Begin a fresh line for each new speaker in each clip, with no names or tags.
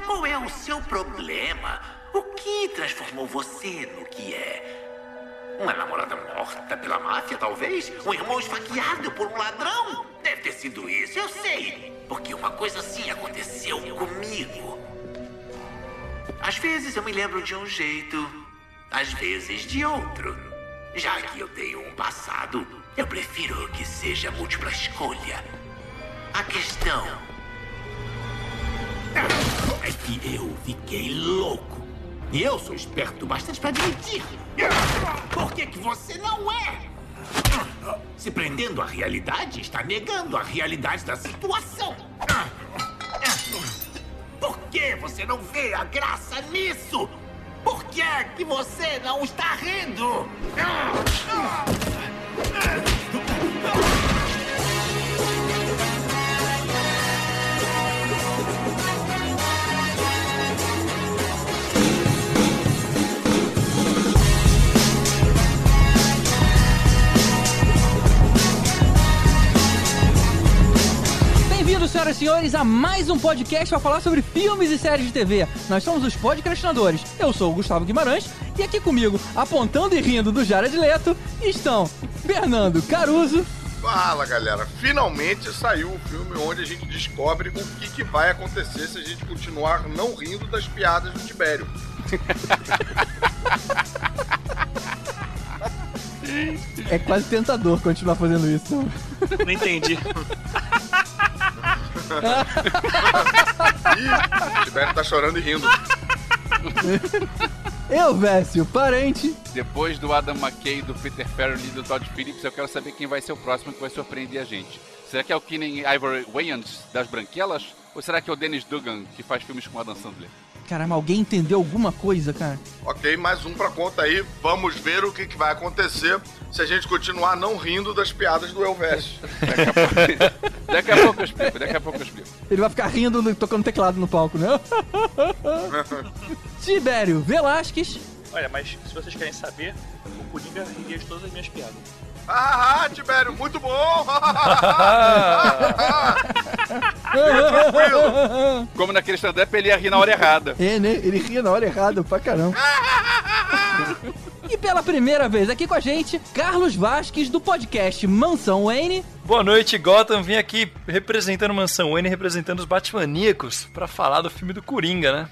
qual é o seu problema? O que transformou você no que é? Uma namorada morta pela máfia, talvez? Um irmão esfaqueado por um ladrão? Deve ter sido isso, eu sei. Porque uma coisa assim aconteceu comigo. Às vezes eu me lembro de um jeito, às vezes de outro. Já que eu tenho um passado, eu prefiro que seja múltipla escolha. A questão que eu fiquei louco. E eu sou esperto bastante para admitir. Por que, que você não é? Se prendendo à realidade, está negando a realidade da situação. Por que você não vê a graça nisso? Por que é que você não está rindo?
Bem-vindos, senhoras e senhores, a mais um podcast para falar sobre filmes e séries de TV. Nós somos os podcastinadores. Eu sou o Gustavo Guimarães e aqui comigo, apontando e rindo do Jared Leto, estão Fernando Caruso.
Fala galera, finalmente saiu o filme onde a gente descobre o que, que vai acontecer se a gente continuar não rindo das piadas do Tibério.
É quase tentador continuar fazendo isso.
Não entendi.
Ih, o Tibério tá chorando e rindo.
Eu, Vécio, parente.
Depois do Adam McKay, do Peter Farrelly e do Todd Phillips, eu quero saber quem vai ser o próximo que vai surpreender a gente. Será que é o Keenan Ivory Wayans das Branquelas? Ou será que é o Dennis Dugan, que faz filmes com Adam Sandler?
Caramba, alguém entendeu alguma coisa, cara?
Ok, mais um pra conta aí. Vamos ver o que, que vai acontecer se a gente continuar não rindo das piadas do Elvis.
Daqui a pouco, daqui a pouco eu explico, daqui a pouco eu explico.
Ele vai ficar rindo, no- tocando teclado no palco, né? Tibério Velasquez.
Olha, mas se vocês querem saber, o Coringa riria de todas as minhas piadas.
Ah, Tibério, muito bom! Tranquilo.
Como naquele stand-up, ele ia rir na hora errada.
É, né? Ele ria na hora errada pra caramba. E pela primeira vez aqui com a gente, Carlos Vasques, do podcast Mansão Wayne.
Boa noite, Gotham. Vim aqui representando Mansão Wayne, representando os Batmaníacos, pra falar do filme do Coringa, né?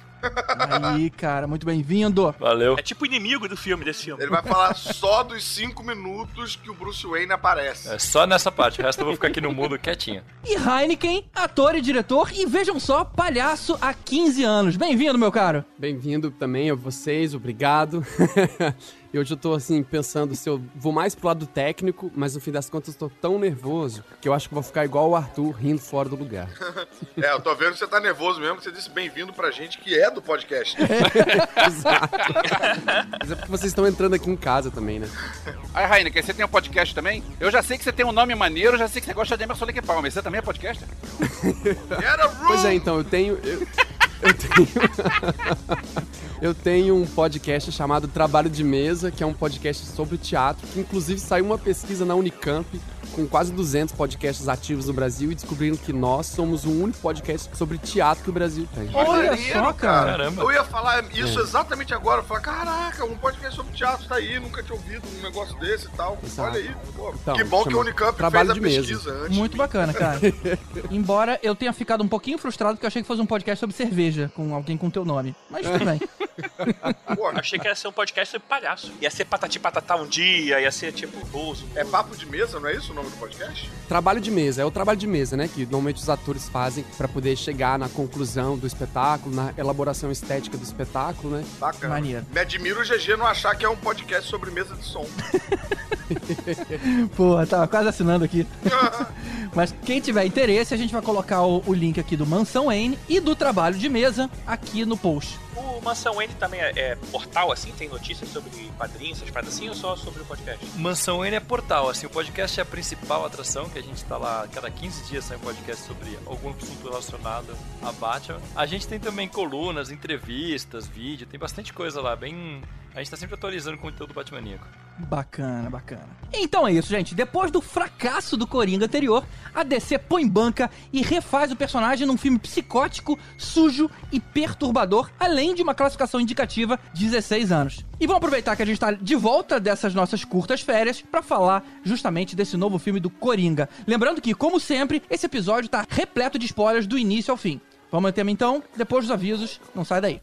Aí, cara, muito bem-vindo.
Valeu.
É tipo inimigo do filme, desse filme.
Ele vai falar só dos cinco minutos que o Bruce Wayne aparece.
É só nessa parte, o resto eu vou ficar aqui no mundo quietinho.
E Heineken, ator e diretor, e vejam só, palhaço há 15 anos. Bem-vindo, meu caro.
Bem-vindo também a vocês, obrigado. E hoje eu tô assim pensando se eu vou mais pro lado técnico, mas no fim das contas eu tô tão nervoso que eu acho que vou ficar igual o Arthur rindo fora do lugar.
É, eu tô vendo que você tá nervoso mesmo, que você disse bem-vindo pra gente que é do podcast.
Exato. Mas é porque vocês estão entrando aqui em casa também, né?
Aí, Heineken, você tem um podcast também? Eu já sei que você tem um nome maneiro, já sei que você gosta de Emerson Lake Palmer. Você também é podcaster?
Get a room!
Pois é, então eu tenho eu, eu tenho Eu tenho um podcast chamado Trabalho de Mesa, que é um podcast sobre teatro, que inclusive saiu uma pesquisa na Unicamp com quase 200 podcasts ativos no Brasil e descobriram que nós somos o único podcast sobre teatro que o Brasil tem.
Olha só, cara.
Caramba.
Eu ia falar isso
É.
exatamente agora. Falar, caraca, um podcast sobre teatro tá aí, nunca tinha ouvido um negócio desse e tal.
Exato.
Olha aí, pô.
Então,
que bom que a Unicamp
Trabalho
fez a
de Mesa.
pesquisa antes.
Muito bacana, cara. Embora eu tenha ficado um pouquinho frustrado porque eu achei que fosse um podcast sobre cerveja, com alguém com teu nome. Mas tudo bem.
Pô,
Achei que ia ser um podcast sobre palhaço. Ia ser patati patatá um dia, ia ser tipo Bozo.
é papo de mesa, não é isso o nome do podcast?
Trabalho de mesa, é o trabalho de mesa, né? Que normalmente os atores fazem pra poder chegar na conclusão do espetáculo, na elaboração estética do espetáculo, né?
Bacana.
Maneiro.
Me admira o GG não achar que é um podcast sobre mesa de som.
Pô, tava quase assinando aqui. Mas quem tiver interesse, a gente vai colocar o, o link aqui do Mansão N e do trabalho de mesa aqui no post.
O Mansão N também é, é portal, assim? Tem notícias sobre quadrinhos, essas paradas assim, ou só sobre o podcast?
Mansão Wayne é portal, assim, o podcast é a principal atração, que a gente tá lá cada 15 dias sai um podcast sobre algum assunto relacionado a Batman. A gente tem também colunas, entrevistas, vídeo, tem bastante coisa lá, bem... A gente tá sempre atualizando o conteúdo batmaníaco.
Bacana, bacana. Então é isso, gente. Depois do fracasso do Coringa anterior, a DC põe banca e refaz o personagem num filme psicótico, sujo e perturbador, além de uma classificação indicativa de 16 anos. E vamos aproveitar que a gente tá de volta dessas nossas curtas férias para falar justamente desse novo filme do Coringa. Lembrando que, como sempre, esse episódio tá repleto de spoilers do início ao fim. Vamos ao tema então, depois dos avisos, não sai daí.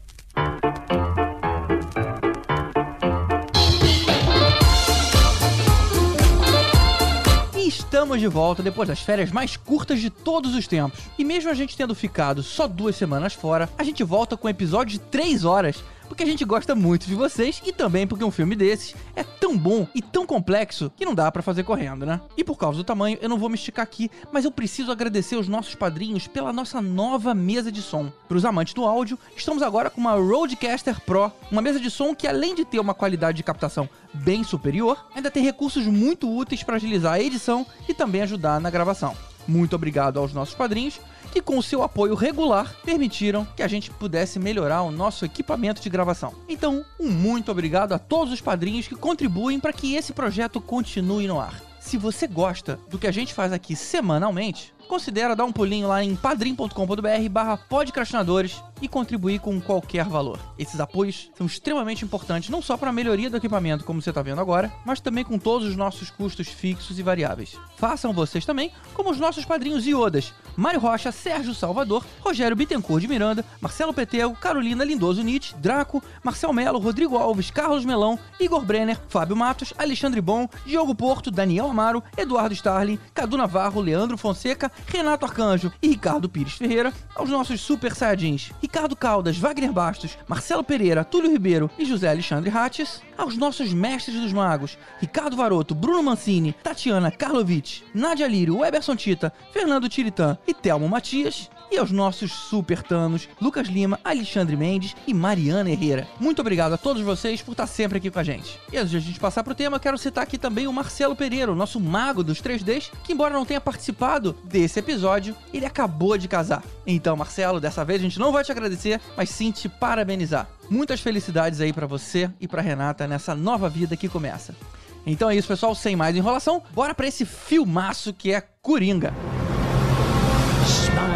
Estamos de volta depois das férias mais curtas de todos os tempos. E mesmo a gente tendo ficado só duas semanas fora, a gente volta com um episódio de 3 horas porque a gente gosta muito de vocês e também porque um filme desses é tão bom e tão complexo que não dá pra fazer correndo, né? E por causa do tamanho, eu não vou me esticar aqui, mas eu preciso agradecer os nossos padrinhos pela nossa nova mesa de som. Para os amantes do áudio, estamos agora com uma Rodecaster Pro, uma mesa de som que além de ter uma qualidade de captação bem superior, ainda tem recursos muito úteis para agilizar a edição e também ajudar na gravação. Muito obrigado aos nossos padrinhos que com seu apoio regular permitiram que a gente pudesse melhorar o nosso equipamento de gravação. Então, um muito obrigado a todos os padrinhos que contribuem para que esse projeto continue no ar. Se você gosta do que a gente faz aqui semanalmente, considera dar um pulinho lá em padrim.com.br barra e contribuir com qualquer valor. Esses apoios são extremamente importantes não só para a melhoria do equipamento, como você está vendo agora, mas também com todos os nossos custos fixos e variáveis. Façam vocês também como os nossos padrinhos iodas, Mário Rocha, Sérgio Salvador, Rogério Bittencourt de Miranda, Marcelo Petego, Carolina Lindoso Nietzsche, Draco, Marcel Melo, Rodrigo Alves, Carlos Melão, Igor Brenner, Fábio Matos, Alexandre Bom, Diogo Porto, Daniel Amaro, Eduardo Starling, Cadu Navarro, Leandro Fonseca, Renato Arcanjo e Ricardo Pires Ferreira, aos nossos super saiyajins, Ricardo Caldas, Wagner Bastos, Marcelo Pereira, Túlio Ribeiro e José Alexandre Hattes, aos nossos mestres dos magos, Ricardo Varoto, Bruno Mancini, Tatiana Karlovic, Nadia Lírio, Eberson Tita, Fernando Tiritã e Telmo Matias, e aos nossos super tanos, Lucas Lima, Alexandre Mendes e Mariana Herrera. Muito obrigado a todos vocês por estar sempre aqui com a gente. E antes de a gente passar pro tema, quero citar aqui também o Marcelo Pereira, o nosso mago dos 3Ds, que embora não tenha participado desse episódio, ele acabou de casar. Então, Marcelo, dessa vez a gente não vai te agradecer, mas sim te parabenizar. Muitas felicidades aí pra você e pra Renata nessa nova vida que começa. Então é isso, pessoal, sem mais enrolação, bora pra esse filmaço que é Coringa.
Smile,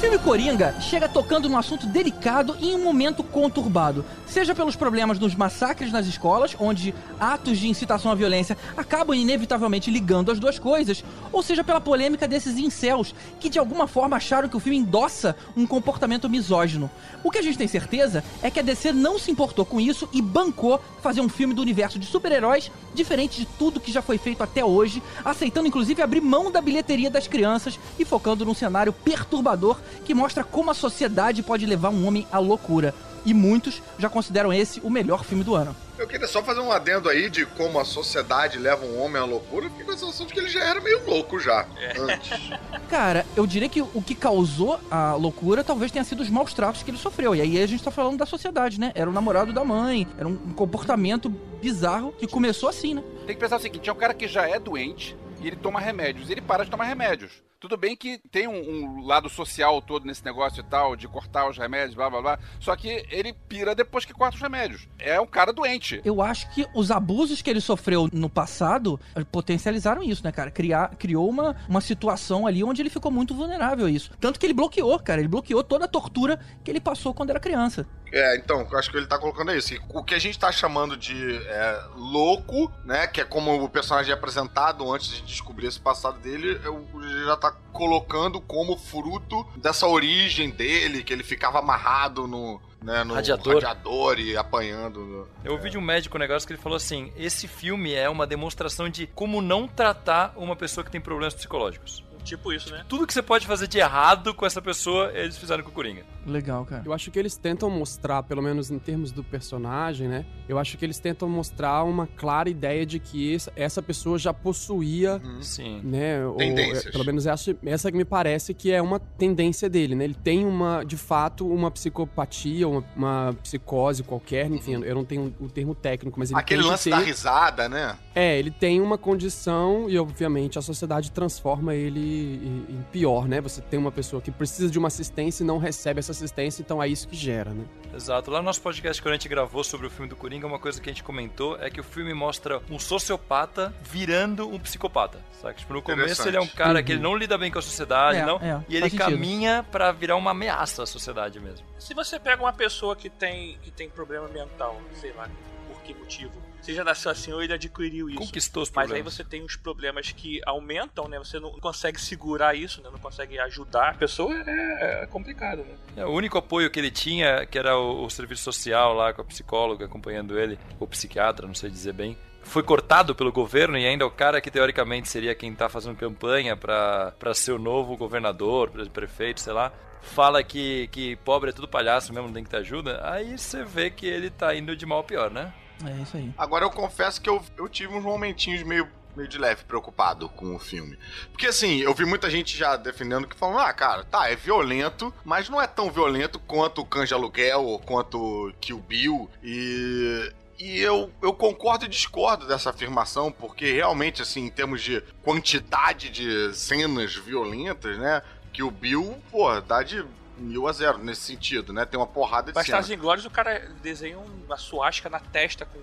filme Coringa chega tocando num assunto delicado em um momento conturbado, seja pelos problemas dos massacres nas escolas, onde atos de incitação à violência acabam inevitavelmente ligando as duas coisas, ou seja pela polêmica desses incels que de alguma forma acharam que o filme endossa um comportamento misógino. O que a gente tem certeza é que a DC não se importou com isso e bancou fazer um filme do universo de super-heróis diferente de tudo que já foi feito até hoje, aceitando inclusive abrir mão da bilheteria das crianças e focando num cenário perturbador que mostra como a sociedade pode levar um homem à loucura. E muitos já consideram esse o melhor filme do ano.
Eu queria só fazer um adendo aí de como a sociedade leva um homem à loucura. Fiquei com a sensação de que ele já era meio louco já, antes.
Cara, eu diria que o que causou a loucura talvez tenha sido os maus tratos que ele sofreu. E aí a gente tá falando da sociedade, né? Era o namorado da mãe, era um comportamento bizarro que começou assim, né?
Tem que pensar o seguinte: é um cara que já é doente e ele toma remédios. E ele para de tomar remédios. Tudo bem que tem um, um, lado social todo nesse negócio e tal, de cortar os remédios, blá blá blá. Só que ele pira depois que corta os remédios. É um cara doente.
Eu acho que os abusos que ele sofreu no passado potencializaram isso, né, cara? Criar, criou uma, uma situação ali onde ele ficou muito vulnerável a isso. Tanto que ele bloqueou, cara. Ele bloqueou toda a tortura que ele passou quando era criança.
É, então, eu acho que ele tá colocando é isso. O que a gente tá chamando de é, louco, né? Que é como o personagem é apresentado antes de descobrir esse passado dele, eu já tá colocando como fruto dessa origem dele, que ele ficava amarrado no, né, no
Radiador.
radiador e apanhando. no-
Eu ouvi de um médico um negócio que ele falou assim: esse filme é uma demonstração de como não tratar uma pessoa que tem problemas psicológicos.
Tipo isso, né?
Tudo que você pode fazer de errado com essa pessoa, eles fizeram com o Coringa.
Legal, cara.
Eu acho que eles tentam mostrar, pelo menos em termos do personagem, né? Eu acho que eles tentam mostrar uma clara ideia de que essa- pessoa já possuía,
Sim.
né? ou-
Tendências.
pelo menos essa, essa que me parece que é uma tendência dele, né? Ele tem uma, de fato, uma psicopatia, uma, uma psicose qualquer, enfim, eu não tenho o termo técnico, mas ele
Aquele lance
ter-
da risada, né?
É, ele tem uma condição e, obviamente, a sociedade transforma ele em em pior, né? Você tem uma pessoa que precisa de uma assistência e não recebe essa assistência, então é isso que gera, né?
Exato. Lá no nosso podcast, quando a gente gravou sobre o filme do Coringa, uma coisa que a gente comentou é que o filme mostra um sociopata virando um psicopata. Sabe? Tipo, no começo ele é um cara que ele não lida bem com a sociedade,
É,
não,
é,
e ele caminha pra virar uma ameaça à sociedade mesmo.
Se você pega uma pessoa que tem, que tem problema mental, sei lá, por que motivo, você já nasceu assim ou ele adquiriu isso.
Conquistou os
Mas aí
problemas.
você tem uns problemas que aumentam, né? Você não consegue segurar isso, né? Não consegue ajudar a pessoa, é, é complicado, né?
É, o único apoio que ele tinha, que era o, o serviço social lá, com a psicóloga acompanhando ele, ou psiquiatra, não sei dizer bem, foi cortado pelo governo e ainda o cara que teoricamente seria quem tá fazendo campanha pra pra ser o novo governador, pre- prefeito, sei lá, fala que, que pobre é tudo palhaço mesmo, não tem que ter ajuda, aí você vê que ele tá indo de mal a pior, né?
É isso aí.
Agora eu confesso que eu, eu tive uns momentinhos meio, meio de leve preocupado com o filme. Porque assim, eu vi muita gente já defendendo que falando, ah, cara, tá, é violento, mas não é tão violento quanto o Canja Aluguel ou quanto Kill Bill. E. E eu, eu concordo e discordo dessa afirmação, porque realmente, assim, em termos de quantidade de cenas violentas, né? Que o Bill, pô, dá de mil a zero nesse sentido, né? Tem uma porrada de.
Bastardos Inglórios, o cara desenha uma suástica na testa com,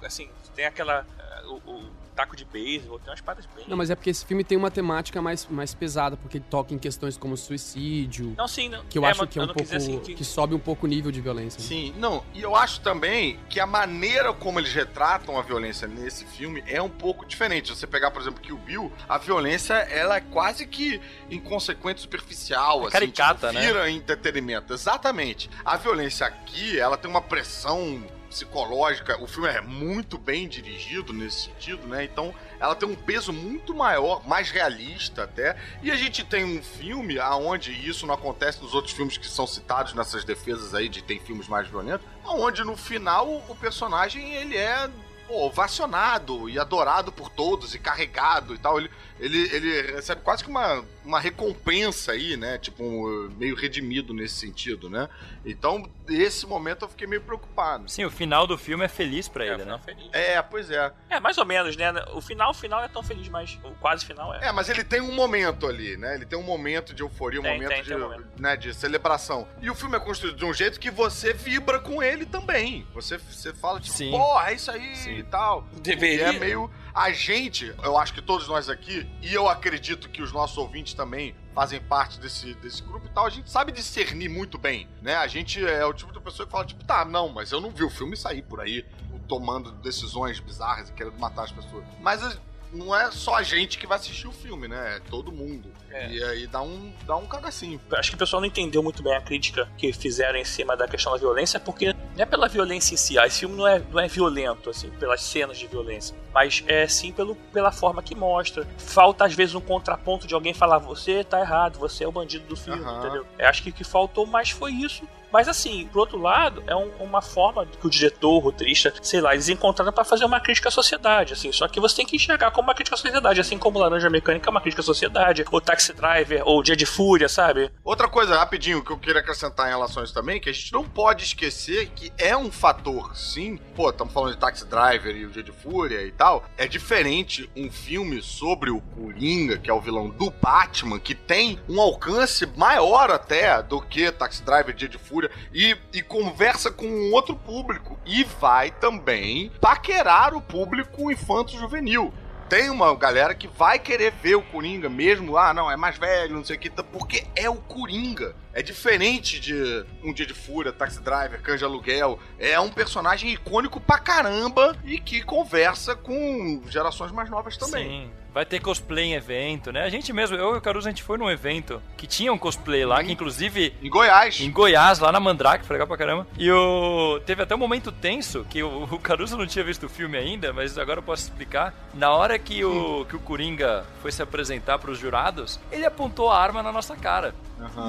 com- assim, tem aquela eh, o, o taco de beisebol, tem umas espadas bem.
Não, mas é porque esse filme tem uma temática mais, mais pesada, porque ele toca em questões como suicídio,
Não, sim, não.
que eu
é,
acho que é um pouco.
assim que-
que sobe um pouco o nível de violência. né?
Sim, não, e eu acho também que a maneira como eles retratam a violência nesse filme é um pouco diferente. Se você pegar, por exemplo, que o Bill, a violência ela é quase que inconsequente, superficial,
É
assim,
caricata,
tipo,
né?
vira entretenimento. Exatamente. A violência aqui, ela tem uma pressão psicológica. O filme é muito bem dirigido nesse sentido, né? Então, ela tem um peso muito maior, mais realista até. E a gente tem um filme aonde isso não acontece nos outros filmes que são citados nessas defesas aí de tem filmes mais violentos, aonde no final o personagem ele é pô, ovacionado e adorado por todos e carregado e tal. Ele, ele, ele recebe quase que uma, uma recompensa aí, né? Tipo, um, meio redimido nesse sentido, né? Então, nesse momento eu fiquei meio preocupado.
Sim, o final do filme é feliz pra
é,
ele, né?
feliz.
É, pois é.
É, mais ou menos, né? O final, o final é tão feliz, mas o quase final é.
É, mas ele tem um momento ali, né? Ele tem um momento de euforia, um
Tem,
momento,
tem,
de,
tem um momento.
Né, de celebração. E o filme é construído de um jeito que você vibra com ele também. Você, você fala, tipo,
Sim.
porra, é isso aí
Sim.
E tal.
Deveria.
É meio. A gente, eu acho que todos nós aqui, e eu acredito que os nossos ouvintes também fazem parte desse, desse grupo e tal, a gente sabe discernir muito bem, né? A gente é o tipo de pessoa que fala, tipo, tá, não, mas eu não vi o filme sair por aí tomando decisões bizarras e querendo matar as pessoas. Mas não é só a gente que vai assistir o filme, né? É todo mundo.
É.
E aí dá um, dá um cagacinho.
Acho que o pessoal não entendeu muito bem a crítica que fizeram em cima da questão da violência, porque não é pela violência em si. Ah, esse filme não é, não é violento, assim, pelas cenas de violência. Mas é sim pelo, pela forma que mostra. Falta, às vezes, um contraponto de alguém falar: você tá errado, você é o bandido do filme,
Aham.
entendeu? Eu acho que o que faltou mais foi isso. Mas assim, por outro lado, é um- uma forma que o diretor, o roteirista, sei lá, eles encontraram pra fazer uma crítica à sociedade, assim. Só que você tem que enxergar como uma crítica à sociedade, assim como Laranja Mecânica é uma crítica à sociedade, ou Taxi Driver, ou Dia de Fúria, sabe?
Outra coisa, rapidinho, que eu queria acrescentar em relação a isso também, que a gente não pode esquecer que é um fator, sim. Pô, estamos falando de Taxi Driver e o Dia de Fúria e tal. É diferente um filme sobre o Coringa, que é o vilão do Batman, que tem um alcance maior até do que Taxi Driver Dia de Fúria, e, e conversa com um outro público. E vai também paquerar o público infanto-juvenil tem uma galera que vai querer ver o Coringa mesmo, ah, não, é mais velho, não sei o que, tá, porque é o Coringa. É diferente de Um Dia de Fúria, Taxi Driver, Canja Aluguel. É um personagem icônico pra caramba e que conversa com gerações mais novas também.
Sim. Vai ter cosplay em evento, né? A gente mesmo, eu e o Caruso, a gente foi num evento que tinha um cosplay lá, que inclusive
Em Goiás.
em Goiás, lá na Mandrake, foi legal pra caramba. E o... teve até um momento tenso, que o, o Caruso não tinha visto o filme ainda, mas agora eu posso explicar. Na hora que o, que o Coringa foi se apresentar pros jurados, ele apontou a arma na nossa cara.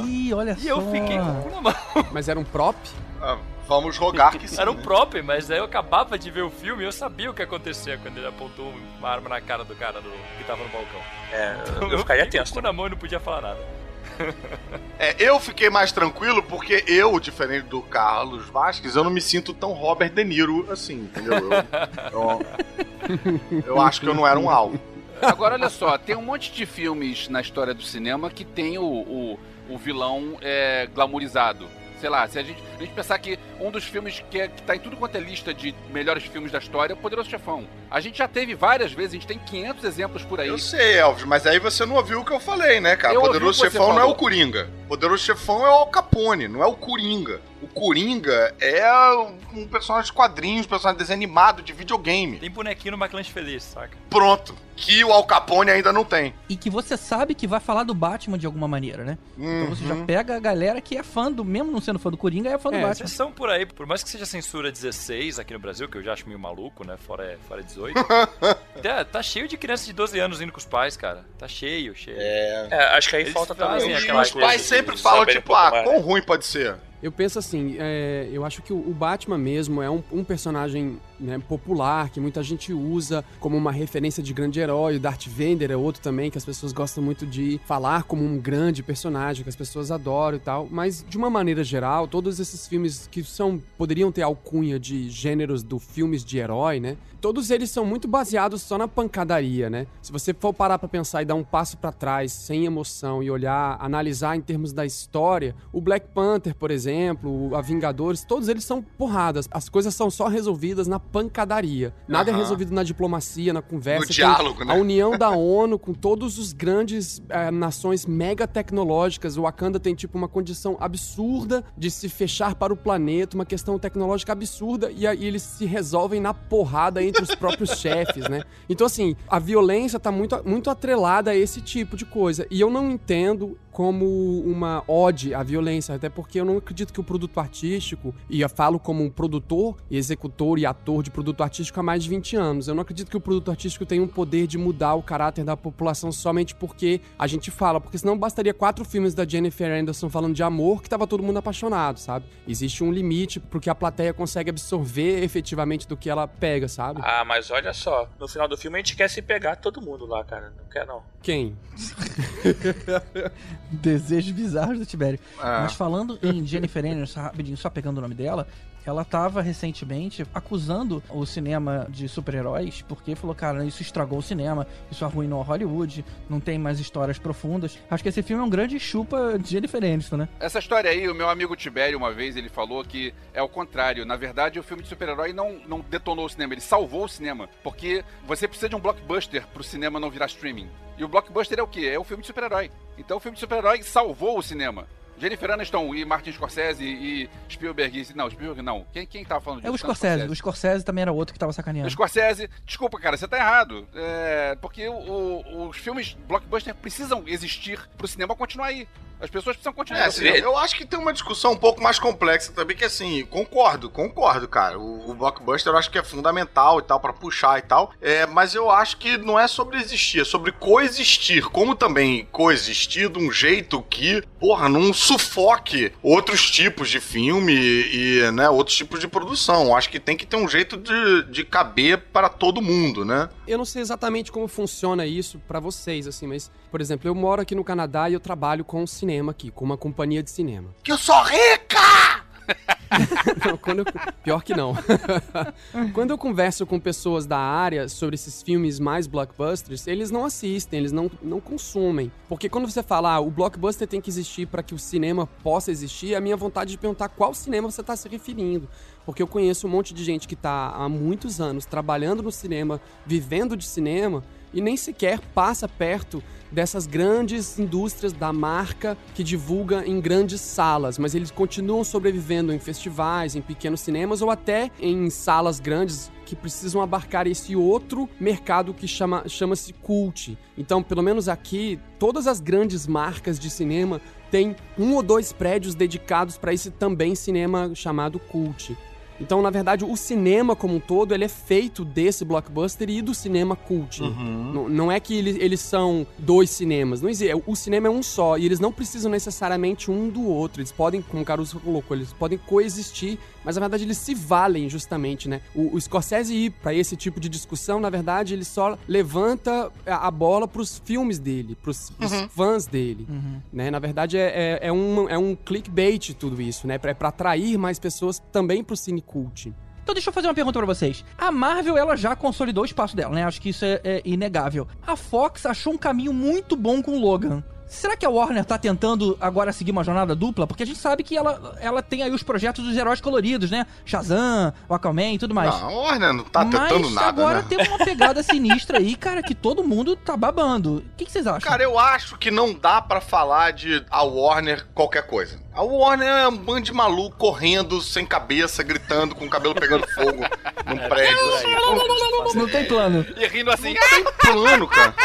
Ih, olha
E
só.
eu fiquei com o cu na mão.
Mas era um prop?
Ah, vamos rogar que sim.
Era um
né?
prop, mas aí eu acabava de ver o filme e eu sabia o que acontecia quando ele apontou uma arma na cara do cara do, que tava no balcão.
É, eu, eu ficaria tenso.
com na mão e não podia falar nada.
É, eu fiquei mais tranquilo porque eu, diferente do Carlos Vasquez, eu não me sinto tão Robert De Niro assim, entendeu? Eu, eu, eu acho que eu não era um alvo.
Agora, olha só, tem um monte de filmes na história do cinema que tem o, o, o vilão é, glamourizado. Sei lá, se a gente, a gente pensar que um dos filmes que, é, que tá em tudo quanto é lista de melhores filmes da história é o Poderoso Chefão. A gente já teve várias vezes, a gente tem 500 exemplos por aí.
Eu sei, Elvis, mas aí você não ouviu o que eu falei, né, cara?
Eu
Poderoso Chefão não é o Coringa. Poderoso Chefão é o Al Capone, não é o Coringa. O Coringa é um personagem de quadrinhos, um personagem desanimado de videogame.
Tem bonequinho no McLanche Feliz, saca?
Pronto. Que o Al Capone ainda não tem.
E que você sabe que vai falar do Batman de alguma maneira, né? Então você já
Uhum.
pega a galera que é fã do, mesmo não sendo fã do Coringa, é fã do
É,
Batman.
Exceção por aí, por mais que seja censura 16 aqui no Brasil, que eu já acho meio maluco, né? Fora, fora 18. tá, tá cheio de criança de 12 anos indo com os pais, cara. Tá cheio, cheio.
É, acho que aí
Eles
falta também aquela
os pais
de
sempre falam,
um
tipo, ah, quão ruim pode ser?
Eu penso assim, é, eu acho que o, Batman mesmo é um, um personagem né, popular, que muita gente usa como uma referência de grande herói. O Darth Vader é outro também que as pessoas gostam muito de falar como um grande personagem, que as pessoas adoram e tal. Mas, de uma maneira geral, todos esses filmes que são poderiam ter alcunha de gêneros do filmes de herói, né? Todos eles são muito baseados só na pancadaria, né? Se você for parar pra pensar e dar um passo pra trás, sem emoção e olhar, analisar em termos da história, o Black Panther, por exemplo, a Vingadores, todos eles são porradas. As coisas são só resolvidas na pancadaria. Nada é
Aham.
resolvido na diplomacia, na conversa.
No diálogo, né?
A união da ONU com todos os grandes eh, nações mega tecnológicas. O Wakanda tem tipo uma condição absurda de se fechar para o planeta, uma questão tecnológica absurda e aí eles se resolvem na porrada entre os próprios chefes, né? Então assim, a violência tá muito muito atrelada a esse tipo de coisa. E eu não entendo como uma ode à violência, até porque eu não acredito que o produto artístico, e eu falo como um produtor, executor e ator de produto artístico há mais de 20 anos, eu não acredito que o produto artístico tenha um poder de mudar o caráter da população somente porque a gente fala, porque senão bastaria quatro filmes da Jennifer Anderson falando de amor que tava todo mundo apaixonado, sabe? Existe um limite pro que a plateia consegue absorver efetivamente do que ela pega, sabe?
Ah, mas olha só, no final do filme a gente quer se pegar todo mundo lá, cara. Não quer não.
Quem?
Desejos bizarros do Tibério.
É.
Mas falando em Jennifer Aniston, rapidinho, só pegando o nome dela, ela tava recentemente acusando o cinema de super-heróis, porque falou, cara, isso estragou o cinema, isso arruinou Hollywood, não tem mais histórias profundas. Acho que esse filme é um grande chupa de Jennifer Aniston, né?
Essa história aí, o meu amigo Tibério, uma vez, ele falou que é o contrário. Na verdade, o filme de super-herói não, não detonou o cinema, ele salvou o cinema. Porque você precisa de um blockbuster pro cinema não virar streaming. E o blockbuster é o quê? É o filme de super-herói. Então o filme de super-herói salvou o cinema. Jennifer Aniston e Martin Scorsese e Spielberg. e- Não, Spielberg não. Quem, quem tava falando
É o
disso?
Scorsese. O Scorsese também era outro que tava
O
sacaneando.
Scorsese, desculpa, cara, você tá errado. É, porque o- o- os filmes blockbuster precisam existir pro cinema continuar aí. As pessoas precisam continuar.
É, assim, eu acho que tem uma discussão um pouco mais complexa também, que assim, concordo, concordo, cara. O, o blockbuster eu acho que é fundamental e tal, pra puxar e tal. É, mas eu acho que não é sobre existir, é sobre coexistir. Como também coexistir de um jeito que, porra, não sufoque outros tipos de filme e, e, né, outros tipos de produção. Eu acho que tem que ter um jeito de, de caber para todo mundo, né?
Eu não sei exatamente como funciona isso pra vocês, assim, mas, por exemplo, eu moro aqui no Canadá e eu trabalho com cinema aqui, com uma companhia de cinema.
Que eu sou rica!
Não, eu- Pior que não. Quando eu converso com pessoas da área sobre esses filmes mais blockbusters, eles não assistem, eles não, não consumem. Porque quando você fala, ah, o blockbuster tem que existir para que o cinema possa existir, é a minha vontade de perguntar qual cinema você está se referindo. Porque eu conheço um monte de gente que está há muitos anos trabalhando no cinema, vivendo de cinema, e nem sequer passa perto dessas grandes indústrias da marca que divulga em grandes salas, mas eles continuam sobrevivendo em festivais, em pequenos cinemas ou até em salas grandes que precisam abarcar esse outro mercado que chama, chama-se cult. Então, pelo menos aqui, todas as grandes marcas de cinema têm um ou dois prédios dedicados para esse também cinema chamado cult. Então, na verdade, o cinema como um todo, ele é feito desse blockbuster e do cinema cult. Não, não é que ele- eles são dois cinemas. Não existe. O cinema é um só. E eles não precisam necessariamente um do outro. Eles podem, como o Caruso colocou, eles podem coexistir, mas na verdade eles se valem justamente, né? O, o Scorsese ir pra esse tipo de discussão, na verdade, ele só levanta a, bola pros filmes dele, pros, pros fãs dele. Né? Na verdade, é, é, é um, é um clickbait tudo isso, né? É pra atrair mais pessoas também pro cine cult.
Então deixa eu fazer uma pergunta pra vocês. A Marvel, ela já consolidou o espaço dela, né? Acho que isso é, é inegável. A Fox achou um caminho muito bom com o Logan. Será que a Warner tá tentando agora seguir uma jornada dupla? Porque a gente sabe que ela, ela tem aí os projetos dos heróis coloridos, né? Shazam, o Aquaman e tudo mais.
Não, a Warner não tá tentando
Mas
nada,
agora
né?
tem uma pegada sinistra aí, cara, que todo mundo tá babando. O que, que vocês acham?
Cara, eu acho que não dá pra falar de a Warner qualquer coisa. A Warner é um bando de maluco correndo sem cabeça, gritando, com o cabelo pegando fogo num prédio.
não tem plano.
E rindo assim.
Tem plano, cara.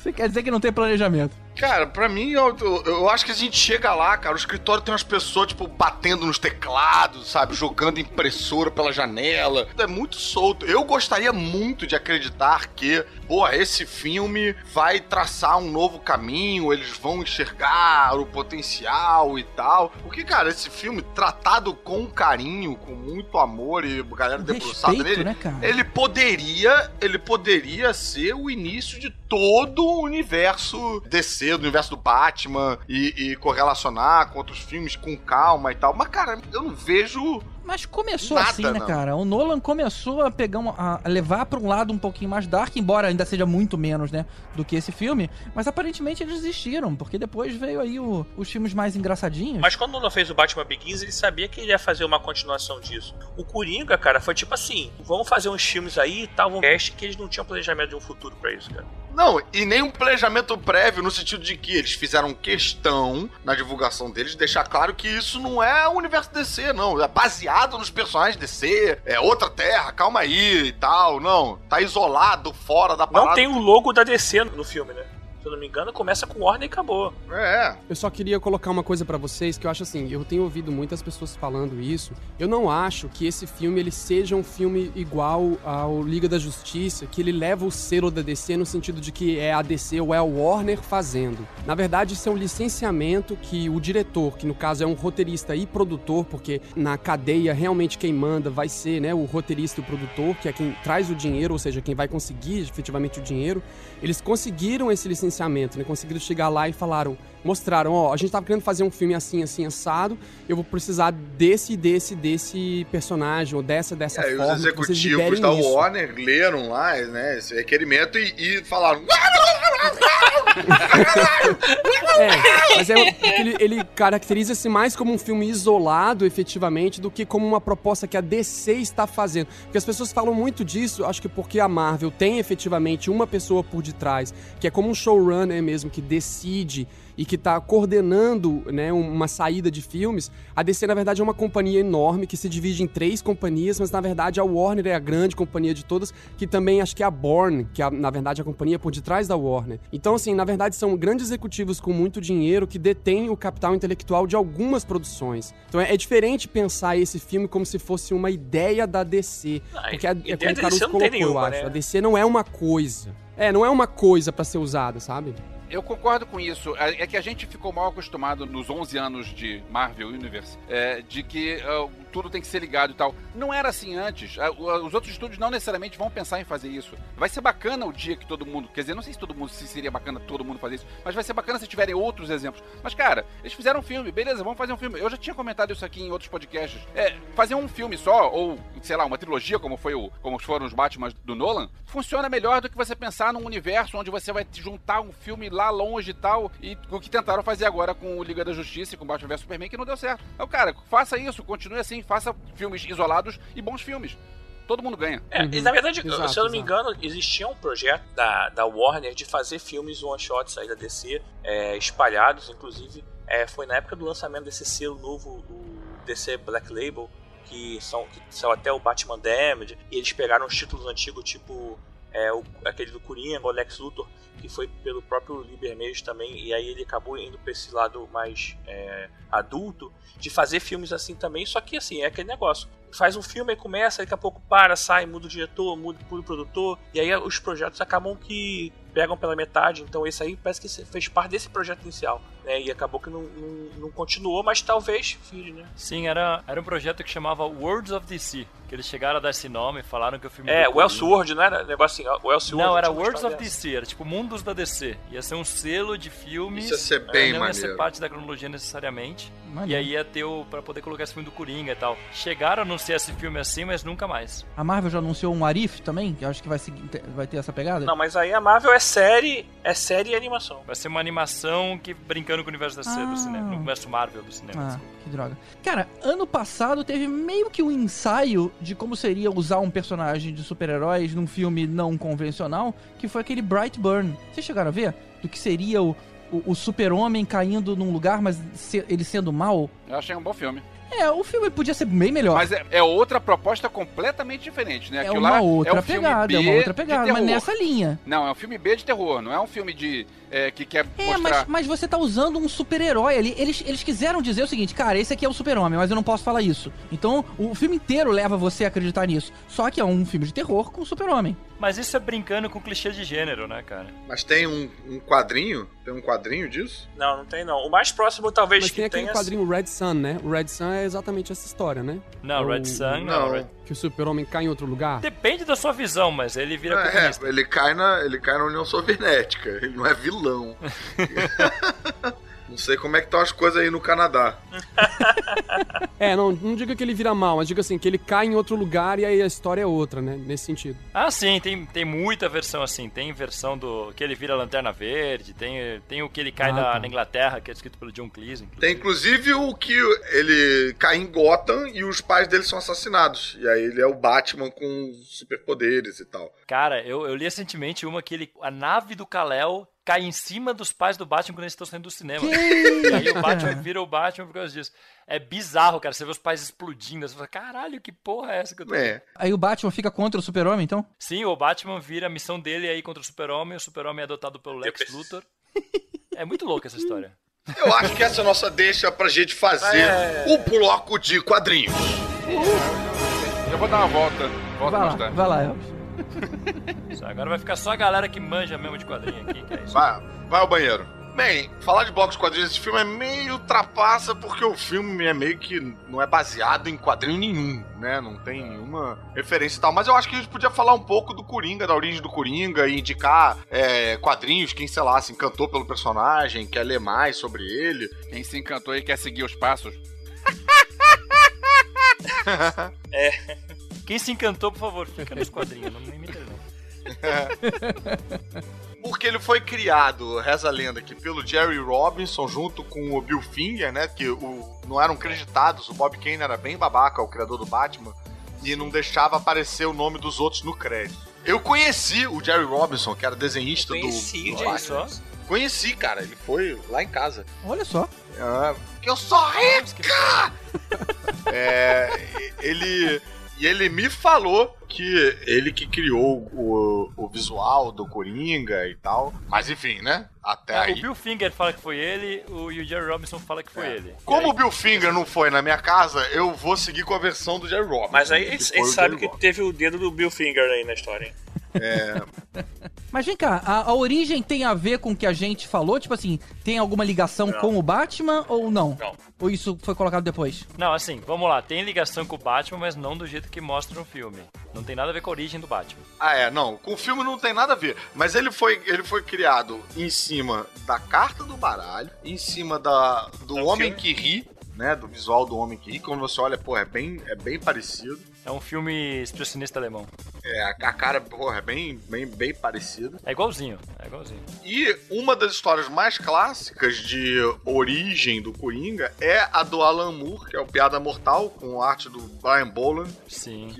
Você quer dizer que não tem planejamento?
Cara, pra mim, eu, eu, eu acho que a gente chega lá, cara, o escritório tem umas pessoas, tipo, batendo nos teclados, sabe? Jogando impressora pela janela. É muito solto. Eu gostaria muito de acreditar que, porra, esse filme vai traçar um novo caminho, eles vão enxergar o potencial e tal. Porque, cara, esse filme, tratado com carinho, com muito amor e a galera debruçada
respeito,
nele,
né,
ele poderia, ele poderia ser o início de todo o universo DC, do universo do Batman e, e correlacionar com outros filmes com calma e tal. Mas, cara, eu não vejo.
Mas começou
Nada,
assim, né,
não.
cara? O Nolan começou a pegar uma, a levar pra um lado um pouquinho mais dark, embora ainda seja muito menos, né, do que esse filme. Mas aparentemente eles desistiram, porque depois veio aí o- os filmes mais engraçadinhos.
Mas quando o Nolan fez o Batman Begins, ele sabia que ele ia fazer uma continuação disso. O Coringa, cara, foi tipo assim: vamos fazer uns filmes aí e tal, vamos teste que eles não tinham planejamento de um futuro pra isso, cara.
Não, e nem um planejamento prévio no sentido de que eles fizeram questão na divulgação deles de deixar claro que isso não é o universo DC, não. É baseado nos personagens DC, é outra terra, calma aí e tal. Não, tá isolado, fora da parada.
Não tem o logo da DC no filme, né? Se eu não me engano, começa com Warner e acabou.
É.
Eu só queria colocar uma coisa pra vocês que eu acho assim, eu tenho ouvido muitas pessoas falando isso. Eu não acho que esse filme ele seja um filme igual ao Liga da Justiça, que ele leva o selo da DC no sentido de que é a DC ou é a Warner fazendo. Na verdade, isso é um licenciamento que o diretor, que no caso é um roteirista e produtor, porque na cadeia realmente quem manda vai ser, né, o roteirista e o produtor, que é quem traz o dinheiro, ou seja, quem vai conseguir efetivamente o dinheiro. Eles conseguiram esse licenciamento, né? Conseguiram chegar lá e falaram, mostraram, ó, a gente tava querendo fazer um filme assim, assim, assado, eu vou precisar desse, desse, desse personagem, ou dessa, dessa
É, e
forma.
os executivos da
isso."
Warner leram lá, né, esse requerimento e, e falaram.
É, mas é ele, ele caracteriza-se mais como um filme isolado, efetivamente, do que como uma proposta que a DC está fazendo. Porque as pessoas falam muito disso, acho que porque a Marvel tem efetivamente uma pessoa por detrás, que é como um showrunner mesmo, que decide e que está coordenando né, uma saída de filmes. A DC, na verdade, é uma companhia enorme que se divide em três companhias, mas na verdade a Warner é a grande companhia de todas, que também acho que é a Born, que é, na verdade, a companhia por detrás da Warner. Então, assim, na verdade, são grandes executivos com muito dinheiro que detêm o capital intelectual de algumas produções. Então é, é diferente pensar esse filme como se fosse uma ideia da DC.
Ah,
Porque a, é como o Caruso colocou, eu
nenhuma,
acho.
né?
A DC não é uma coisa. É, não é uma coisa pra ser usada, sabe?
Eu concordo com isso. É é que a gente ficou mal acostumado nos 11 anos de Marvel Universe, é, de que ah, tudo tem que ser ligado e tal. Não era assim antes. O- Os outros estúdios não necessariamente vão pensar em fazer isso. Vai ser bacana o dia que todo mundo. Quer dizer, não sei se todo mundo se seria bacana todo mundo fazer isso, mas vai ser bacana se tiverem outros exemplos. Mas, cara, eles fizeram um filme, beleza, vamos fazer um filme. Eu já tinha comentado isso aqui em outros podcasts. É, fazer um filme só, ou, sei lá, uma trilogia, como foi o, como foram os Batman do Nolan, funciona melhor do que você pensar num universo onde você vai juntar um filme lá longe e tal, e o que tentaram fazer agora com o Liga da Justiça e com Batman vs Superman, que não deu certo. Então, cara, faça isso, continue assim, faça filmes isolados e bons filmes. Todo mundo ganha.
É,
Uhum.
e na verdade,
Exato,
se eu não me
exato.
engano, existia um projeto da, da Warner de fazer filmes one-shots aí da DC, é, espalhados, inclusive. é, foi na época do lançamento desse selo novo, o DC Black Label, que são que são até o Batman Damned, e eles pegaram os títulos antigos, tipo é, o, aquele do Coringa, o Lex Luthor, que foi pelo próprio Liebermejo também, e aí ele acabou indo pra esse lado mais é, adulto, de fazer filmes assim também, só que assim, é aquele negócio. Faz um filme, aí começa, daqui a pouco para, sai, muda o diretor, muda, muda o produtor, e aí os projetos acabam que pegam pela metade, então esse aí parece que fez parte desse projeto inicial, né? E acabou que não, não, não continuou, mas talvez vire, né?
Sim, era, era um projeto que chamava Worlds of DC, que eles chegaram a dar esse nome, falaram que o filme...
É, Elseworld, não era negócio assim, o Elseworld...
Não, era Worlds of
dessa.
DC, era tipo Mundos da DC. Ia ser um selo de filmes.
Isso ia ser bem
não ia ser
maneiro.
parte da cronologia necessariamente. E
Maneiro.
aí ia ter o. pra poder colocar esse filme do Coringa e tal. Chegaram a anunciar esse filme assim, mas nunca mais.
A Marvel já anunciou um Arif também, que eu acho que vai, seguir, vai ter essa pegada.
Não, mas aí a Marvel é série, é série e animação.
Vai ser uma animação que brincando com o universo DC
Ah.
do cinema. No universo Marvel do cinema.
Ah,
desculpa.
que droga. Cara, ano passado teve meio que um ensaio de como seria usar um personagem de super-heróis num filme não convencional, que foi aquele Brightburn. Vocês chegaram a ver? Do que seria o, o, o super-homem caindo num lugar, mas se- ele sendo mal?
Eu achei um bom filme.
É, o filme podia ser bem melhor.
Mas é, é outra proposta completamente diferente, né?
é
Aquilo
uma
lá
outra
é um filme
pegada,
B
é uma outra
de
pegada, mas
terror.
nessa linha.
Não, é um filme B de terror, não é um filme de é, que quer
É,
mostrar.
mas, mas você tá usando um super-herói ali. Eles, eles quiseram dizer o seguinte, cara, esse aqui é o super-homem, mas eu não posso falar isso. Então, o filme inteiro leva você a acreditar nisso. Só que é um filme de terror com o super-homem.
Mas isso é brincando com clichê de gênero, né, cara?
Mas tem um, um quadrinho? Tem um quadrinho disso?
Não, não tem não. O mais próximo talvez
Mas
que
tem aquele
tenha...
quadrinho Red Sun, né? O Red Sun é exatamente essa história, né?
Não,
O-
Red Sun, não.
Não.
Red-
Que o super-homem cai em outro lugar.
Depende da sua visão, mas ele vira
É,
comunista.
ele cai, na, ele cai na União Soviética. Ele não é vilão. não sei como é que estão as coisas aí no Canadá.
É, não, não diga que ele vira mal, mas diga assim, que ele cai em outro lugar e aí a história é outra, né? Nesse sentido.
Ah, sim, tem, tem muita versão assim. Tem versão do que ele vira Lanterna Verde, tem, tem o que ele cai
Ah,
na,
tá.
na Inglaterra, que é escrito pelo John Cleese. inclusive.
Tem inclusive o que ele cai em Gotham e os pais dele são assassinados. E aí ele é o Batman com superpoderes e tal.
Cara, eu, eu li recentemente uma que ele, a nave do Kal-El cai em cima dos pais do Batman quando eles estão saindo do cinema. E aí o Batman vira o Batman por causa disso. É bizarro, cara. Você vê os pais explodindo. Você fala, caralho, que porra é essa que eu tô
É.
Aí o Batman fica contra o super-homem, então?
Sim, o Batman vira a missão dele aí contra o Super-Homem. O Super-Homem é adotado pelo Lex
pensei-
Luthor. É muito louca essa história.
Eu acho que essa é a nossa deixa pra gente fazer
É.
o bloco de quadrinhos.
Eu vou dar uma volta. Volta
Vai
mais
lá,
tarde.
vai lá, Elvis.
Isso, Agora vai ficar só a galera que manja mesmo de quadrinho aqui, que é isso.
Vai, vai ao banheiro. Bem, falar de blocos de quadrinhos desse filme é meio trapaça porque o filme é meio que não é baseado em quadrinho nenhum, né? Não tem nenhuma referência e tal. Mas eu acho que a gente podia falar um pouco do Coringa, da origem do Coringa e indicar é, quadrinhos, quem, sei lá, se encantou pelo personagem, quer ler mais sobre ele.
Quem se encantou e quer seguir os passos.
Quem se encantou, por favor, fica nos quadrinhos, não me imita não.
Porque ele foi criado, reza a lenda aqui, pelo Jerry Robinson junto com o Bill Finger, né? Que o, não eram creditados, o Bob Kane era bem babaca, o criador do Batman, e não deixava aparecer o nome dos outros no crédito. Eu conheci o Jerry Robinson, que era desenhista do,
Conheci
do.
Só?
Conheci, cara, ele foi lá em casa.
Olha só.
Ah, que eu sou rica! é, ele. E ele me falou que ele que criou o, o visual do Coringa e tal. Mas enfim, né? Até
É, o
aí.
Bill Finger fala que foi ele, o, e o Jerry Robinson fala que foi
É.
ele.
Como
E
o Bill Finger não foi na minha casa, eu vou seguir com a versão do Jerry Robinson.
Mas aí
o
sabe
Jerry
que
Robinson.
teve o dedo do Bill Finger aí na história. Hein?
Mas vem cá, a, a origem tem a ver com o que a gente falou? Tipo assim, tem alguma ligação
Não.
com o Batman ou não?
Não.
Ou isso foi colocado depois?
Não, assim, vamos lá. Tem ligação com o Batman, mas não do jeito que mostra no filme. Não tem nada a ver com a origem do Batman.
Ah, é, não. Com o filme não tem nada a ver. Mas ele foi, ele foi criado em cima da carta do baralho, em cima da, do
É
Homem
filme?
que ri, né? Do visual do Homem que ri. Quando você olha, pô, é bem, é bem parecido.
É um filme expressionista alemão.
É, a, cara, porra, é bem, bem, bem parecida.
É igualzinho, é igualzinho.
E uma das histórias mais clássicas de origem do Coringa é a do Alan Moore, que é o Piada Mortal, com arte do Brian Boland.
Sim.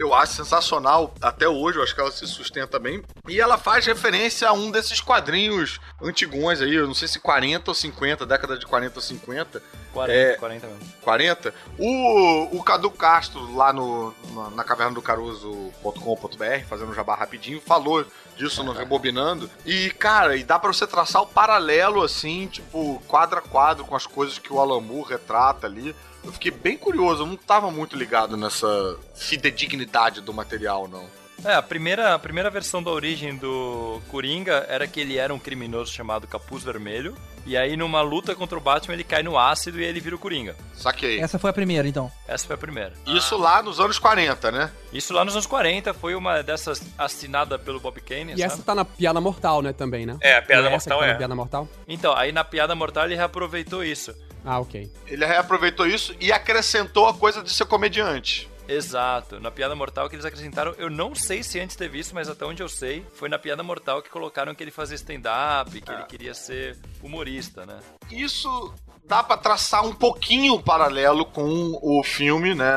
Eu acho sensacional até hoje, eu acho que ela se sustenta bem. E ela faz referência a um desses quadrinhos antigões aí, eu não sei se 40 ou 50, década de 40 ou 50.
40,
É.
40 mesmo.
40. O, o Cadu Castro, lá no, na, na caverna do Caruso.com.br, fazendo um jabá rapidinho, falou disso no Rebobinando. E, cara, e dá pra você traçar o paralelo, assim, tipo, quadro a quadro com as coisas que o Alan Moore retrata ali. Eu fiquei bem curioso, eu não tava muito ligado nessa fidedignidade do material, não.
É, a primeira, a primeira versão da origem do Coringa era que ele era um criminoso chamado Capuz Vermelho. E aí, numa luta contra o Batman, ele cai no ácido e ele vira o Coringa.
Saquei.
Essa foi a primeira, então.
Essa foi a primeira.
Isso lá nos anos 40, né?
Isso lá nos anos 40 foi uma dessas assinada pelo Bob Kane,
E
sabe?
essa tá na Piada Mortal, né, também, né?
É, a Piada
que
Mortal
tá
é.
na Piada Mortal?
Então, aí na Piada Mortal ele reaproveitou isso.
Ah, ok.
Ele reaproveitou isso e acrescentou a coisa de ser comediante.
Exato. Na Piada Mortal que eles acrescentaram, eu não sei se antes teve isso, mas até onde eu sei, foi na Piada Mortal que colocaram que ele fazia stand-up, que ele queria ser humorista, né?
isso dá pra traçar um pouquinho o paralelo com o filme, né,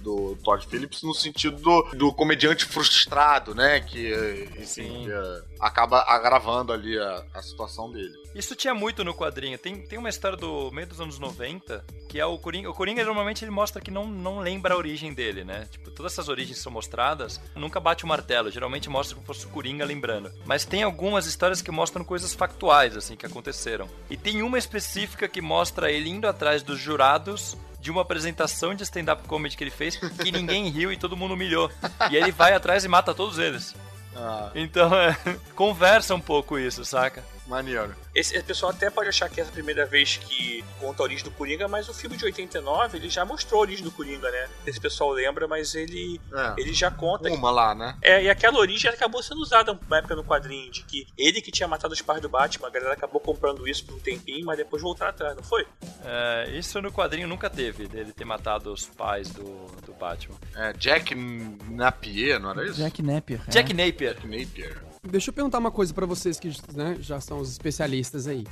do Todd Phillips, no sentido do, do comediante frustrado, né, que, enfim,
Sim.
que, eh, acaba agravando ali a, a situação dele.
Isso tinha muito no quadrinho. Tem, tem uma história do meio dos anos 90, que é o Coringa. O Coringa normalmente ele mostra que não, não lembra a origem dele, né? Tipo, todas essas origens são mostradas, nunca bate o martelo. Geralmente mostra como se fosse o Coringa lembrando. Mas tem algumas histórias que mostram coisas factuais, assim, que aconteceram. E tem uma específica que mostra ele indo atrás dos jurados de uma apresentação de stand-up comedy que ele fez, que ninguém riu e todo mundo humilhou. E ele vai atrás e mata todos eles.
Ah,
Então, é, conversa um pouco isso, saca?
Maneiro.
Esse, esse pessoal até pode achar que essa é a primeira vez que conta a origem do Coringa, mas o filme de 89 ele já mostrou a origem do Coringa, né? Esse pessoal lembra, mas ele,
É.
ele já conta.
Uma lá, né?
É, e aquela origem acabou sendo usada na época no quadrinho, de que ele que tinha matado os pais do Batman, a galera acabou comprando isso por um tempinho, mas depois voltaram atrás, não foi?
É, isso no quadrinho nunca teve, dele ter matado os pais do, do Batman.
É, Jack Napier, não era isso?
Jack Napier. é.
Jack Napier.
Jack Napier.
Deixa eu perguntar uma coisa pra vocês que né, já são os especialistas aí.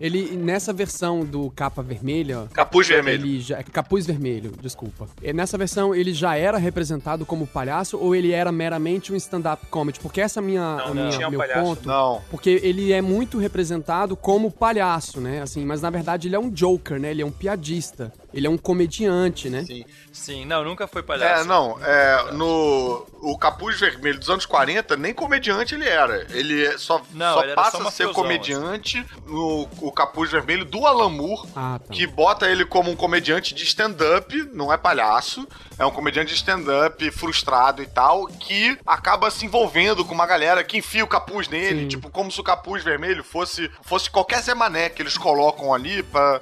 Ele, nessa versão do capa vermelha,
Capuz vermelho.
ele já. Capuz vermelho, desculpa. E nessa versão, ele já era representado como palhaço ou ele era meramente um stand-up comedy? Porque essa é a minha,
Não,
a
não
minha-
tinha
meu
palhaço.
ponto.
Não.
Porque ele é muito representado como palhaço, né? Assim, mas na verdade ele é um joker, né? Ele é um piadista. Ele é um comediante, né?
Sim.
Sim, não, nunca foi palhaço.
É, não, é, no o Capuz Vermelho dos anos 40, nem comediante ele era. Ele só,
Não,
só
ele era
passa
só
a ser comediante no o Capuz Vermelho do Alan Moore,
Ah, tá.
que bota ele como um comediante de stand-up, não é palhaço, é um comediante de stand-up frustrado e tal, que acaba se envolvendo com uma galera que enfia o capuz nele,
Sim.
tipo, como se o capuz vermelho fosse, fosse qualquer Zé Mané que eles colocam ali pra,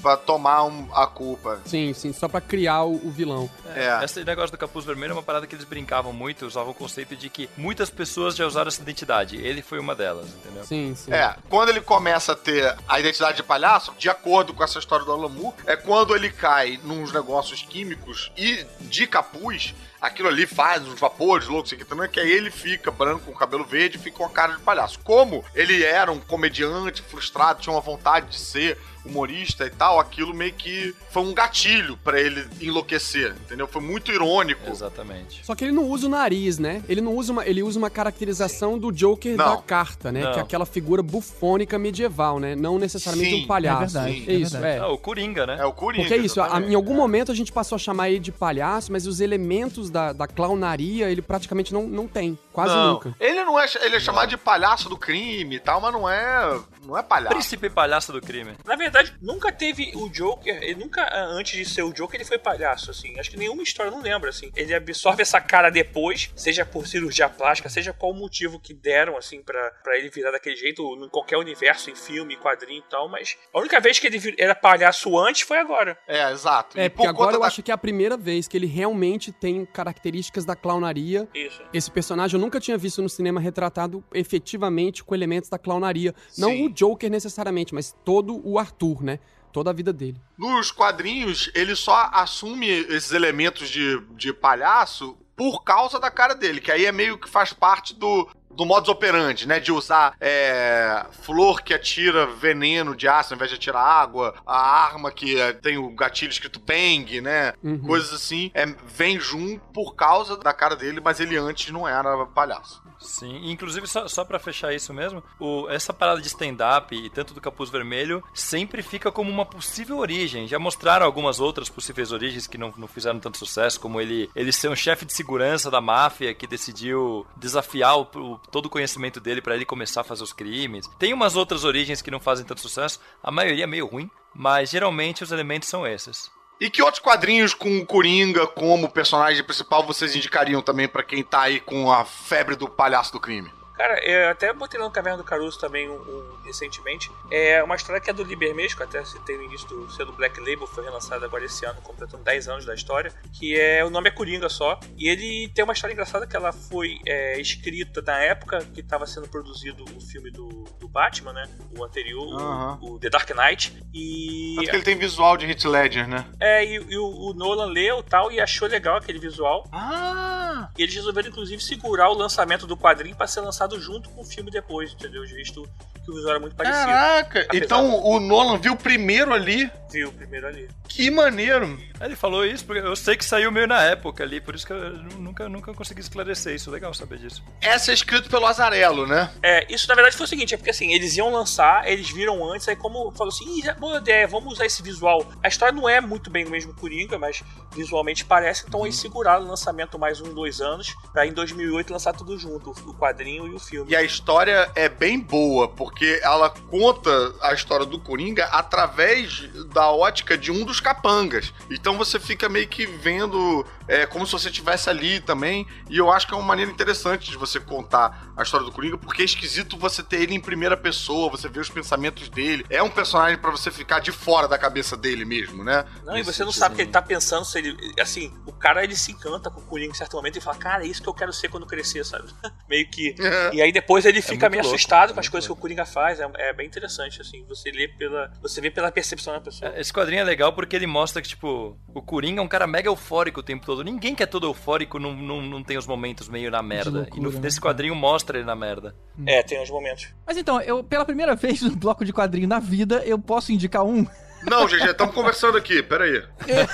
pra tomar um- a culpa.
Sim, sim, só pra criar o, o vilão.
É.
Esse negócio do capuz vermelho é uma parada que eles brincavam muito, usavam o conceito de que muitas pessoas já usaram essa identidade. Ele foi uma delas, entendeu?
Sim, sim.
É, quando ele começa a ter a identidade de palhaço, de acordo com essa história do Moore, é quando ele cai nos negócios químicos e de capuz, aquilo ali faz uns vapores loucos, aqui também, que aí ele fica branco com cabelo verde e fica com a cara de palhaço. Como ele era um comediante frustrado, tinha uma vontade de ser humorista e tal, aquilo meio que foi um gatilho pra ele enlouquecer, entendeu? Foi muito irônico.
Exatamente.
Só que ele não usa o nariz, né? Ele não usa uma, ele usa uma caracterização do Joker
Não.
da carta, né?
Não.
Que é aquela figura bufônica medieval, né? Não necessariamente
Sim,
um palhaço.
é verdade,
é
é
isso,
verdade.
é.
O Coringa, né?
É o Coringa.
Porque é isso, a- em algum momento a gente passou a chamar ele de palhaço, mas os elementos da, da clownaria ele praticamente não, não tem. Quase
não,
nunca.
Ele não é, ele é chamado de palhaço do crime e tal, mas não é, não é palhaço.
Príncipe palhaço do crime.
Na verdade, nunca teve o Joker, ele nunca, antes de ser o Joker, ele foi palhaço, assim. Acho que nenhuma história não lembra, assim. Ele absorve essa cara depois, seja por cirurgia plástica, seja qual o motivo que deram, assim, pra, pra ele virar daquele jeito, em qualquer universo, em filme, quadrinho e tal, mas a única vez que ele vir- era palhaço antes foi agora.
É, exato.
É,
E
porque
por
agora
conta
eu
da-
acho que é a primeira vez que ele realmente tem características da clownaria.
Isso.
Esse personagem nunca tinha visto no cinema retratado efetivamente com elementos da clownaria. Não
Sim.
o Joker necessariamente, mas todo o Arthur, né? Toda a vida dele.
Nos quadrinhos, ele só assume esses elementos de, de palhaço por causa da cara dele, que aí é meio que faz parte do, do modus operandi, né? De usar é, flor que atira veneno de ácido ao invés de atirar água, a arma que é, tem o gatilho escrito bang, né?
Uhum.
Coisas assim. É, vem junto por causa da cara dele, mas ele antes não era palhaço.
Sim, inclusive só, só para fechar isso mesmo, o, essa parada de stand-up e tanto do Capuz Vermelho sempre fica como uma possível origem. Já mostraram algumas outras possíveis origens que não, não fizeram tanto sucesso, como ele, ele ser um chefe de segurança da máfia que decidiu desafiar o, o- todo o conhecimento dele para ele começar a fazer os crimes. Tem umas outras origens que não fazem tanto sucesso, a maioria é meio ruim, mas geralmente os elementos são esses.
E que outros quadrinhos com o Coringa como personagem principal vocês indicariam também pra quem tá aí com a febre do palhaço do crime?
Cara, eu até botei lá no Caverna do Caruso também um, um- recentemente. É uma história que é do Liber mesmo, que eu até citei no início do selo Black Label, foi relançado agora esse ano, completando 10 anos da história. Que é. O nome é Coringa só. E ele tem uma história engraçada que ela foi é, escrita na época que estava sendo produzido o filme do, do Batman, né? O anterior, o-
Aham.
o, The Dark Knight. E.
Tanto que ele tem visual de Hit Ledger, né?
É, e, e o, o Nolan leu tal e achou legal aquele visual.
Ah!
E eles resolveram, inclusive, segurar o lançamento do quadrinho para ser lançado junto com o filme depois, entendeu? Visto que o visual era muito parecido.
Caraca!
Apesar-
Então o Nolan viu primeiro ali.
Viu primeiro ali.
Que maneiro!
Ele falou isso porque eu sei que saiu meio na época ali, por isso que eu nunca, nunca consegui esclarecer isso. Legal saber disso.
Essa é escrito pelo Azarello, né?
É, isso na verdade foi o seguinte, é porque assim, eles iam lançar, eles viram antes, aí como falou assim, Ih, já- boa ideia, vamos usar esse visual. A história não é muito bem o mesmo Coringa, mas visualmente parece, então eles seguraram o lançamento mais uns dois anos, pra em 2008 lançar tudo junto, o quadrinho e o filme.
E a história é bem boa, porque ela conta a história do Coringa através da ótica de um dos capangas. Então você fica meio que vendo é, como se você estivesse ali também. E eu acho que é uma maneira interessante de você contar a história do Coringa, porque é esquisito você ter ele em primeira pessoa, você ver os pensamentos dele. É um personagem pra você ficar de fora da cabeça dele mesmo, né?
Não, e
Nesse
você não
sentido.
sabe o que ele tá pensando, se ele. Assim, o cara ele se encanta com o Coringa em certo momento e fala, cara, é isso que eu quero ser quando crescer, sabe? Meio que. E aí depois ele fica
muito
meio
louco,
assustado
é
com as coisas que o Coringa faz. É, é bem interessante, assim. Você lê pela. Você vê pela percepção da pessoa.
Esse quadrinho é legal porque ele mostra que, tipo, o Coringa é um cara mega eufórico o tempo todo. Ninguém que é todo eufórico não, não, não tem os momentos meio na merda.
loucura,
e no,
né,
nesse quadrinho mostra ele na merda.
É, tem uns momentos.
Mas então, eu, pela primeira vez no bloco de quadrinho na vida, eu posso indicar um.
Não, GG, estamos conversando aqui, peraí.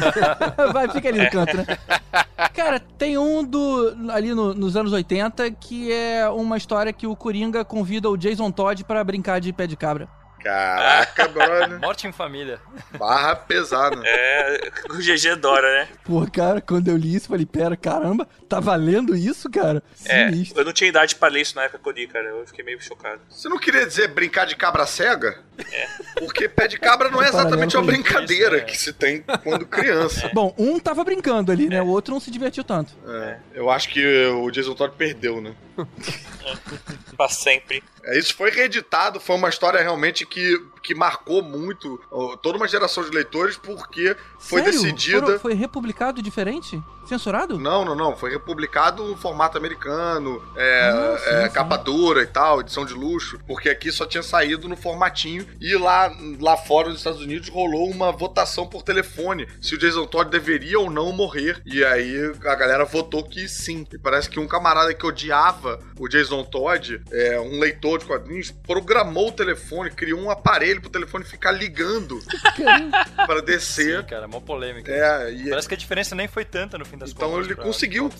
Vai, fica ali no canto, né? Cara, tem um do ali no- nos anos 80 que é uma história que o Coringa convida o Jason Todd pra brincar de pé de cabra.
Caraca, brother.
Morte em família.
Barra pesada.
É, o GG adora, né?
Pô, cara, quando eu li isso, falei, pera, caramba, tá valendo isso, cara?
É,
Sinistro.
eu não tinha idade pra ler isso na época que eu li, cara. Eu fiquei meio chocado.
Você não queria dizer brincar de cabra cega? Porque pé de cabra não é exatamente uma brincadeira
é.
que se tem quando criança.
Bom, um tava brincando ali, né? O outro não se divertiu tanto.
É, eu acho que o Jason Todd perdeu, né?
Pra sempre.
É, Isso foi reeditado, foi uma história realmente que, que marcou muito toda uma geração de leitores, porque foi
Sério?
decidida.
Foram- foi republicado diferente? Censurado?
Não, não, não. Foi republicado no formato americano, é,
Ah, sim,
é,
sim.
capa dura e tal, edição de luxo, porque aqui só tinha saído no formatinho e lá, lá fora nos Estados Unidos rolou uma votação por telefone se o Jason Todd deveria ou não morrer. E aí a galera votou que sim. E parece que um camarada que odiava o Jason Todd, é, um leitor de quadrinhos, programou o telefone, criou um aparelho pro telefone ficar ligando para descer.
Sim, cara, mó polêmica.
É, e
Parece que a diferença nem foi tanta no fim das
Então
contas.
ele
pra-
conseguiu.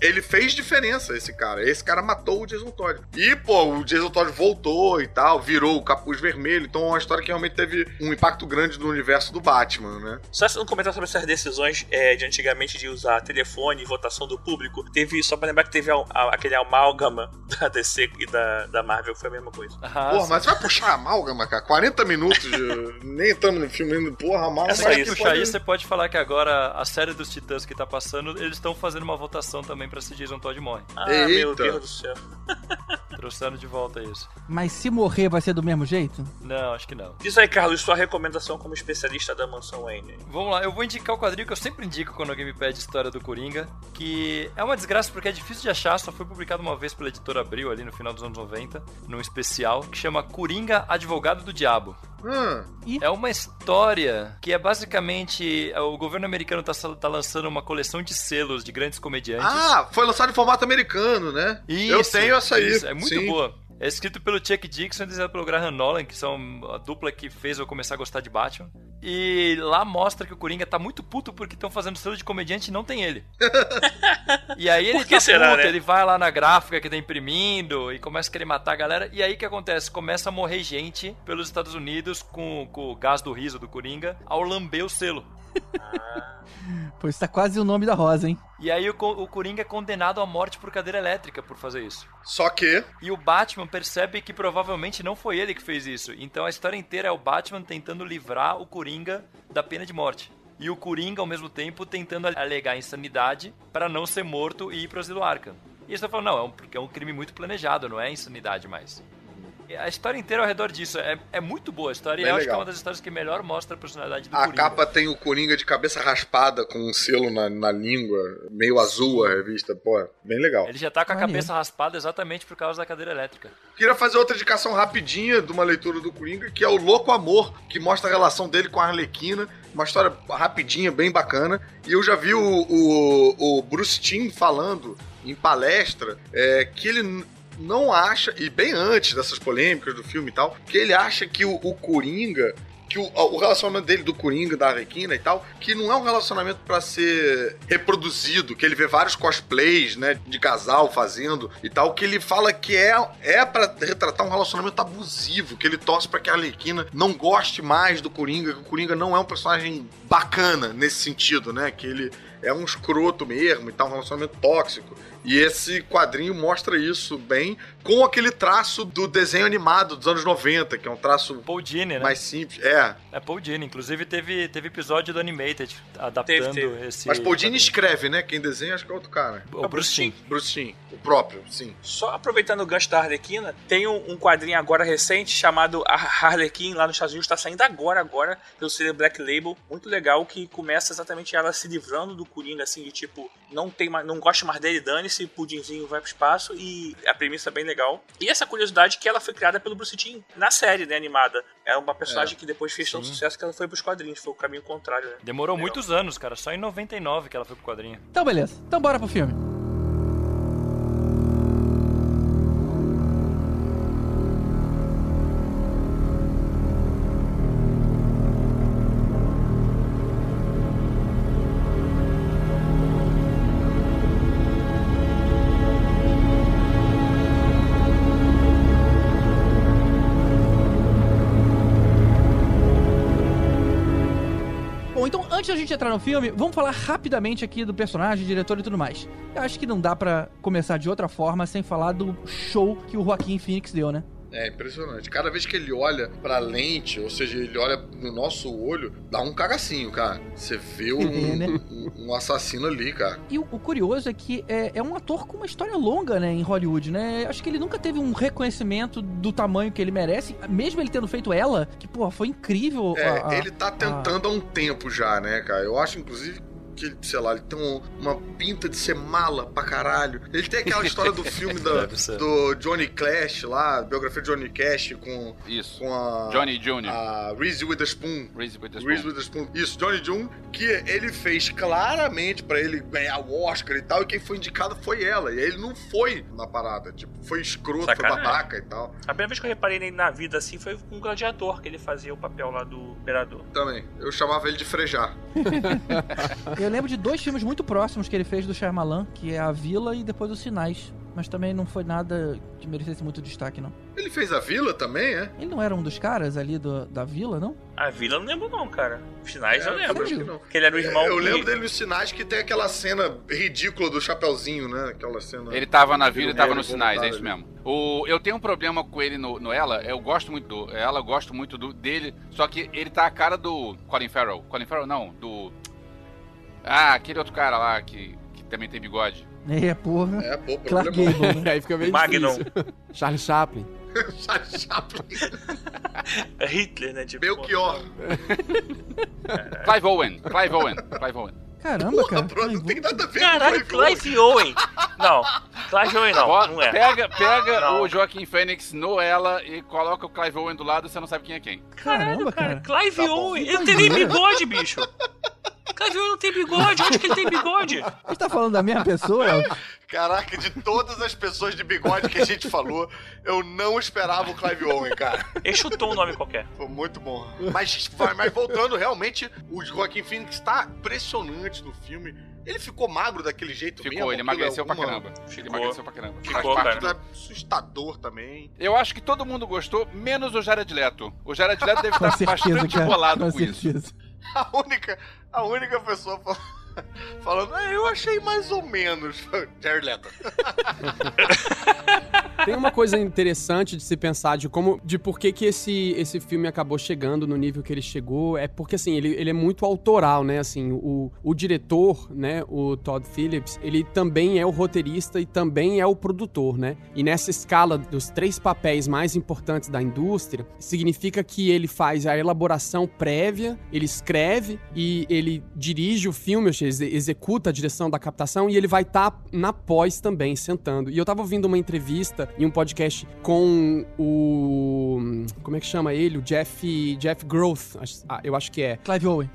ele fez diferença, esse cara. Esse cara matou o Jason Todd. E, pô, o Jason Todd voltou e tal, virou o capuz vermelho. Então é uma história que realmente teve um impacto grande no universo do Batman, né?
Só um comentário sobre essas decisões é, de antigamente de usar telefone e votação do público. Teve, só pra lembrar que teve a- a- aquele amálgama da DC e da, da Marvel, foi a mesma coisa.
Ah,
porra,
sim.
mas vai puxar amálgama, cara? 40 minutos de... Nem estamos no filme ainda. Porra, amálgama.
É só isso.
puxar isso, você pode falar que agora a série dos Titãs que tá passando, eles estão fazendo uma votação também pra se Jason Todd morre.
Ah,
Eita.
meu Deus do céu.
Trouxeram de volta isso.
Mas se morrer vai ser do mesmo jeito?
Não, acho que não.
Diz aí, Carlos, sua recomendação como especialista da mansão Wayne.
Vamos lá, eu vou indicar o quadrinho que eu sempre indico quando alguém me pede história do Coringa, que é uma desgraça porque é difícil de achar, só foi publicado uma vez pela editora Abril ali no final dos anos 90, num especial, que chama Coringa Advogado do Diabo.
Hum,
É uma história que é basicamente o governo americano tá, tá lançando uma coleção de selos de grandes comediantes.
Ah, foi lançado em formato americano, né? eu
Isso,
tenho essa aí.
isso, é muito
sim.
boa. É escrito pelo Chuck Dixon e desenhado pelo Graham Nolan, que são a dupla que fez eu começar a gostar de Batman. E lá mostra que o Coringa tá muito puto porque estão fazendo selo de comediante e não tem ele. e aí ele tá
será,
puto,
né?
ele vai lá na gráfica que tá imprimindo e começa a querer matar a galera. E aí o que acontece? Começa a morrer gente pelos Estados Unidos com, com o gás do riso do Coringa ao lamber o selo.
Pô, isso tá quase o nome da rosa, hein?
E aí o, o Coringa é condenado à morte por cadeira elétrica por fazer isso.
Só que.
E o Batman percebe que provavelmente não foi ele que fez isso. Então a história inteira é o Batman tentando livrar o Coringa da pena de morte. E o Coringa, ao mesmo tempo, tentando alegar insanidade para não ser morto e ir pro asilo Arkham. E eles estão falando, não, é um, porque é um crime muito planejado, não é insanidade mais. E A história inteira ao redor disso é, é muito boa a história. E
Bem
eu acho que é uma das histórias que melhor mostra a personalidade do
A
Coringa.
capa tem o Coringa de cabeça raspada com um selo na, na língua, meio azul a revista. Pô, bem legal.
Ele já tá com a
Maneiro.
cabeça raspada exatamente por causa da cadeira elétrica.
Queria fazer outra indicação rapidinha de uma leitura do Coringa, que é o Louco Amor, que mostra a relação dele com a Arlequina. Uma história rapidinha, bem bacana. E eu já vi o, o, o Bruce Timm falando em palestra é, que ele não acha, e bem antes dessas polêmicas do filme e tal, que ele acha que o, o Coringa que o, o relacionamento dele do Coringa, da Arlequina e tal, que não é um relacionamento pra ser reproduzido, que ele vê vários cosplays, né, de casal fazendo e tal, que ele fala que é é para retratar um relacionamento abusivo, que ele torce pra que a Arlequina não goste mais do Coringa, que o Coringa não é um personagem bacana nesse sentido, né, que ele é um escroto mesmo e tal, um relacionamento tóxico. E esse quadrinho mostra isso bem, com aquele traço do desenho animado dos anos 90, que é um traço
Paul Dini, né?
mais simples. É,
É Paul Dini. Inclusive teve, teve episódio do Animated adaptando
Teve, teve.
esse...
mas Paul Dini escreve, né? Quem desenha acho que é outro cara.
O Bruce Timm.
Bruce Timm, o próprio, sim.
Só aproveitando o gancho da Harlequina, tem um, um quadrinho agora recente chamado A Harlequin lá nos Estados Unidos, tá saindo agora, agora, pelo selo Black Label, muito legal, que começa exatamente ela se livrando do Coringa, assim, de tipo, não tem mais, não gosta mais dele, dane-se, Pudinzinho vai pro espaço, e a premissa é bem legal. E essa curiosidade que ela foi criada pelo Bruce Timm na série, né, animada. É uma personagem que depois fez tanto sucesso que ela foi pros quadrinhos, foi o caminho contrário, né?
Demorou
Legal.
muitos anos, cara. Só em 99 que ela foi pro quadrinho.
Então, beleza. Então, bora pro filme. Gente entrar no filme, vamos falar rapidamente aqui do personagem, diretor e tudo mais. Eu acho que não dá pra começar de outra forma sem falar do show que o Joaquim Phoenix deu, né?
É impressionante. Cada vez que ele olha pra lente, ou seja, ele olha no nosso olho, dá um cagacinho, cara. Você vê um,
É, né?
um- um assassino ali, cara.
E o, o curioso é que é, é um ator com uma história longa, né, em Hollywood, né? Acho que ele nunca teve um reconhecimento do tamanho que ele merece, mesmo ele tendo feito ela, que, pô, foi incrível.
É,
a- a-
ele tá tentando há um tempo já, né, cara? Eu acho, inclusive, que ele, sei lá, ele tem um- uma pinta de ser mala pra caralho. Ele tem aquela história do filme da- do Johnny Clash lá, biografia de Johnny Cash com,
Isso.
com a.
Johnny Jr.
A Reese Witherspoon.
Reese Witherspoon.
Reese Witherspoon. Isso, Johnny June, que ele fez claramente pra ele ganhar o Oscar e tal, e quem foi indicado foi ela. E aí ele não foi na parada, tipo, foi escroto,
Sacanagem.
foi babaca e tal.
A primeira vez que eu reparei nele na vida, assim, foi com um gladiador, que ele fazia o papel lá do imperador.
Também. Eu chamava ele de frejar.
Eu lembro de dois filmes muito próximos que ele fez do Shyamalan, que é A Vila e depois Os Sinais. Mas também não foi nada que merecesse muito destaque, não.
Ele fez a vila também, é?
Ele não era um dos caras ali do- da vila, não?
A vila eu não lembro não, cara. Finais eu
É,
lembro.
acho que não.
Que ele era o irmão
Eu
que-
lembro dele nos sinais que tem aquela cena ridícula do Chapeuzinho, né? Aquela cena.
Ele tava na vila e tava nos sinais, é isso mesmo. O, eu tenho um problema com ele no, no Ela, eu gosto muito do Ela, eu gosto muito do, dele, só que ele tá a cara do Colin Farrell. Colin Farrell não, do... Ah, aquele outro cara lá que, que também tem bigode.
É, porra.
É, pô,
Clark
problema.
Gable, né?
Aí fica meio
Magnum.
difícil. Charlie Chaplin.
Charles Chaplin.
É Hitler, né? Tipo,
Belchior.
Clive Owen, Clive Owen, Clive Owen.
Caramba,
Porra,
cara.
bro, não tem nada a ver
Caralho,
com Clive
Clive Owen. Não, Clive Owen não,
Bota-
não é.
Pega, pega
Não.
o Joaquim Fênix no ela e coloca o Clive Owen do lado, você não sabe quem é quem.
Caramba, cara.
Clive
Tá.
Owen, ele não tem nem bigode, bicho. Clive Owen não tem bigode, onde que ele tem bigode?
A gente tá falando da mesma pessoa?
Caraca, de todas as pessoas de bigode que a gente falou, eu não esperava o Clive Owen, cara.
Ele chutou um nome qualquer.
Foi muito bom. Mas, mas voltando, realmente, o Joaquim Phoenix tá impressionante no filme. Ele ficou magro daquele jeito
Ficou,
mesmo?
ele
é
emagreceu pra caramba. Ele
Ficou.
emagreceu pra caramba.
Faz
Ficou,
parte
cara.
do assustador também.
Eu acho que todo mundo gostou, menos o Jared Leto. O Jared Leto deve estar
certeza,
bastante
cara.
bolado
Com
com isso.
A única, a única pessoa fal- falando, "Ah, eu achei mais ou menos. Jared Leto.
Tem uma coisa interessante de se pensar de como, de por que que esse, esse filme acabou chegando no nível que ele chegou, é porque, assim, ele, ele é muito autoral, né, assim, o, o diretor, né, o Todd Phillips, ele também é o roteirista e também é o produtor, né, e nessa escala dos três papéis mais importantes da indústria, significa que ele faz a elaboração prévia, ele escreve e ele dirige o filme, exe- executa a direção da captação e ele vai estar na pós também, sentando. E eu tava ouvindo uma entrevista em um podcast com o. Como é que chama ele? O Jeff. Jeff Growth, ah, eu acho que é.
Clive Owen.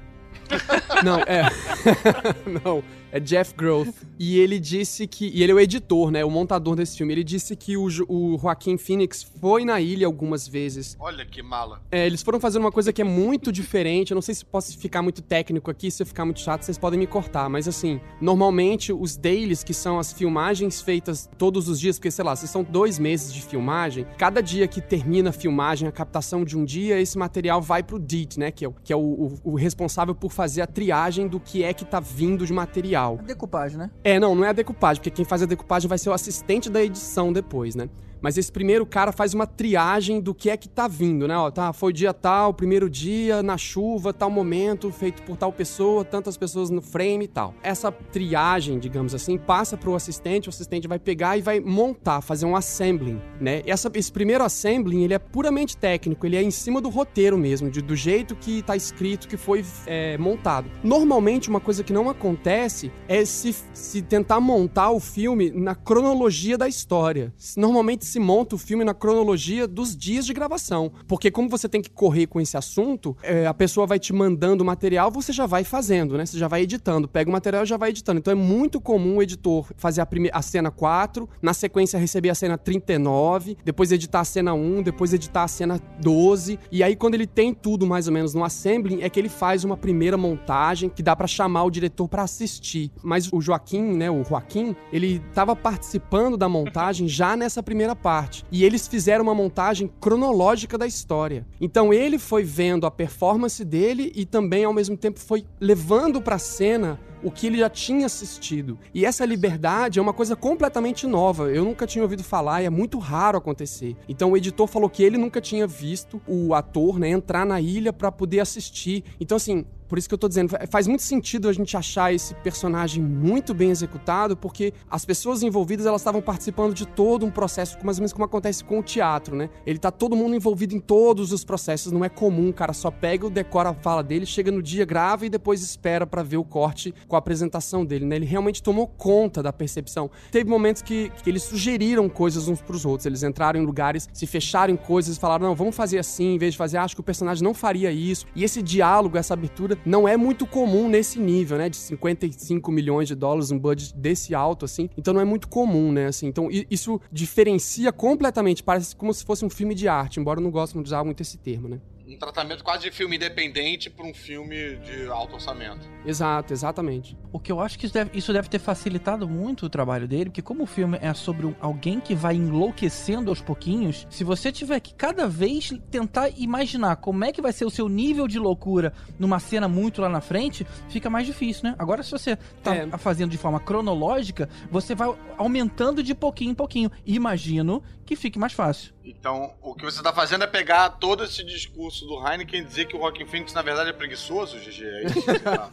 Não, é. Não, é Jeff Growth. E ele disse que. E ele é o editor, né? O montador desse filme. Ele disse que o, o Joaquim Phoenix foi na ilha algumas vezes.
Olha que mala.
É, eles foram fazendo uma coisa que é muito diferente. Eu não sei se posso ficar muito técnico aqui, se eu ficar muito chato, vocês podem me cortar. Mas assim, normalmente os dailies, que são as filmagens feitas todos os dias, porque sei lá, se são dois meses de filmagem, cada dia que termina a filmagem, a captação de um dia, esse material vai pro DIT, né? Que é, o, que é o, o- o responsável por fazer a triagem do que é que tá vindo de material.
A decupagem, né?
É, não, não é a decupagem, porque quem faz a decupagem vai ser o assistente da edição depois, né? Mas esse primeiro cara faz uma triagem do que é que tá vindo, né? Ó, tá, foi dia tal, primeiro dia, na chuva, tal momento, feito por tal pessoa, tantas pessoas no frame e tal. Essa triagem, digamos assim, passa pro assistente, o assistente vai pegar e vai montar, fazer um assembling, né? Essa, esse primeiro assembling, ele é puramente técnico, ele é em cima do roteiro mesmo, de- do jeito que tá escrito, que foi é, montado. Normalmente, uma coisa que não acontece é se, se tentar montar o filme na cronologia da história. Normalmente se monta o filme na cronologia dos dias de gravação. Porque como você tem que correr com esse assunto, é, a pessoa vai te mandando o material, você já vai fazendo, né? Você já vai editando. Pega o material e já vai editando. Então é muito comum o editor fazer a, prime- a cena 4, na sequência receber a cena 39, depois editar a cena 1, depois editar a cena 12. E aí, quando ele tem tudo mais ou menos no assembling, é que ele faz uma primeira montagem que dá pra chamar o diretor pra assistir. Mas o Joaquim, né, o Joaquim, ele tava participando da montagem já nessa primeira parte. E eles fizeram uma montagem cronológica da história. Então ele foi vendo a performance dele e também ao mesmo tempo foi levando pra cena o que ele já tinha assistido. E essa liberdade é uma coisa completamente nova. Eu nunca tinha ouvido falar e é muito raro acontecer. Então o editor falou que ele nunca tinha visto o ator, né, entrar na ilha pra poder assistir. Então assim, por isso que eu tô dizendo, fa- faz muito sentido a gente achar esse personagem muito bem executado, porque as pessoas envolvidas, elas estavam participando de todo um processo, mais ou menos como acontece com o teatro, né? Ele tá todo mundo envolvido em todos os processos, não é comum, cara só pega, decora a fala dele, chega no dia, grava e depois espera pra ver o corte com a apresentação dele, né? Ele realmente tomou conta da percepção. Teve momentos que, que eles sugeriram coisas uns pros outros, eles entraram em lugares, se fecharam em coisas falaram, não, vamos fazer assim, em vez de fazer, "Ah, acho que o personagem não faria isso. E esse diálogo, essa abertura, não é muito comum nesse nível, né? De 55 milhões de dólares, um budget desse alto, assim. Então não é muito comum, né? Assim, então isso diferencia completamente, parece como se fosse um filme de arte, embora eu não goste de usar muito esse termo, né?
Um tratamento quase de filme independente pra um filme de alto orçamento.
Exato, exatamente.
O que eu acho que isso deve, isso deve ter facilitado muito o trabalho dele, porque como o filme é sobre um- alguém que vai enlouquecendo aos pouquinhos, se você tiver que cada vez tentar imaginar como é que vai ser o seu nível de loucura numa cena muito lá na frente, fica mais difícil, né? Agora, se você tá
É.
fazendo de forma cronológica, você vai aumentando de pouquinho em pouquinho. Imagino que fique mais fácil.
Então, o que você tá fazendo é pegar todo esse discurso do Heineken e dizer que o Rockin' Phoenix, na verdade, é preguiçoso, GG. É isso? tá-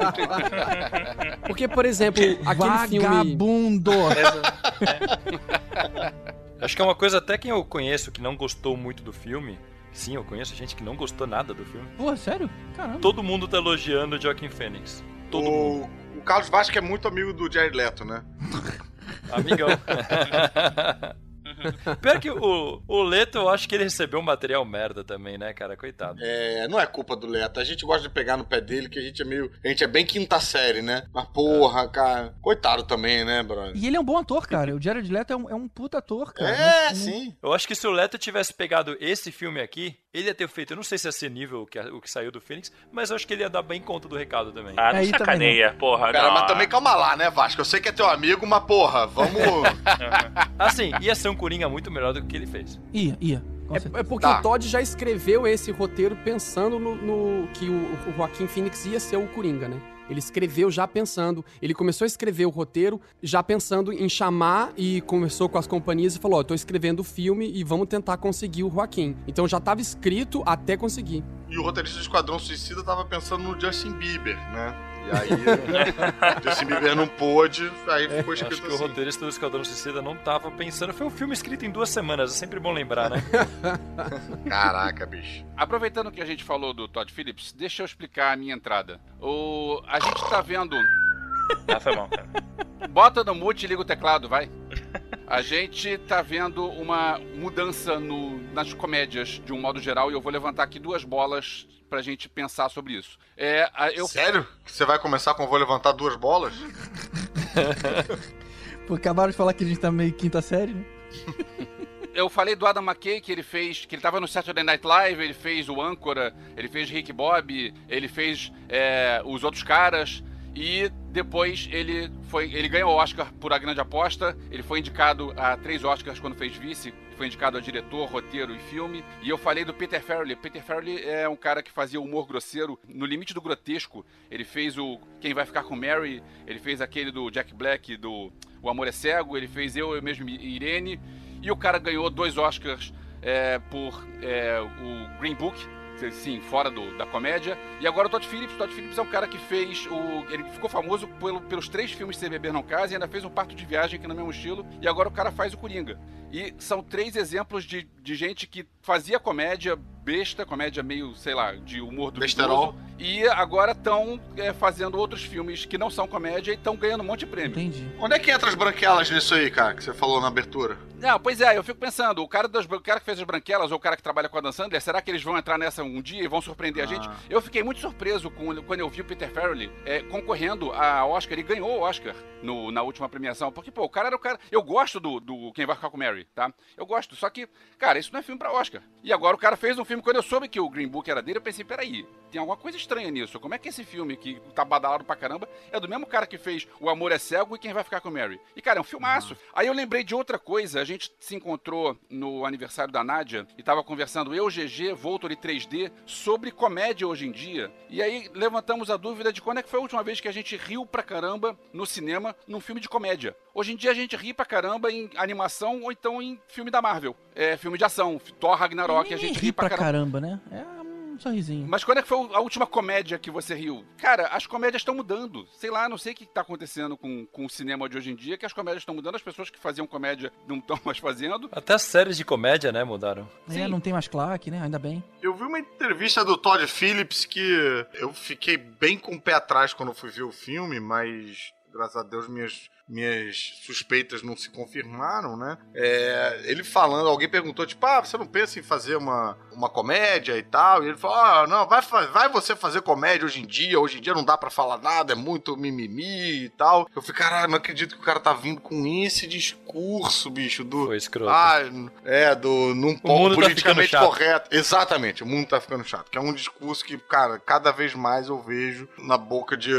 Porque, por exemplo, aquele filme...
Vagabundo!
Acho que é uma coisa até quem eu conheço que não gostou muito do filme. Sim, eu conheço gente que não gostou nada do filme.
Pô, sério? Caramba.
Todo mundo tá elogiando o Joaquin Phoenix. Todo mundo.
O, o Carlos Vasco é muito amigo do Jared Leto, né?
Amigão. Pior que o, o Leto, eu acho que ele recebeu um material merda também, né, cara? Coitado.
É, não é culpa do Leto. A gente gosta de pegar no pé dele, que a gente é meio. A gente é bem quinta série, né? Mas porra, cara. Coitado também, né, brother?
E ele é um bom ator, cara. O Jared Leto é um, é um puta ator, cara.
É,
Não-
sim.
Eu acho que se o Leto tivesse pegado esse filme aqui, ele ia ter feito. Eu não sei se ia ser nível o que, o que saiu do Phoenix, mas eu acho que ele ia dar bem conta do recado também.
Ah, não
Aí também
sacaneia, porra.
Pera,
não.
mas também calma lá, né, Vasco? Eu sei que é teu amigo, mas porra, vamos.
Assim, ia ser um Coringa muito melhor do que o que ele fez.
Ia, ia.
É, é porque
Tá.
o Todd já escreveu esse roteiro pensando no, no- que o, o Joaquim Phoenix ia ser o Coringa, né? Ele escreveu já pensando, ele começou a escrever o roteiro já pensando em chamar e conversou com as companhias e falou: Ó, eu tô escrevendo o filme e vamos tentar conseguir o Joaquim. Então já tava escrito até conseguir.
E o roteirista do Esquadrão Suicida tava pensando no Justin Bieber, né? E aí, o Justin Bieber não pôde, aí ficou
Acho
escrito
que o
assim.
roteirista do Esquadrão Suicida não tava pensando. Foi um filme escrito em duas semanas, é sempre bom lembrar, né?
Caraca, bicho.
Aproveitando que a gente falou do Todd Phillips, deixa eu explicar a minha entrada. O... A gente tá vendo.
Ah, foi bom, cara.
Bota no mute e liga o teclado, vai. A gente tá vendo uma mudança no- nas comédias, de um modo geral, e eu vou levantar aqui duas bolas pra gente pensar sobre isso. É, eu
Sério? Que você vai começar com vou levantar duas bolas?
Pô, acabaram de falar que a gente tá meio quinta série, né?
eu falei do Adam McKay que ele fez, que ele tava no Saturday Night Live, ele fez o Âncora, ele fez Rick Bob, ele fez é, os outros caras e depois ele foi, ele ganhou o Oscar por A Grande Aposta, ele foi indicado a três Oscars quando fez Vice, foi indicado a diretor, roteiro e filme. E eu falei do Peter Farrelly. Peter Farrelly é um cara que fazia humor grosseiro no limite do grotesco. Ele fez o Quem Vai Ficar com Mary, ele fez aquele do Jack Black do O Amor é Cego, ele fez Eu, Eu Mesmo Irene. E o cara ganhou dois Oscars é, por é, o Green Book, sim, fora do, da comédia. E agora o Todd Phillips. O Todd Phillips é um cara que fez o. Ele ficou famoso pelo- pelos três filmes Se Beber Não Casa e ainda fez um parto de viagem é no mesmo estilo. E agora o cara faz o Coringa. E são três exemplos de, de gente que fazia comédia besta, comédia meio, sei lá, de humor do
Besterol.
E agora estão fazendo outros filmes que não são comédia e estão ganhando um monte de prêmio.
Entendi.
Onde é que entra as branquelas nisso aí, cara, que você falou na abertura?
Não, pois é, eu fico pensando, o cara, das, o cara que fez as branquelas ou o cara que trabalha com a Dan Sandler, será que eles vão entrar nessa um dia e vão surpreender a gente?
Ah.
Eu fiquei muito surpreso com, quando eu vi o Peter Farrelly é, concorrendo a Oscar. Ele ganhou o Oscar no- na última premiação. Porque, pô, o cara era o cara. Eu gosto do, do Quem Vai Ficar com Mary, tá? Eu gosto. Só que, cara, isso não é filme pra Oscar. E agora o cara fez um filme. Quando eu soube que o Green Book era dele, eu pensei, peraí, tem alguma coisa estranha nisso. Como é que esse filme, que tá badalado pra caramba, é do mesmo cara que fez O Amor é Cego e Quem Vai Ficar com Mary? E, cara, é um filmaço. Aí eu lembrei de outra coisa. A gente se encontrou no aniversário da Nádia e tava conversando, eu, GG, Voltor e 3D, sobre comédia hoje em dia. E aí levantamos a dúvida de quando é que foi a última vez que a gente riu pra caramba no cinema num filme de comédia. Hoje em dia a gente ri pra caramba em animação ou então em filme da Marvel. É, filme de ação, Thor Ragnarok, a gente ri pra caramba.
né? É sorrisinho.
Mas quando é que foi a última comédia que você riu? Cara, as comédias estão mudando. Sei lá, não sei o que tá acontecendo com, com o cinema de hoje em dia, que as comédias estão mudando, as pessoas que faziam comédia não estão mais fazendo.
Até as séries de comédia, né, mudaram.
É,
Sim.
não tem mais claque, né? Ainda bem.
Eu vi uma entrevista do Todd Phillips que eu fiquei bem com o pé atrás quando fui ver o filme, mas graças a Deus minhas, minhas suspeitas não se confirmaram, né? É, ele falando, alguém perguntou, tipo, ah, você não pensa em fazer uma, uma comédia e tal? E ele falou, ah, não, vai, vai você fazer comédia hoje em dia, hoje em dia não dá pra falar nada, é muito mimimi e tal. Eu falei, caralho, não acredito que o cara tá vindo com esse discurso, bicho, do...
Foi escroto.
Ah, é, do num
mundo
ponto
tá
politicamente
chato.
correto. Exatamente, o mundo tá ficando chato. Que é um discurso que, cara, cada vez mais eu vejo na boca de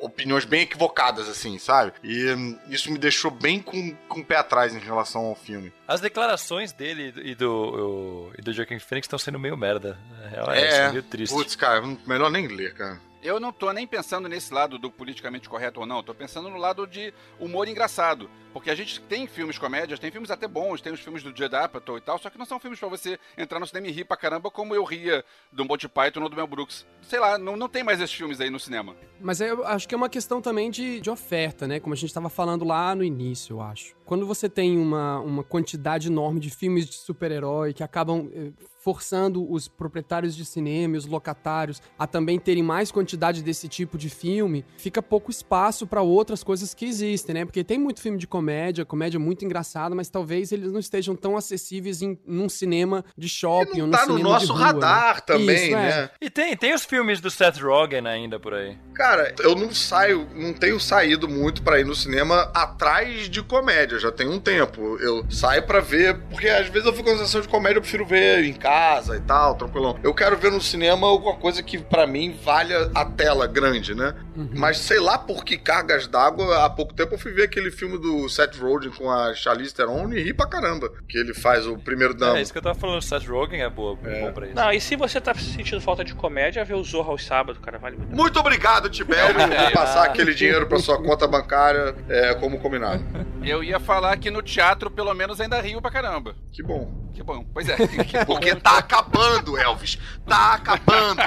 opiniões bem equivocadas, assim, sabe? E hum, isso me deixou bem com, com o pé atrás em relação ao filme.
As declarações dele e do, e do Joaquin Phoenix estão sendo meio merda. É,
É,
é meio triste.
Putz, cara, melhor nem ler, cara.
Eu não tô nem pensando nesse lado do politicamente correto ou não, tô pensando no lado de humor engraçado. Porque a gente tem filmes comédias, tem filmes até bons, tem os filmes do Judd Apatow e tal, só que não são filmes pra você entrar no cinema e rir pra caramba como eu ria do Monty Python ou do Mel Brooks. Sei lá, não, não tem mais esses filmes aí no cinema.
Mas eu acho que é uma questão também de, de oferta, né? Como a gente estava falando lá no início, eu acho. Quando você tem uma, uma quantidade enorme de filmes de super-herói que acabam eh, forçando os proprietários de cinema e os locatários a também terem mais quantidade desse tipo de filme, fica pouco espaço para outras coisas que existem, né? Porque tem muito filme de comédia, comédia muito engraçada, mas talvez eles não estejam tão acessíveis em num cinema de shopping ou num
tá no
cinema de
nosso
rua, né?
radar também,
Isso, é.
né?
E tem, tem os filmes do Seth Rogen ainda por aí.
Cara, eu não saio, não tenho saído muito pra ir no cinema atrás de comédia, já tem um tempo. Eu saio pra ver, porque às vezes eu fico com a sensação de comédia, eu prefiro ver em casa e tal, tranquilão. Eu quero ver no cinema alguma coisa que pra mim valha a tela grande, né?
Uhum.
Mas sei lá por que cargas d'água, há pouco tempo eu fui ver aquele filme do Seth Rogen com a Charlize Theron e ri pra caramba. Que ele faz o primeiro dama.
É isso que eu tava falando, o Seth Rogen é boa, bom pra isso.
Não, e se você tá sentindo falta de comédia, vê o Zorro aos sábados, cara, vale muito.
Muito obrigado, Tibério, por passar aquele dinheiro pra sua conta bancária, é, como combinado.
Eu ia falar que no teatro, pelo menos, ainda rio pra caramba.
Que bom.
Que bom. Pois é, que bom.
Porque tá acabando, Elvis. Tá acabando.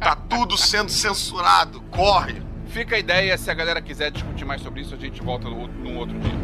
Tá tudo sendo censurado. Corre.
Fica a ideia, se a galera quiser discutir mais sobre isso, a gente volta no- num outro dia.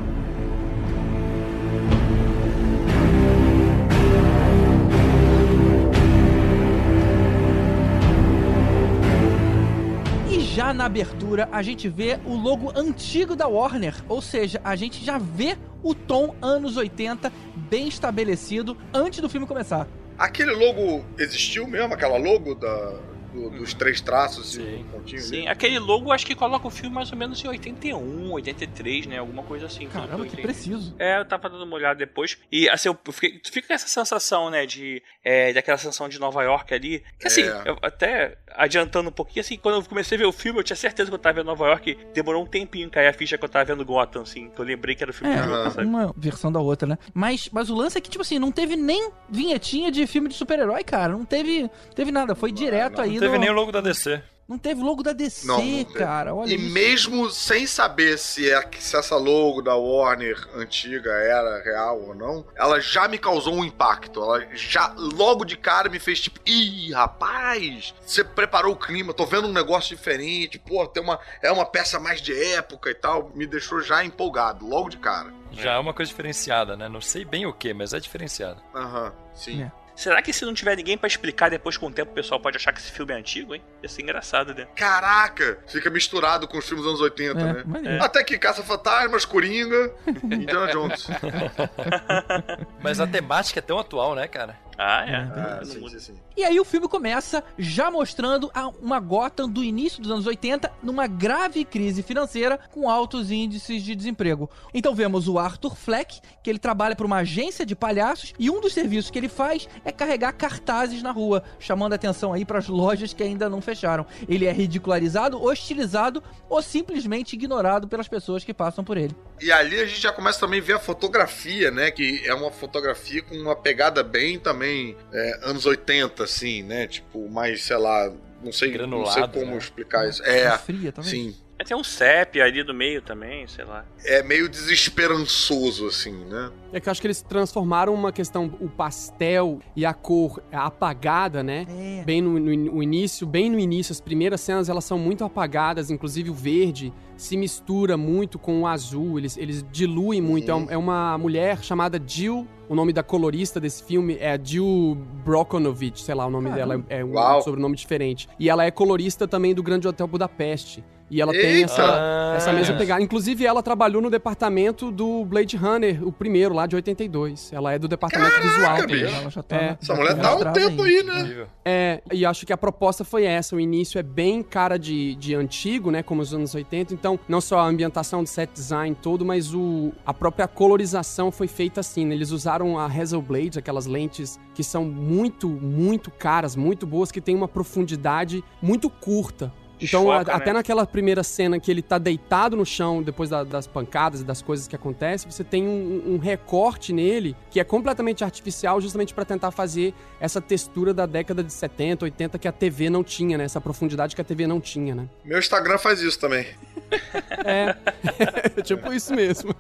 E já na abertura a gente vê o logo antigo da Warner, ou seja, a gente já vê o tom anos 80 bem estabelecido antes do filme começar.
Aquele logo existiu mesmo? Aquela logo da, do- dos três traços e
Sim.
um pontinho ali?
Sim, aquele logo acho que coloca o filme mais ou menos em 81, 83, né? Alguma coisa assim.
Caramba,
eu
que preciso.
É, eu tava dando uma olhada depois. E assim, eu fiquei, tu fica com essa sensação, né? De. É, daquela sensação de Nova York ali. Que assim,
É.
eu até adiantando um pouquinho, assim, quando eu comecei a ver o filme, eu tinha certeza que eu tava vendo Nova York. Demorou um tempinho cair a ficha que eu tava vendo Gotham, assim. Que eu lembrei que era o filme
É,
de Gotham, sabe?
uma versão da outra, né? Mas, mas o lance é que, tipo assim, não teve nem vinhetinha de filme de super-herói, cara. Não teve, teve nada. Foi direto aí
Não teve
no-
nem o logo da DC.
Não teve logo da DC,
Não, não
cara. Olha
E
isso.
mesmo sem saber se, é, se essa logo da Warner antiga era real ou não, ela já me causou um impacto. Ela já, logo de cara, me fez tipo, ih, rapaz, você preparou o clima, tô vendo um negócio diferente, pô, tem uma, é uma peça mais de época e tal. Me deixou já empolgado, logo de cara.
Já é uma coisa diferenciada, né? Não sei bem o que, mas é diferenciada.
Aham, sim.
É.
Será que se não tiver ninguém pra explicar depois com o tempo, o pessoal pode achar que esse filme é antigo, hein? Ia ser engraçado, né?
Caraca! Fica misturado com os filmes dos anos 80,
É,
né?
maneiro.
Até que Caça-Fantasmas, Coringa, Indiana Jones.
Mas a temática é tão atual, né, cara?
Ah, é.
Ah,
Não
sim, sim, sim.
E aí o filme começa já mostrando uma Gotham do início dos anos 80 numa grave crise financeira com altos índices de desemprego. Então vemos o Arthur Fleck, que ele trabalha para uma agência de palhaços e um dos serviços que ele faz é carregar cartazes na rua, chamando atenção aí para as lojas que ainda não fecharam. Ele é ridicularizado, hostilizado ou simplesmente ignorado pelas pessoas que passam por ele.
E ali a gente já começa também a ver a fotografia, né? Que é uma fotografia com uma pegada bem também é, anos 80, assim, né? Tipo, mais, sei lá, não sei, não sei como
né?
explicar isso. É,
fria, talvez.
sim.
É, Tem um CEP ali do meio também, sei lá.
É meio desesperançoso, assim, né?
É que eu acho que eles transformaram uma questão, o pastel e a cor apagada, né?
É.
Bem no, no- no início, bem no início, as primeiras cenas elas são muito apagadas, inclusive o verde se mistura muito com o azul, eles, eles diluem muito. É um- É, uma mulher chamada Jill, o nome da colorista desse filme é a Jill Brokonovich, sei lá, o nome
Caramba.
dela é, é um
Uau.
sobrenome diferente. E ela é colorista também do Grande Hotel Budapeste. E ela tem
Eita!
essa,
Ah,
essa mesma pegada. Inclusive, ela trabalhou no departamento do Blade Runner, o primeiro, lá de 82. Ela é do departamento visual.
bicho.
Ela já tá,
É.
já
Essa mulher tá há um tempo aí, né?
É, e acho que a proposta foi essa. O início é bem cara de, de antigo, né? Como os anos 80. Então, não só a ambientação do set design todo, mas o, a própria colorização foi feita assim. Né? Eles usaram a Hasselblad, aquelas lentes que são muito, muito caras, muito boas, que tem uma profundidade muito curta. Então, a-
Desfoca,
até
né?
naquela primeira cena que ele tá deitado no chão depois da- das pancadas e das coisas que acontecem, você tem um, um recorte nele que é completamente artificial, justamente pra tentar fazer essa textura da década de 70, 80 que a TV não tinha, né? Essa profundidade que a TV não tinha, né?
Meu Instagram faz isso também.
É, tipo isso mesmo.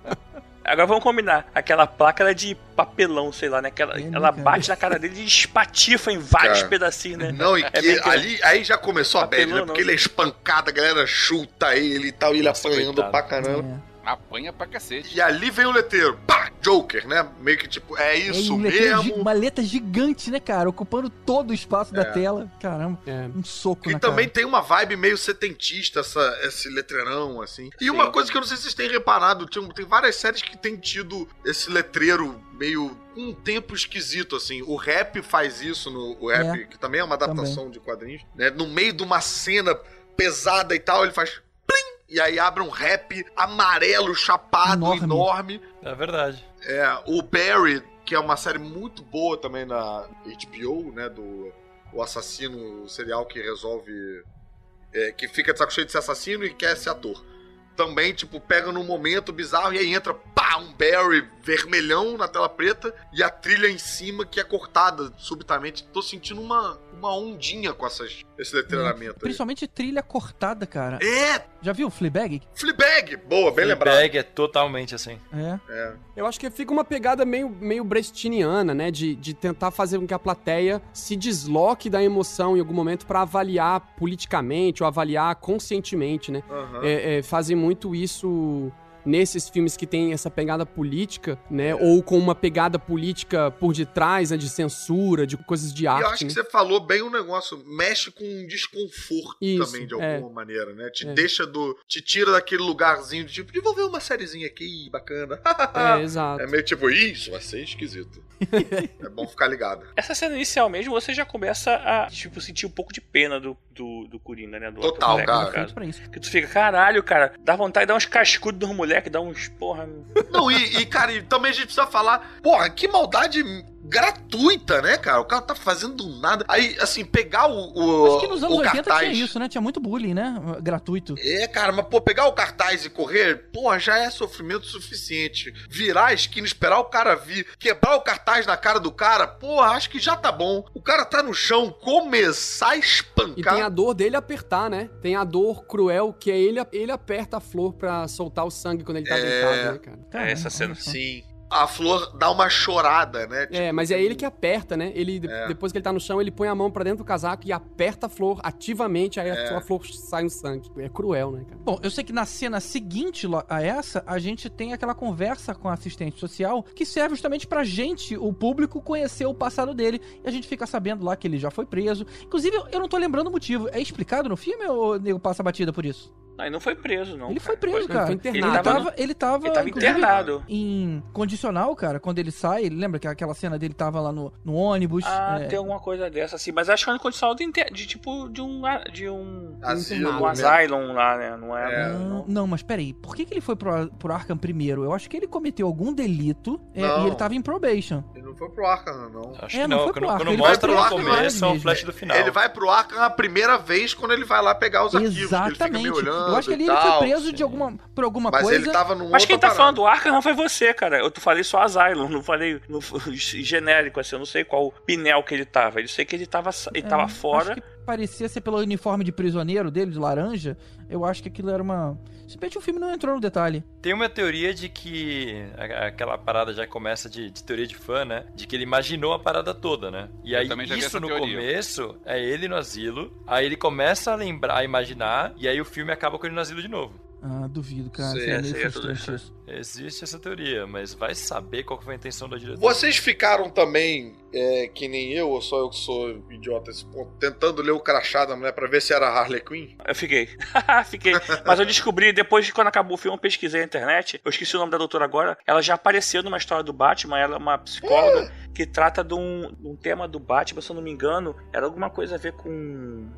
Agora vamos combinar. Aquela placa era de papelão, sei lá, né? Aquela,
É, né,
ela
cara?
bate na cara dele e espatifa em vários
Cara.
pedacinhos, né?
Não, e
É
que ali aí já começou a bad, né?
não.
Porque ele é espancado, a galera chuta ele e tal, e ele
Nossa,
apanhando
coitado.
pra caramba.
É.
Apanha pra cacete.
E ali vem o letreiro, pá, Joker, né? Meio que tipo, é
É,
isso
um gi-
mesmo.
uma letra gigante, né, cara? Ocupando todo o espaço da
É.
tela. Caramba,
É.
um soco
E
na
também
cara.
tem uma vibe meio setentista, essa, esse letreirão, assim. E uma
Sim.
coisa que eu não sei se vocês têm reparado, tem, tem várias séries que têm tido esse letreiro meio com um tempo esquisito, assim. O rap faz isso, no, o rap,
É.
que também é uma adaptação de quadrinhos, né? No meio de uma cena pesada e tal, ele faz! E aí abre um rap amarelo, chapado,
Enorme.
enorme.
É verdade.
É, o Barry, que é uma série muito boa também na HBO, né? Do o assassino serial que resolve. é, que fica de saco cheio de ser assassino e quer ser ator. Também, tipo, pega num momento bizarro e aí entra, pá, um Barry vermelhão na tela preta e a trilha em cima que é cortada subitamente. Tô sentindo uma, uma ondinha com essas, esse letreiramento. aí.
Principalmente trilha cortada, cara.
É,
Já viu Fleabag?
Fleabag! Boa, bem lembrado.
Fleabag é totalmente assim.
É.
É.
Eu acho que fica uma pegada meio, meio brechtiana, né? De, de tentar fazer com que a plateia se desloque da emoção em algum momento pra avaliar politicamente ou avaliar conscientemente, né?
Aham.
É, é, fazem muito isso nesses filmes que tem essa pegada política, né? Ou com uma pegada política por detrás, né? De censura, de coisas de
E eu
arte.
acho
né?
que você falou bem um negócio, mexe com um desconforto
Isso,
também, de
é.
alguma maneira, né? Te
É.
deixa do. Te tira daquele lugarzinho de tipo, de vou ver uma sériezinha aqui, bacana.
É, exato.
É meio tipo, "Ih, isso vai ser esquisito. é bom ficar ligado.
Essa cena inicial mesmo, você já começa a, tipo, sentir um pouco de pena do, do, do Coringa, né? Do
Total,
no
cara.
Que tu fica, caralho, cara, dá vontade de dar uns cascudos nos moleques, dar uns, porra...
Não, e, e, cara, e também a gente precisa falar, porra, que maldade gratuita, né, cara? O cara tá fazendo nada. Aí, assim, pegar o. o
Acho que nos anos
o
80
cartaz.
tinha isso, né? Tinha muito bullying, né? Gratuito.
É, cara, mas pô, pegar o cartaz e correr, porra, já é sofrimento suficiente. Virar a esquina, esperar o cara vir, quebrar o cartaz na cara do cara, porra, acho que já tá bom. O cara tá no chão, começar a
E
espancar.
tem a dor dele apertar, né? Tem a dor cruel que é ele, ele aperta a flor pra soltar o sangue quando ele tá
É.
deitado, né, cara?
Caramba,
essa cena.
Sim. A flor dá uma chorada, né? Tipo,
É, mas é ele que aperta, né? Ele,
É.
depois que ele tá no chão, ele põe a mão pra dentro do casaco e aperta a flor ativamente, aí
É.
a, flor sai um sangue. É cruel, né, cara?
Bom, eu sei que na cena seguinte a essa, a gente tem aquela conversa com a assistente social que serve justamente pra gente, o público, conhecer o passado dele. E a gente fica sabendo lá que ele já foi preso. Inclusive, eu- eu não tô lembrando o motivo. É explicado no filme ou o nego passa batida por isso?
Ele não foi preso, não.
ele foi
cara.
preso, cara.
foi
Ele
internado,
tava,
né?
ele tava,
Ele tava internado.
em condicional, cara. Quando ele sai, ele lembra que aquela cena dele tava lá no, no ônibus.
Ah,
é,
tem alguma coisa dessa, assim. Mas acho que é uma condição de, inter- de tipo de um. De um.
Asilo,
Um asylum lá, né? Não é.
É.
Não, não, mas peraí, por que, que ele foi pro, pro Arkham primeiro? Eu acho que ele cometeu algum delito é, e ele tava em probation.
Ele não foi pro Arkham, não.
Acho
É,
que
não
não.
foi
Quando,
pro
quando
arco, ele
mostra
vai
no começo, é um
mesmo.
flash do final.
Ele vai pro Arkham a primeira vez quando ele vai lá pegar os arquivos. Ele fica
Exatamente. Eu acho que ali ele foi preso
sim.
de alguma, por alguma
Mas
coisa.
ele tava num
Mas quem tá falando do Arkham não foi você, cara. Eu falei só Asylum, não falei no, genérico, assim. Eu não sei qual pinel que ele tava. Eu sei que ele tava, ele
É,
tava
Acho
fora.
que parecia ser pelo uniforme de prisioneiro dele, de laranja. Eu acho que aquilo era uma. Simplesmente o filme não entrou no detalhe.
Tem uma teoria de que a- aquela parada já começa de, de teoria de fã, né? De que ele imaginou a parada toda, né? E
Eu
aí isso no
teoria.
começo é ele no asilo, aí ele começa a lembrar, a imaginar, e aí o filme acaba com ele no asilo de novo.
Ah, duvido, cara. Meio
sei, é tudo
frustrante
isso.
Existe essa teoria, mas vai saber qual que foi a intenção da diretora.
Vocês ficaram também, é, que nem eu, ou só eu que sou idiota esse ponto, tentando ler o crachá da mulher pra ver se era Harley Quinn?
Eu fiquei. fiquei. Mas eu descobri, depois de quando acabou o filme, eu pesquisei na internet. Eu esqueci o nome da doutora agora. Ela já apareceu numa história do Batman. Ela é uma psicóloga que trata de um, de um tema do Batman, se eu não me engano. Era alguma coisa a ver com.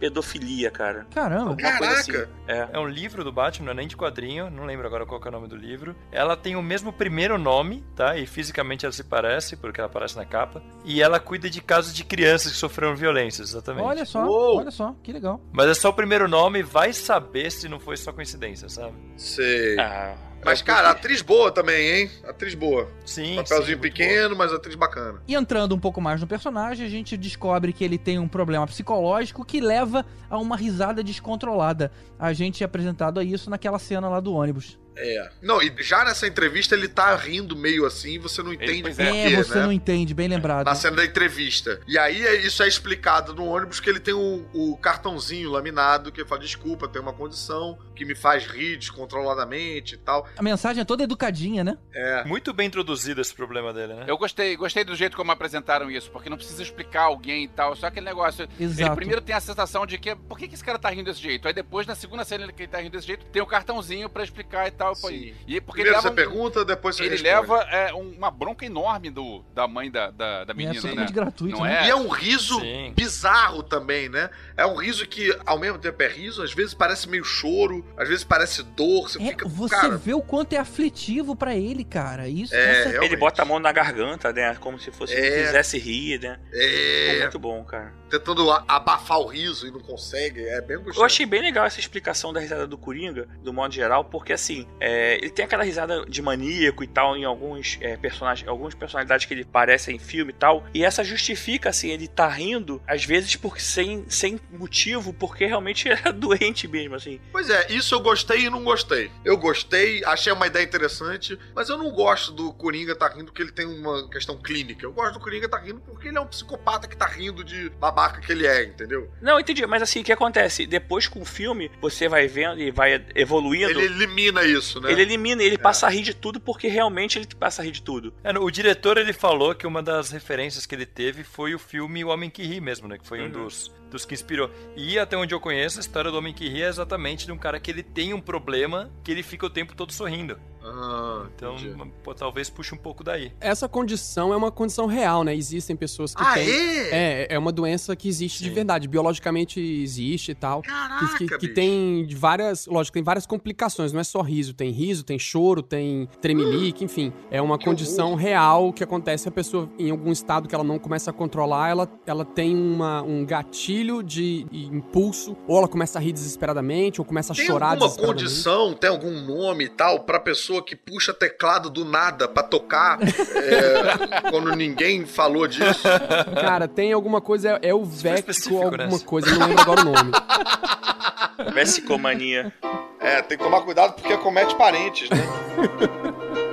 Pedofilia, cara.
Caramba.
Alguma coisa assim.
Caraca!
É.
É um livro do Batman, não é nem de quadrinho, não lembro agora qual que é o nome do livro. Ela tem o mesmo primeiro nome, tá? E fisicamente ela se parece, porque ela aparece na capa. E ela cuida de casos de crianças que sofreram violência, exatamente.
Olha só,
Uou.
olha só, que legal.
Mas é só o primeiro nome, vai saber se não foi só coincidência, sabe?
Sei.
Ah,
Mas,
é
cara, atriz boa também, hein? Atriz boa.
Sim.
Papelzinho
sim,
pequeno, mas atriz bacana.
E entrando um pouco mais no personagem, a gente descobre que ele tem um problema psicológico que leva a uma risada descontrolada. A gente é apresentado a isso naquela cena lá do ônibus.
É. Não, e já nessa entrevista ele tá rindo meio assim, você não entende
pois
por
é.
quê,
É, você
né?
não entende, bem lembrado.
Na cena da entrevista. E aí é- isso é explicado no ônibus que ele tem o, o cartãozinho laminado que ele fala: desculpa, tem uma condição que me faz rir descontroladamente e tal.
A mensagem é toda educadinha, né?
É.
Muito bem introduzido esse problema dele, né?
Eu gostei, gostei do jeito como apresentaram isso, porque não precisa explicar alguém e tal, só aquele negócio. Ele
Exato.
primeiro tem a sensação de que por que, que esse cara tá rindo desse jeito? Aí depois, na segunda cena que ele tá rindo desse jeito, tem o cartãozinho pra explicar e tal. Pô,
Sim.
E porque ele
Primeiro
leva,
você pergunta, depois você
ele
responde.
leva é, um- uma bronca enorme do, da mãe da, da, da
É
menina, né?
absolutamente gratuito,
Não
né?
é?
E é um riso
Sim.
bizarro também, né? É um riso que, ao mesmo tempo, é riso, às vezes parece meio choro, às vezes parece dor, você
É,
fica.
você
cara,
vê o quanto é aflitivo pra ele, cara. Isso,
É,
essa-
realmente.
Ele bota a mão na garganta, né? Como se fosse
É.
quisesse rir, né? Ficou
É,
muito bom, cara.
Tentando abafar o riso e não consegue. É bem gostoso.
Eu achei bem legal essa explicação da risada do Coringa, do modo geral, porque assim, é, ele tem aquela risada de maníaco e tal em alguns é, personagens, algumas personalidades que ele parece em filme e tal, e essa justifica assim, ele tá rindo, às vezes porque sem, sem motivo, porque realmente era doente mesmo, assim.
Pois é, isso eu gostei e não gostei. Eu gostei, achei uma ideia interessante, mas eu não gosto do Coringa tá rindo porque ele tem uma questão clínica. Eu gosto do Coringa tá rindo porque ele é um psicopata que tá rindo de babaca que ele é, entendeu?
Não, entendi, mas assim, o que acontece? Depois com o filme, você vai vendo e vai evoluindo.
Ele elimina isso, né?
Ele elimina, ele passa a rir de tudo porque realmente ele passa a rir de tudo.
É, o diretor ele falou que uma das referências que ele teve foi o filme O Homem que Ri mesmo, né? Que foi um
Uhum.
dos, dos que inspirou. E até onde eu conheço, a história do Homem que Ri é exatamente de um cara que ele tem um problema que ele fica o tempo todo sorrindo.
Ah,
Então, pô, talvez puxe um pouco daí.
Essa condição é uma condição real, né? Existem pessoas que
Ah,
têm.
é?
É, é uma doença que existe de
Sim.
verdade, biologicamente existe e tal.
Caraca,
que, que, que tem de várias, lógico, tem várias complicações, não é só riso, tem riso, tem choro, tem tremelique, enfim. É uma
Que
condição
horror.
real que acontece a pessoa em algum estado que ela não começa a controlar, ela, ela tem uma, um gatilho de impulso, ou ela começa a rir desesperadamente, ou começa a
Tem
chorar
alguma condição, tem algum nome e tal, pra pessoa que puxa teclado do nada pra tocar é, quando ninguém falou disso?
Cara, tem alguma coisa, é, é o Vecco,
específico,
alguma
né?
coisa, não lembro agora o nome.
Vessicomania.
É, tem que tomar cuidado porque comete parentes, né?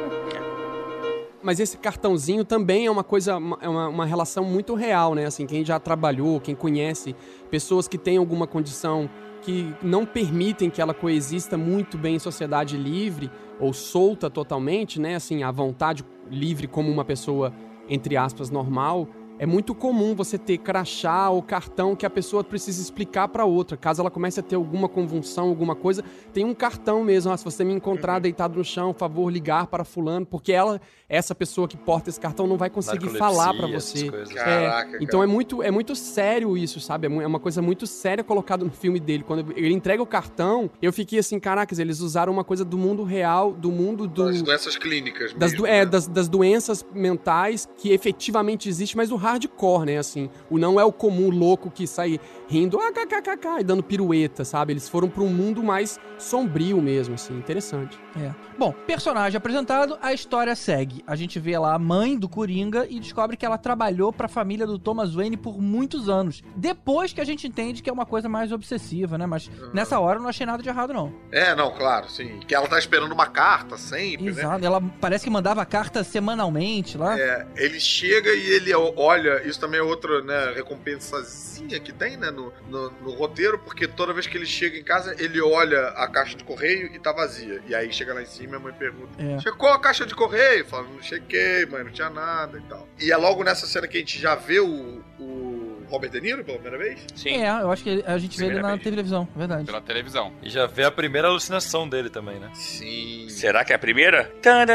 Mas esse cartãozinho também é uma coisa, é uma, uma relação muito real, né? Assim, quem já trabalhou, quem conhece pessoas que têm alguma condição que não permitem que ela coexista muito bem em sociedade livre ou solta totalmente, né? Assim, à vontade livre como uma pessoa, entre aspas, normal. É muito comum você ter crachá ou cartão que a pessoa precisa explicar para outra. Caso ela comece a ter alguma convulsão, alguma coisa, tem um cartão mesmo. Ah, se você me encontrar deitado no chão, favor ligar para fulano, porque ela, essa pessoa que porta esse cartão, não vai conseguir falar para você.
coisas.
Caraca,
É, então
cara.
é muito, é muito sério isso, sabe? É é uma coisa muito séria colocada no filme dele. Quando ele entrega o cartão, eu fiquei assim, caracas, eles usaram uma coisa do mundo real, do mundo do.
Das doenças clínicas
Das,
mesmo,
do- é,
né?
das, das doenças mentais que efetivamente existe, mas o hardcore, né? Assim, o não é o comum louco que sai rindo, ah, kkkk, e dando pirueta, sabe? Eles foram para um mundo mais sombrio mesmo, assim, interessante.
É. Bom, personagem apresentado, a história segue. A gente vê lá a mãe do Coringa e descobre que ela trabalhou pra família do Thomas Wayne por muitos anos. Depois que a gente entende que é uma coisa mais obsessiva, né? Mas nessa hora eu não achei nada de errado, não.
É, não, claro, sim. Que ela tá esperando uma carta sempre, né?
Exato. Ela parece que mandava carta semanalmente lá.
É, ele chega e ele olha, isso também é outra né, recompensazinha que tem né, no, no, no roteiro, porque toda vez que ele chega em casa, ele olha a caixa de correio e tá vazia. E aí chega lá em cima e a mãe pergunta:
É.
Checou a caixa de correio? Fala, não chequei, mãe, não tinha nada e tal. E é logo nessa cena que a gente já vê o. o Robert De Niro pela primeira vez?
Sim.
É, eu acho que a gente vê ele
Primeira
na
vez.
televisão, verdade.
Pela televisão.
E já vê a primeira alucinação dele também, né?
Sim.
Será que é a primeira? Tadã!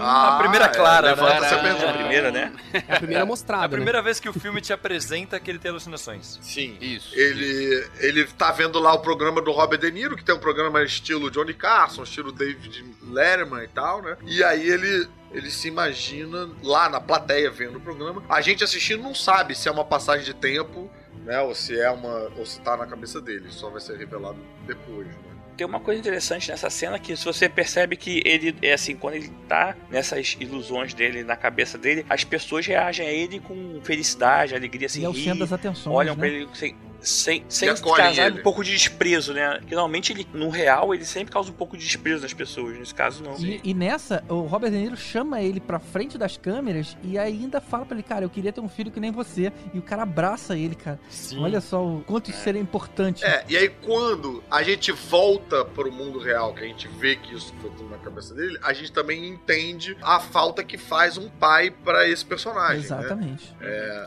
Ah,
A primeira
é,
clara,
levanta
né?
essa
É a
pergunta.
primeira, né?
É a primeira mostrada,
É a primeira vez que o filme te apresenta que ele tem alucinações.
Sim.
Isso.
Ele, ele tá vendo lá o programa do Robert De Niro, que tem um programa estilo Johnny Carson, estilo David Letterman e tal, né? E aí ele, ele se imagina lá na plateia vendo o programa. A gente assistindo não sabe se é uma passagem de tempo, né? Ou se é uma. ou se tá na cabeça dele. Só vai ser revelado depois, né?
Tem uma coisa interessante nessa cena que se você percebe que ele é assim, quando ele tá nessas ilusões dele na cabeça dele, as pessoas reagem a ele com felicidade, alegria, assim,
Ele é o
rir,
centro das atenções,
olham
né?
pra ele sem, sem, sem causar
ele.
um pouco de desprezo, né? Que normalmente ele, no real, ele sempre causa um pouco de desprezo nas pessoas. Nesse caso, não.
E, e nessa, o Robert De Niro chama ele pra frente das câmeras e ainda fala pra ele, cara, eu queria ter um filho que nem você. E o cara abraça ele, cara.
Sim.
Olha só o quanto isso seria importante.
É, e aí quando a gente volta pro mundo real, que a gente vê que isso foi tudo na cabeça dele, a gente também entende a falta que faz um pai pra esse personagem. Né?
Exatamente.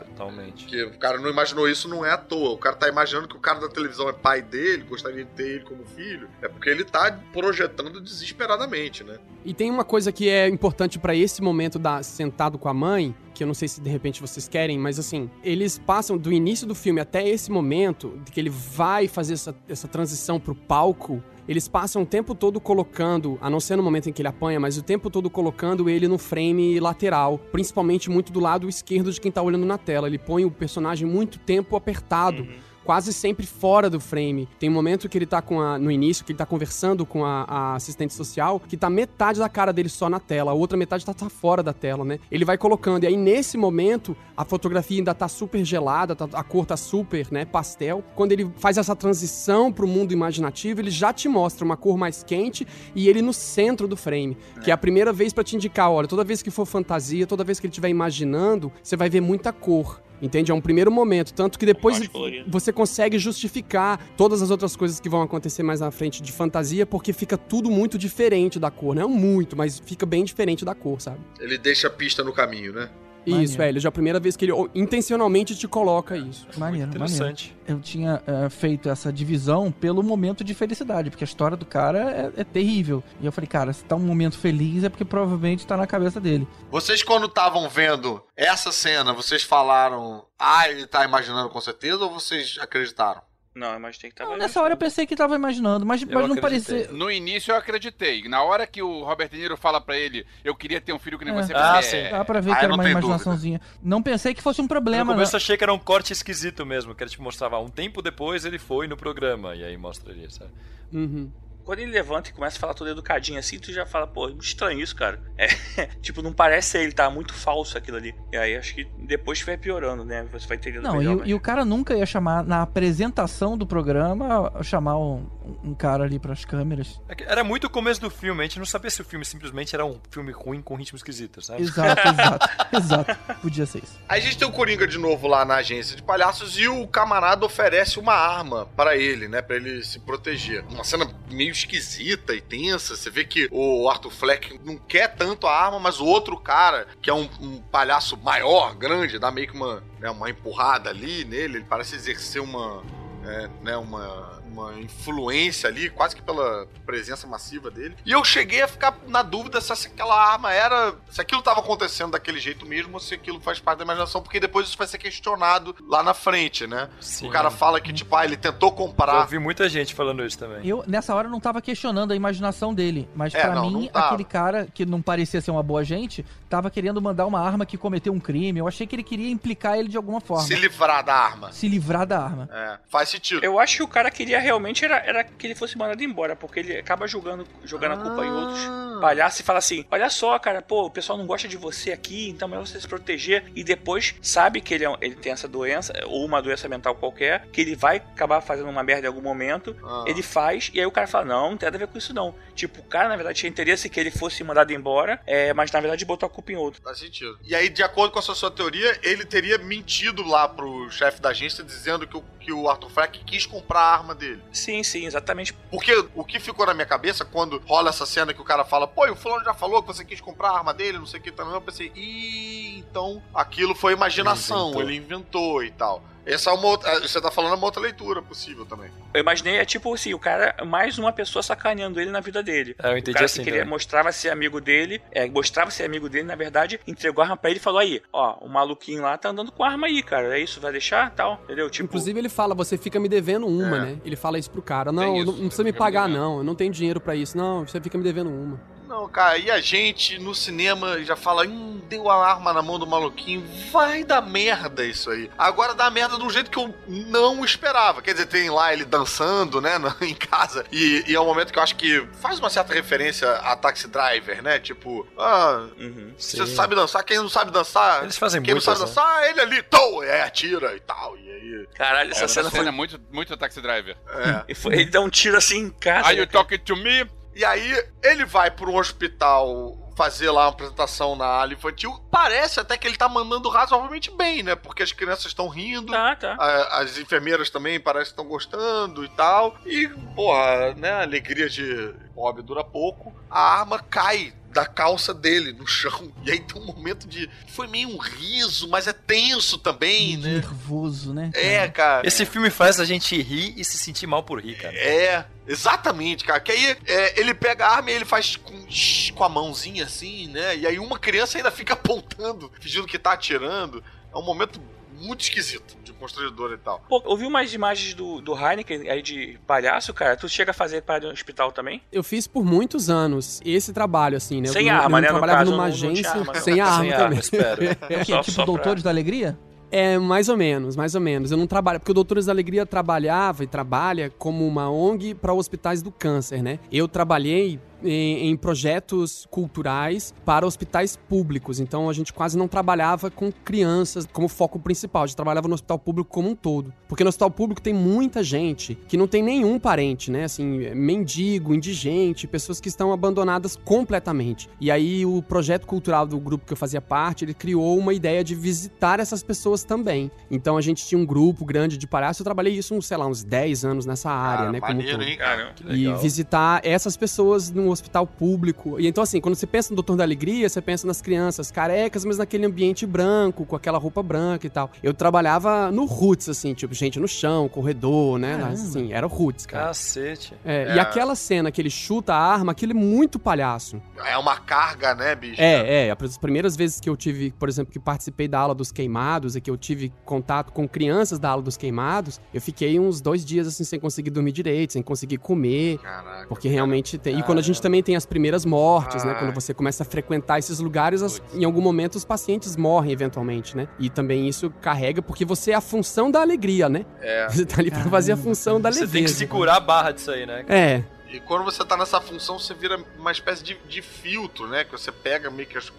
Totalmente.
Que o cara não imaginou isso, não é à toa. O cara tá imaginando que o cara da televisão é pai dele, gostaria de ter ele como filho. É porque ele tá projetando desesperadamente, né?
E tem uma coisa que é importante pra esse momento da sentado com a mãe, que eu não sei se de repente vocês querem, mas assim, eles passam do início do filme até esse momento, de que ele vai fazer essa, essa transição pro palco, eles passam o tempo todo colocando, a não ser no momento em que ele apanha, mas o tempo todo colocando ele no frame lateral, principalmente muito do lado esquerdo de quem tá olhando na tela. Ele põe o personagem muito tempo apertado quase sempre fora do frame. Tem um momento que ele tá com a, no início, que ele tá conversando com a, a assistente social, que tá metade da cara dele só na tela, a outra metade tá, tá fora da tela, né? Ele vai colocando, e aí nesse momento, a fotografia ainda tá super gelada, tá- a cor tá super, né, pastel. Quando ele faz essa transição pro mundo imaginativo, ele já te mostra uma cor mais quente e ele no centro do frame, que é a primeira vez pra te indicar, olha, toda vez que for fantasia, toda vez que ele estiver imaginando, você vai ver muita cor. Entende? É um primeiro momento. Tanto que depois você consegue justificar todas as outras coisas que vão acontecer mais na frente de fantasia, porque fica tudo muito diferente da cor. Não muito, mas fica bem diferente da cor, sabe?
Ele deixa a pista no caminho, né?
Maneiro.
Isso, velho. Já é a primeira vez que ele intencionalmente te coloca isso.
Maneiro, maneiro.
Interessante.
Eu tinha é, feito essa divisão pelo momento de felicidade, porque a história do cara é, é terrível. E eu falei, cara, se tá um momento feliz é porque provavelmente tá na cabeça dele.
Vocês, quando estavam vendo essa cena, vocês falaram, ah, ele tá imaginando com certeza, ou vocês acreditaram?
Não, mas tem que estar
Não, nessa hora eu pensei que tava imaginando, mas,
Eu
mas não
acreditei.
parecia.
No início eu acreditei. Na hora que o Robert De Niro fala pra ele, eu queria ter um filho que nem
É.
você, eu
Ah, sim.
é,
Dá pra ver
Ah,
que
eu
era
não
uma imaginaçãozinha. Não pensei que fosse um
No
problema,
começo
não.
eu achei que era um corte esquisito mesmo, que ele te mostrava um tempo depois ele foi no programa, e aí mostra ali, sabe?
Uhum.
Quando ele levanta e começa a falar todo educadinho assim, tu já fala, pô, estranho isso, cara. É, tipo, não parece ele, tá muito falso aquilo ali. E aí acho que depois vai piorando, né? Você vai entendendo
Não, e,
melhor.
o-
mas-
e o cara nunca ia chamar, na apresentação do programa, chamar um, um cara ali pras câmeras.
É Era muito o começo do filme, a gente não sabia se o filme simplesmente era um filme ruim com ritmo esquisito, sabe?
Exato, exato, exato. Podia ser isso.
Aí a gente tem o Coringa de novo lá na agência de palhaços e o camarada oferece uma arma pra ele, né? Pra ele se proteger. Uma cena meio esquisita e tensa. Você vê que o Arthur Fleck não quer tanto a arma, mas o outro cara, que é um, um palhaço maior, grande, dá meio que uma, né, uma empurrada ali nele. Ele parece exercer uma. é, né, uma, uma influência ali, quase que pela presença massiva dele. E eu cheguei a ficar na dúvida se aquela arma era. se aquilo tava acontecendo daquele jeito mesmo ou se aquilo faz parte da imaginação, porque depois isso vai ser questionado lá na frente, né?
Sim.
O cara fala que, tipo, ah, ele tentou
Eu
comparar.
ouvi muita gente falando isso também.
Eu, nessa hora, não tava questionando a imaginação dele. Mas
É,
pra
não,
mim,
não
aquele cara que não parecia ser uma boa gente, tava querendo mandar uma arma que cometeu um crime. Eu achei que ele queria implicar ele de alguma forma.
Se livrar da arma.
Se livrar da arma.
É, faz sentido.
Eu acho que o cara queria realmente era, era que ele fosse mandado embora, porque ele acaba jogando, jogando a culpa em outros
Ah.
palhaços e fala assim: Olha só, cara, pô, o pessoal não gosta de você aqui, então é melhor você se proteger. E depois sabe que ele, é ele tem essa doença, ou uma doença mental qualquer, que ele vai acabar fazendo uma merda em algum momento.
Ah.
Ele faz, e aí o cara fala: Não, não tem nada a ver com isso não. Tipo, o cara na verdade tinha interesse que ele fosse mandado embora, é, mas na verdade botou a culpa em outro.
Faz sentido. E aí, de acordo com a sua, sua teoria, ele teria mentido lá pro chefe da agência dizendo que o, que o Arthur Fleck quis comprar a arma dele.
Sim, sim, exatamente.
Porque o que ficou na minha cabeça quando rola essa cena que o cara fala, pô, o fulano já falou que você quis comprar a arma dele, não sei o que também, eu pensei, ih, então aquilo foi imaginação,
Ele inventou.
ele inventou e tal. Essa é uma outra, você tá falando uma outra leitura possível também.
Eu imaginei, é tipo assim, o cara, mais uma pessoa sacaneando ele na vida dele.
É, eu entendi
o cara
assim
que queria, mostrava ser amigo dele, é, mostrava ser amigo dele, na verdade, entregou a arma pra ele e falou aí, ó, o maluquinho lá tá andando com a arma aí, cara, é isso, vai deixar, tal, entendeu? Tipo,
Inclusive, ele fala, você fica me devendo uma,
É.
né? Ele fala isso pro cara. Não,
isso,
não, não precisa me pagar, não. Eu não tenho dinheiro pra isso. Não, você fica me devendo uma.
Não, cara, e a gente no cinema já fala, hum, deu a arma na mão do maluquinho, vai dar merda isso aí. Agora dá merda de um jeito que eu não esperava. Quer dizer, tem lá ele dançando, né, na- em casa, e, e é um momento que eu acho que faz uma certa referência a Taxi Driver, né? Tipo, ah,
uhum.
você sabe dançar, quem não sabe dançar?
Eles fazem
Quem não
muitas,
sabe
né?
dançar, ele ali, tô, é, atira e tal, e aí...
Caralho, essa
Essa
cena
cena
foi...
é muito, muito Taxi Driver.
É.
e foi- Ele dá um tiro assim em casa.
Are you
né,
talking to me?
E aí ele vai para um hospital fazer lá uma apresentação na ala infantil. Parece até que ele tá mandando razoavelmente bem, né? Porque as crianças estão rindo.
Tá, tá.
a- As enfermeiras também parece que estão gostando e tal. E, porra, né? A alegria de Bob dura pouco. A arma cai da calça dele no chão. E aí tem um momento de. Foi meio um riso, mas é tenso também, né?
Nervoso, né?
É, cara.
Esse filme faz a gente rir e se sentir mal por rir, cara.
É, exatamente, cara. Que aí é, ele pega a arma e ele faz com, com a mãozinha assim, né? E aí uma criança ainda fica apontando, fingindo que tá atirando. É um momento muito esquisito de constrangedor e tal.
Pô, ouvi umas imagens do, do Heineken aí de palhaço, cara. Tu chega a fazer para no hospital também?
Eu fiz por muitos anos esse trabalho, assim, né? Eu
Sem
não-
arma,
eu
né?
Trabalhava
caso,
numa
não- não
agência
arma, não.
sem a arma
Sem
também.
arma, espero.
É?
Só-
tipo
só pra-
Doutores da Alegria?
É, mais ou menos, mais ou menos. Eu não trabalho, porque o Doutores da Alegria trabalhava e trabalha como uma ONG para hospitais do câncer, né? Eu trabalhei em, em projetos culturais para hospitais públicos, então a gente quase não trabalhava com crianças como foco principal, a gente trabalhava no hospital público como um todo. Porque no hospital público tem muita gente que não tem nenhum parente, né? Assim, mendigo, indigente, pessoas que estão abandonadas completamente. E aí o projeto cultural do grupo que eu fazia parte, ele criou uma ideia de visitar essas pessoas também. Então a gente tinha um grupo grande de palhaços, eu trabalhei isso, sei lá, uns 10 anos nessa área,
Cara,
né?
maneiro, hein, cara?
E visitar essas pessoas num hospital público. E então, assim, quando você pensa no Doutor da Alegria, você pensa nas crianças carecas, mas naquele ambiente branco, com aquela roupa branca e tal. Eu trabalhava no Roots, assim, tipo, gente no chão, corredor, né?
Caramba.
Assim, era o Roots, cara.
Cacete.
É,
É.
E aquela cena que ele chuta a arma, aquilo é muito palhaço.
É uma carga, né, bicho?
É, é. As primeiras vezes que eu tive, por exemplo, que participei da aula dos queimados e que eu tive contato com crianças da aula dos queimados, eu fiquei uns dois dias assim sem conseguir dormir direito, sem conseguir comer.
Caraca.
Porque realmente tem. E quando a gente também tem as primeiras mortes, né? Quando você começa a frequentar esses lugares, as- em algum momento os pacientes morrem eventualmente, né? E também isso carrega, porque você é a função da alegria, né?
É.
Você tá ali pra fazer a função da
Você
leveza.
tem que segurar a barra disso aí, né?
É,
E quando você tá nessa função, você vira uma espécie de, de filtro, né? Que você pega meio que as,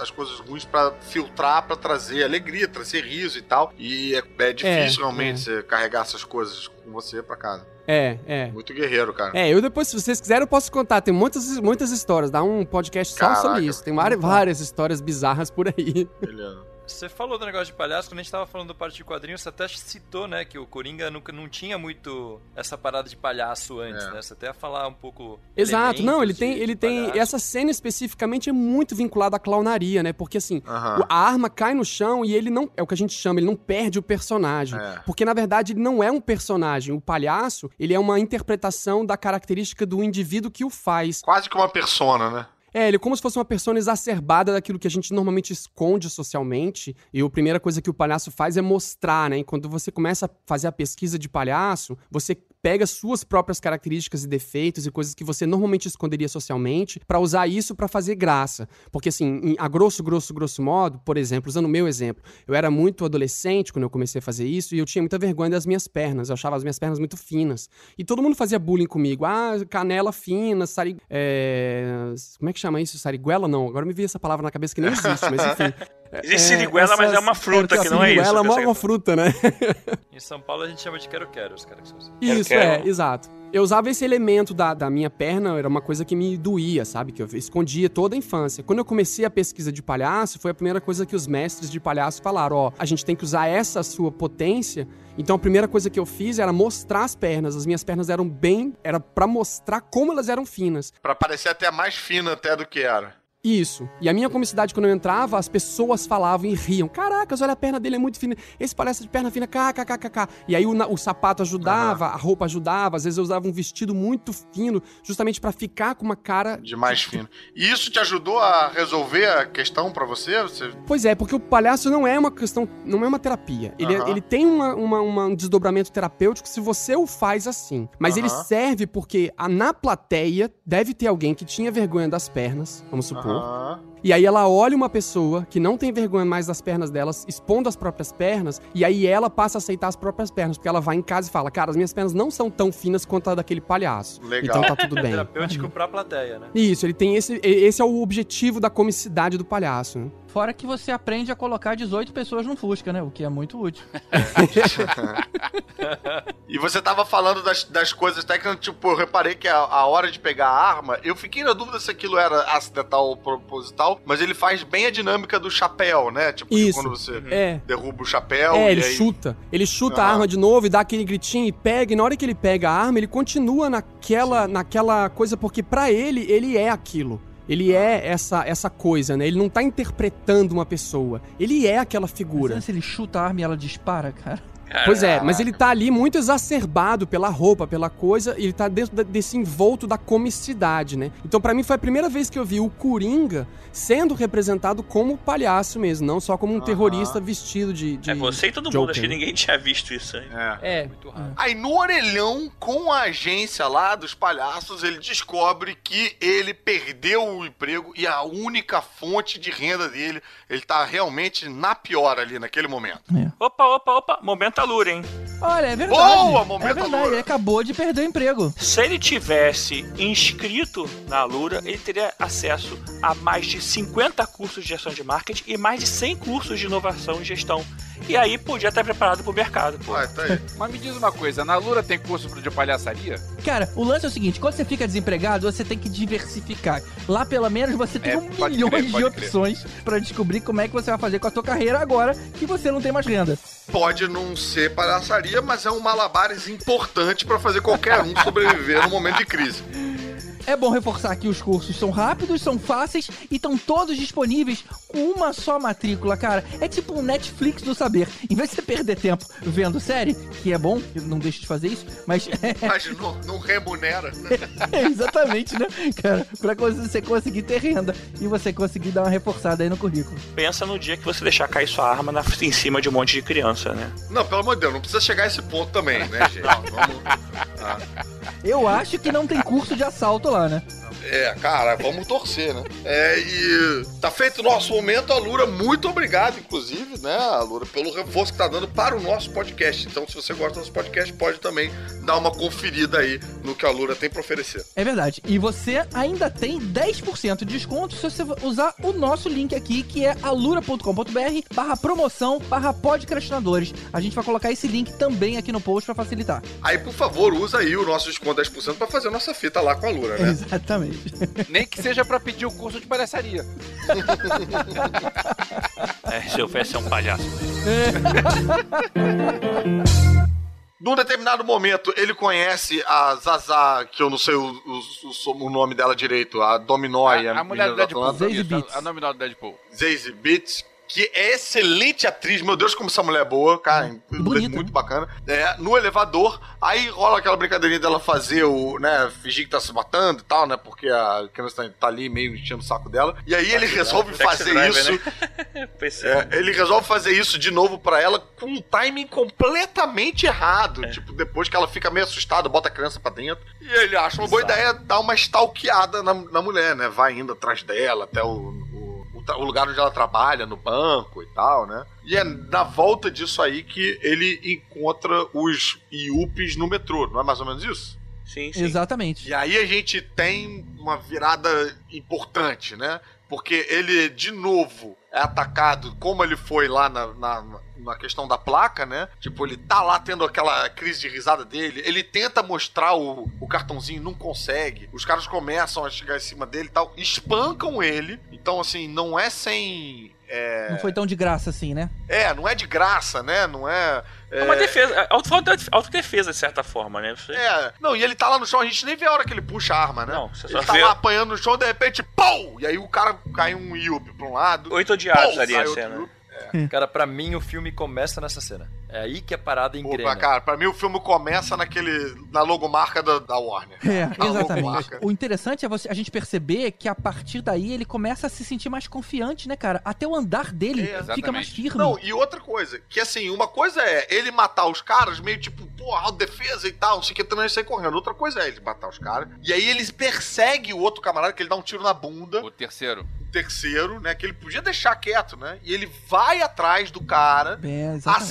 as coisas ruins pra filtrar, pra trazer alegria, trazer riso e tal. E é, é difícil
É,
realmente
é.
você carregar essas coisas com você pra casa.
É, é.
Muito guerreiro, cara.
É, eu depois, se vocês quiserem, eu posso contar. Tem muitas, muitas histórias. Dá um podcast só
Caraca.
sobre isso. Tem várias, várias histórias bizarras por aí.
Ele-
Você falou do negócio de palhaço, quando a gente tava falando do parte de quadrinhos, você até citou, né, que o Coringa nunca não tinha muito essa parada de palhaço antes,
É.
né? Você até ia falar um pouco.
Exato, não, ele tem, ele tem.
palhaço.
Essa cena especificamente é muito vinculada à clownaria, né? Porque assim,
Aham.
o- a arma cai no chão e ele não. É o que a gente chama, ele não perde o personagem.
É.
Porque, na verdade, ele não é um personagem. O palhaço, ele é uma interpretação da característica do indivíduo que o faz.
Quase que uma persona, né?
É, ele é como se fosse uma persona exacerbada daquilo que a gente normalmente esconde socialmente. E a primeira coisa que o palhaço faz é mostrar, né? E quando você começa a fazer a pesquisa de palhaço, você pega suas próprias características e defeitos e coisas que você normalmente esconderia socialmente pra usar isso pra fazer graça. Porque assim, a grosso, grosso, grosso modo, por exemplo, usando o meu exemplo, eu era muito adolescente quando eu comecei a fazer isso e eu tinha muita vergonha das minhas pernas. Eu achava as minhas pernas muito finas. E todo mundo fazia bullying comigo. Ah, canela fina, sari... é, Como é que chama isso? Sariguela? Não, agora me veio essa palavra na cabeça que nem existe, mas enfim.
Existe siriguela, mas é uma fruta, que não é isso,
Siriguela é uma, fruta, né?
Em São Paulo a gente chama de quero-quero, os caras que são assim.
Isso,
quero.
é, exato. Eu usava esse elemento da, da minha perna, era uma coisa que me doía, sabe? Que eu escondia toda a infância. Quando eu comecei a pesquisa de palhaço, foi a primeira coisa que os mestres de palhaço falaram: ó, a gente tem que usar essa sua potência. Então a primeira coisa que eu fiz era mostrar as pernas. As minhas pernas eram bem. Era pra mostrar como elas eram finas.
Pra parecer até mais fina até do que era.
Isso. E a minha comicidade, quando eu entrava, as pessoas falavam e riam. Caracas, olha a perna dele, é muito fina. Esse palestra de perna fina, kkkk. E aí o, o sapato ajudava, a roupa ajudava. Às vezes eu usava um vestido muito fino, justamente pra ficar com uma cara.
De mais fino. E isso te ajudou a resolver a questão pra você? Você
Pois é, porque o palhaço não é uma questão, não é uma terapia. Ele,
Aham.
ele tem uma, uma- uma- um desdobramento terapêutico se você o faz assim. Mas ele
Aham.
serve porque a, na plateia deve ter alguém que tinha vergonha das pernas, vamos supor.
Aham.
E aí ela olha uma pessoa que não tem vergonha mais das pernas delas, expondo as próprias pernas, e aí ela passa a aceitar as próprias pernas, porque ela vai em casa e fala, cara, as minhas pernas não são tão finas quanto a daquele palhaço.
Legal.
Então tá tudo
É
bem.
terapêutico pra plateia, né?
Isso, ele tem esse. Esse é o objetivo da comicidade do palhaço. né?
Fora que você aprende a colocar 18 pessoas num Fusca, né? O que é muito útil.
E você tava falando das, das coisas técnicas, tipo, eu reparei que a, a hora de pegar a arma, eu fiquei na dúvida se aquilo era acidental ou proposital, mas ele faz bem a dinâmica do chapéu, né? Tipo,
Isso.
quando você
É.
derruba o chapéu.
É,
e
ele
aí...
chuta. Ele chuta a
Aham.
arma de novo e dá aquele gritinho e pega. E na hora que ele pega a arma, ele continua naquela, naquela coisa, porque pra ele, ele é aquilo. Ele é essa, essa coisa, né? Ele não tá interpretando uma pessoa. Ele é aquela figura.
Imagina se ele chuta a arma e ela dispara, cara.
Pois é, mas ele tá ali muito exacerbado pela roupa, pela coisa, e ele tá dentro da- desse envolto da comicidade, né? Então pra mim foi a primeira vez que eu vi o Coringa sendo representado como palhaço mesmo, não só como um terrorista vestido de, de
É você e todo mundo,
Joker,
acho que
né?
ninguém tinha visto isso aí.
É.
É,
Muito rápido.
Aí no orelhão, com a agência lá dos palhaços, ele descobre que ele perdeu o emprego e a única fonte de renda dele, ele tá realmente na pior ali naquele momento.
Opa, opa, opa, momento alura, hein?
Olha, é verdade.
Boa, momento
é verdade,
Alura.
ele acabou de perder o emprego.
Se ele tivesse inscrito na Alura, ele teria acesso a mais de 50 cursos de gestão de marketing e mais de 100 cursos de inovação e gestão. E aí podia estar preparado para o mercado. Pô.
Ué, tá aí.
Mas me diz uma coisa, na Lura tem curso de palhaçaria?
Cara, o lance é o seguinte: quando você fica desempregado, você tem que diversificar. Lá, pelo menos, você tem
É,
um milhões
crer,
de opções pra descobrir como é que você vai fazer com a sua carreira agora que você não tem mais renda.
Pode não ser palhaçaria, mas é um malabares importante pra fazer qualquer um sobreviver no momento de crise.
É bom reforçar que os cursos são rápidos, são fáceis e estão todos disponíveis com uma só matrícula, cara. É tipo um Netflix do saber. Em vez de você perder tempo vendo série, que é bom, eu não deixo de fazer isso, mas
Mas não, não remunera.
é exatamente, né, cara? Pra você conseguir ter renda e você conseguir dar uma reforçada aí no currículo.
Pensa no dia que você deixar cair sua arma na- em cima de um monte de criança, né?
Não, pelo amor de Deus, não precisa chegar a esse ponto também, né, gente? Vamos... Ah,
Eu acho que não tem curso de assalto lá, né?
é, cara, vamos torcer, né? É, e tá feito o nosso momento, a Lura, muito obrigado, inclusive, né, a Lura, pelo reforço que tá dando para o nosso podcast. Então, se você gosta do nosso podcast, pode também dar uma conferida aí no que a Lura tem pra oferecer.
É verdade. E você ainda tem 10% de desconto se você usar o nosso link aqui, que é alura.com.br barra promoção barra podcastinadores. A gente vai colocar esse link também aqui no post pra facilitar.
Aí, por favor, usa aí o nosso desconto 10% pra fazer a nossa fita lá com a Lura, né?
Exatamente.
Nem que seja pra pedir o curso de palhaçaria.
É, se eu fosse um palhaço.
Num determinado momento, ele conhece a Zaza, que eu não sei o, o- o- o nome dela direito, a Dominói,
a, a mulher do Deadpool.
Atlanta,
Zazie Beetz.
a, a nominal do Deadpool.
Zazie Beetz, que é excelente atriz, meu Deus, como essa mulher é boa, cara,
bonita,
muito bacana. É, no elevador, aí rola aquela brincadeirinha dela fazer o, né, fingir que tá se matando e tal, né, porque a criança tá, tá ali meio enchendo o saco dela. E aí ele resolve fazer isso,
né? Pensei.
é, ele resolve fazer isso de novo pra ela com um timing completamente errado. Tipo, depois que ela fica meio assustada, bota a criança pra dentro. E ele acha uma boa
Exato.
ideia dar uma stalkeada na, na mulher, né? Vai indo atrás dela até o, o, o lugar onde ela trabalha, no banco e tal, né? E é na volta disso aí que ele encontra os Iupes no metrô, não é mais ou menos isso?
Sim, sim.
Exatamente.
E aí a gente tem uma virada importante, né? Porque ele, de novo, é atacado como ele foi lá na, na, na questão da placa, né? Tipo, ele tá lá tendo aquela crise de risada dele. Ele tenta mostrar o, o cartãozinho, não consegue. Os caras começam a chegar em cima dele e tal, espancam ele. Então, assim, não é sem é,
Não foi tão de graça assim, né?
é, não é de graça, né? Não é.
É uma defesa, é auto- autodefesa, de certa forma, né? Você-
É, não, e ele tá lá no chão, a gente nem vê a hora que ele puxa a arma, né?
Não, você
ele
só
tá
vê-
lá apanhando no chão, de repente, pum! E aí o cara cai um Yuppie pra um lado.
Oito odiados ali a cena.
Yuppie.
Cara, pra mim o filme começa nessa cena. É aí que a parada
Pô,
engrena.
pra, cara, pra mim o filme começa naquele. na logomarca da, da Warner.
É,
A
exatamente.
logomarca.
O interessante é você- a gente perceber que a partir daí ele começa a se sentir mais confiante, né, cara? Até o andar dele
É,
fica mais firme.
Não, e outra coisa, que assim, uma coisa é ele matar os caras meio tipo, pô, autodefesa e tal, não sei o que, também sair correndo. Outra coisa é ele matar os caras. E aí ele persegue o outro camarada, que ele dá um tiro na bunda,
O terceiro.
o terceiro, né, que ele podia deixar quieto, né? E ele vai atrás do cara,
É, exatamente.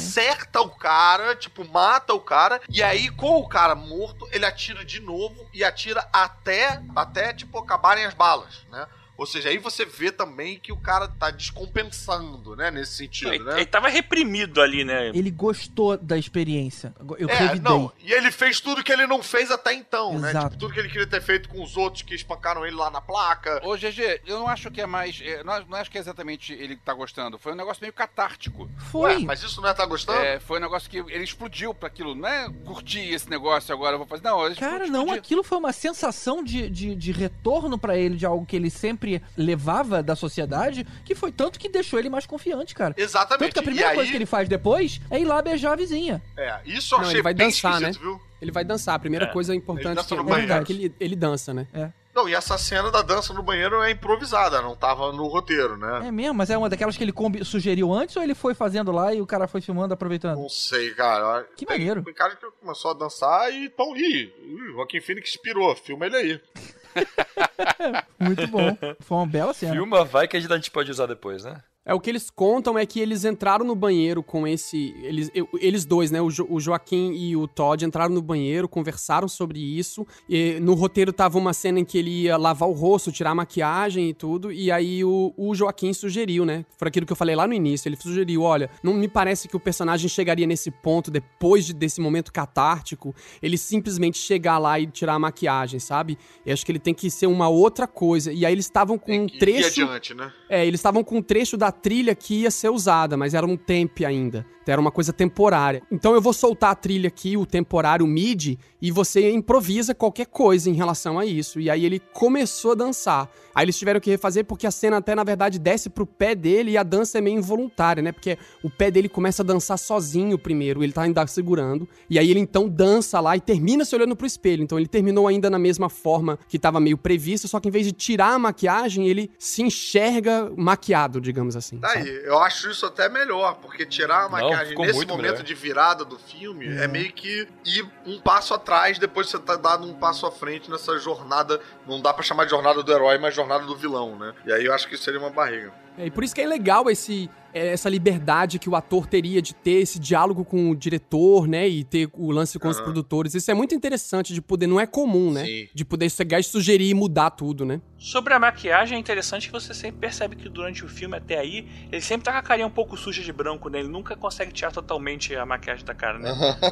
Acerta o cara, tipo, mata o cara, e aí, com o cara morto, ele atira de novo e atira até, até tipo, acabarem as balas, né? Ou seja, aí você vê também que o cara tá descompensando, né? Nesse sentido,
Ele,
né?
ele tava reprimido ali, né?
Ele gostou da experiência. Eu
É,
revidei.
não, e ele fez tudo que ele não fez até então, né?
Exato.
Tipo, tudo que ele queria ter feito com os outros que espancaram ele lá na placa.
Ô, GG, eu não acho que é mais. é, não, não acho que é exatamente ele que tá gostando. Foi um negócio meio catártico.
Foi.
Ué, mas isso não é tá gostando?
É, foi um negócio que ele explodiu pra aquilo. Não é curtir esse negócio agora, eu vou fazer. Não,
Cara,
explodiu.
não, aquilo foi uma sensação de, de, de retorno pra ele de algo que ele sempre levava da sociedade, que foi tanto que deixou ele mais confiante, cara.
Exatamente.
Tanto que a primeira
e aí,
coisa que ele faz depois é ir lá beijar a vizinha.
É, isso eu
Não,
achei
ele vai
bem
dançar, né?
viu?
Ele vai dançar. A primeira
É.
coisa
Ele
importante
dança
que
no
é
banheiro.
que ele, ele dança, né?
Não, e essa cena da dança no banheiro é improvisada, não tava no roteiro, né?
É mesmo, mas é uma daquelas que ele combi- sugeriu antes ou ele foi fazendo lá e o cara foi filmando, aproveitando?
Não sei, cara.
Que
Tem-
maneiro.
Tem cara que começou a dançar e tão ih, ih, Joaquim Phoenix inspirou, filma ele aí.
Muito bom. Foi uma bela cena.
Filma, vai que a gente pode usar depois, né?
É, o que eles contam é que eles entraram no banheiro com esse. Eles, eles dois, né? O, Jo- o Joaquim e o Todd entraram no banheiro, conversaram sobre isso. E no roteiro tava uma cena em que ele ia lavar o rosto, tirar a maquiagem e tudo. E aí o, o Joaquim sugeriu, né? Por aquilo que eu falei lá no início. Ele sugeriu: olha, não me parece que o personagem chegaria nesse ponto depois de- desse momento catártico. Ele simplesmente chegar lá e tirar a maquiagem, sabe? Eu acho que ele tem que ser uma outra coisa. E aí eles estavam com
Tem
um trecho.
adiante, né?
É, eles estavam com um trecho da trilha que ia ser usada, mas era um temp ainda. Então era uma coisa temporária. Então eu vou soltar a trilha aqui, o temporário MIDI, e você improvisa qualquer coisa em relação a isso. E aí ele começou a dançar. Aí eles tiveram que refazer porque a cena até, na verdade, desce pro pé dele e a dança é meio involuntária, né? Porque o pé dele começa a dançar sozinho primeiro, ele tá ainda segurando. E aí ele então dança lá e termina se olhando pro espelho. Então ele terminou ainda na mesma forma que tava meio previsto, só que em vez de tirar a maquiagem, ele se enxerga maquiado, digamos assim.
Tá
sabe?
aí, eu acho isso até melhor, porque tirar a
Não,
maquiagem
ficou
nesse
muito
momento
melhor.
de virada do filme é. meio que ir um passo atrás depois de você tá dado um passo à frente nessa jornada. Não dá pra chamar de jornada do herói, mas jornada do vilão, né? E aí eu acho que isso seria uma barriga.
É, e por isso que é legal esse, é, essa liberdade que o ator teria de ter esse diálogo com o diretor, né? E ter o lance com os
Aham.
produtores. Isso é muito interessante de poder, não é comum, né?
Sim.
De poder chegar e sugerir e mudar tudo, né?
Sobre a maquiagem, é interessante que você sempre percebe que durante o filme até aí, ele sempre tá com a carinha um pouco suja de branco, né? Ele nunca consegue tirar totalmente a maquiagem da cara, né?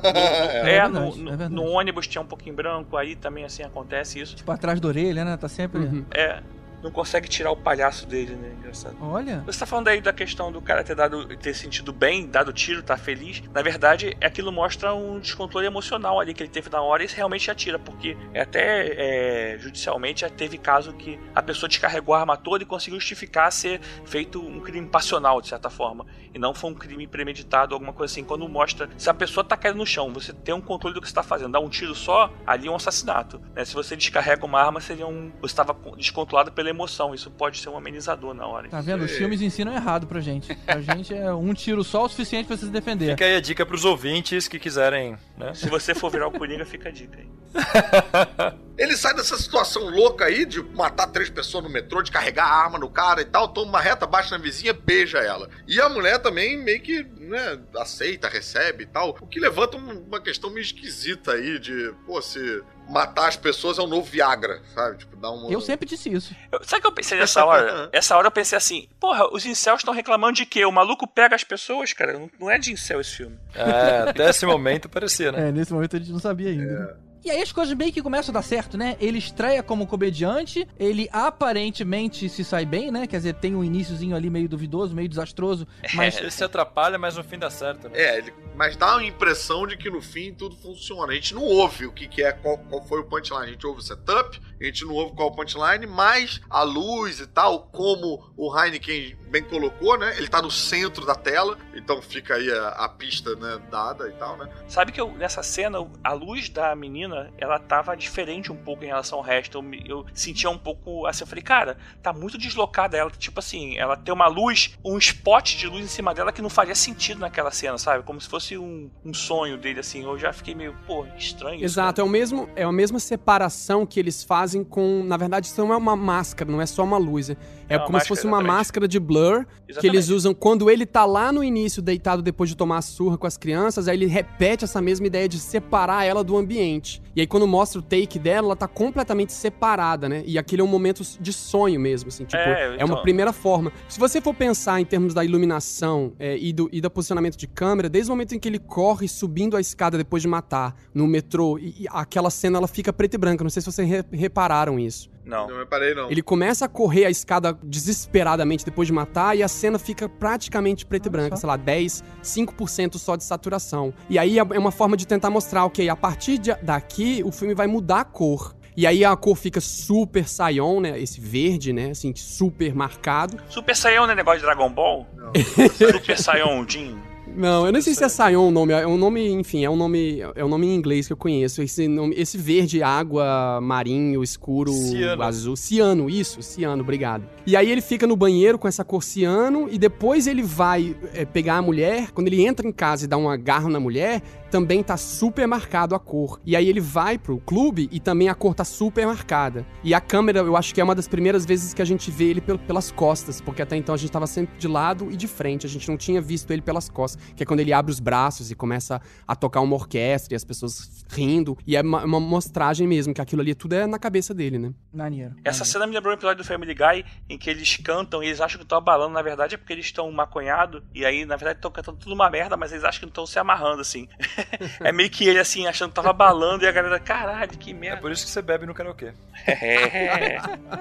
É
É,
verdade,
no,
é
no-
verdade.
no ônibus tinha um pouquinho branco, aí também assim acontece isso.
Tipo, atrás da orelha, né? Tá sempre.
Uhum.
É, não consegue tirar o palhaço dele, né? Engraçado.
Olha.
Você tá falando aí da questão do cara ter dado ter sentido bem, dado tiro, tá feliz. Na verdade, aquilo mostra um descontrole emocional ali que ele teve na hora e isso realmente atira, porque até é, judicialmente já teve caso que a pessoa descarregou a arma toda e conseguiu justificar ser feito um crime passional, de certa forma. E não foi um crime premeditado, alguma coisa assim. Quando mostra, se a pessoa tá caindo no chão, você tem um controle do que você tá fazendo, dá um tiro só, ali é um assassinato. né? Se você descarrega uma arma, seria um. Você estava descontrolado pela emoção. Isso pode ser um amenizador na hora.
Tá vendo? Os filmes ensinam errado pra gente. Pra gente é um tiro só o suficiente pra você se defender.
Fica aí a dica pros ouvintes que quiserem, né?
Se você for virar o Coringa, fica a dica aí.
Ele sai dessa situação louca aí de matar três pessoas no metrô, de carregar a arma no cara e tal, toma uma reta, baixa na vizinha, beija ela. E a mulher também meio que, né, aceita, recebe e tal. O que levanta um- uma questão meio esquisita aí de, pô, se matar as pessoas é um novo Viagra, sabe? Tipo, dá uma...
Eu sempre disse isso.
Eu- sabe o que eu pensei nessa hora? Essa hora eu pensei assim, porra, os incels estão reclamando de quê? O maluco pega as pessoas, cara. Não, não é de incel esse filme.
É, até esse momento parecia, né?
É, nesse momento a gente não sabia ainda. né? E aí as coisas meio que começam a dar certo, né? Ele estreia como comediante, ele aparentemente se sai bem, né? Quer dizer, tem um iníciozinho ali meio duvidoso, meio desastroso, mas
Ele se atrapalha, mas no fim dá certo. Né?
É, ele, mas dá a impressão de que no fim tudo funciona. A gente não ouve o que, que é, qual, qual foi o punchline. A gente ouve o setup, a gente não ouve qual é o punchline, mas a luz e tal, como o Heineken bem colocou, né? Ele tá no centro da tela, então fica aí a, a pista, né, dada e tal, né?
Sabe que eu, nessa cena, a luz da menina, ela tava diferente um pouco em relação ao resto. Eu, eu sentia um pouco assim, eu falei, cara, tá muito deslocada ela. Tipo assim, ela tem uma luz, um spot de luz em cima dela que não faria sentido naquela cena, sabe? Como se fosse um, um sonho dele, assim. Eu já fiquei meio, pô, estranho. isso,
Exato, é, o mesmo, é a mesma separação que eles fazem com. Na verdade, isso não é uma máscara, não é só uma luz. É, como se fosse uma
máscara,
de blur que
Exatamente.
eles usam quando ele tá lá no início, deitado depois de tomar a surra com as crianças. Aí ele repete essa mesma ideia de separar ela do ambiente. E aí, quando mostra o take dela, ela tá completamente separada, né? E aquele é um momento de sonho mesmo, assim. Tipo,
É,
é, uma
então-
primeira forma. Se você for pensar em termos da iluminação é, e, do, e do posicionamento de câmera, desde o momento em que ele corre subindo a escada depois de matar no metrô, e, e aquela cena ela fica preta e branca. Não sei se vocês re- repararam isso.
Não.
Não reparei, não.
Ele começa a correr a escada desesperadamente depois de matar e a cena fica praticamente preta e branca,
só.
sei lá, 10, 5% só de saturação. E aí é uma forma de tentar mostrar, ok, a partir de- daqui o filme vai mudar a cor. E aí a cor fica super Saiyan, né? Esse verde, né? Assim, super marcado.
Super Saiyan não é negócio de Dragon Ball? Super Saiyan Jin.
Não, eu nem sei se é Saiyan o nome, é um nome, enfim, é um nome, é um nome em inglês que eu conheço. Esse, nome, esse verde, água, marinho, escuro,
Ciano.
azul. Ciano, isso, ciano, obrigado. E aí ele fica no banheiro com essa cor ciano e depois ele vai é, pegar a mulher. Quando ele entra em casa e dá um agarro na mulher, também tá super marcado a cor. E aí ele vai pro clube e também a cor tá super marcada. E a câmera, eu acho que é uma das primeiras vezes que a gente vê ele pel- pelas costas, porque até então a gente tava sempre de lado e de frente, a gente não tinha visto ele pelas costas, que é quando ele abre os braços e começa a tocar uma orquestra e as pessoas rindo. E é uma, uma mostragem mesmo, que aquilo ali tudo é na cabeça dele, né?
maneiro.
Essa cena me lembrou um episódio do Family Guy em que eles cantam e eles acham que estão abalando, na verdade é porque eles estão maconhados e aí na verdade estão cantando tudo uma merda, mas eles acham que não estão se amarrando assim. é meio que ele assim, achando que tava abalando e a galera, caralho, que
É
merda.
por isso que você bebe no karaokê.
É.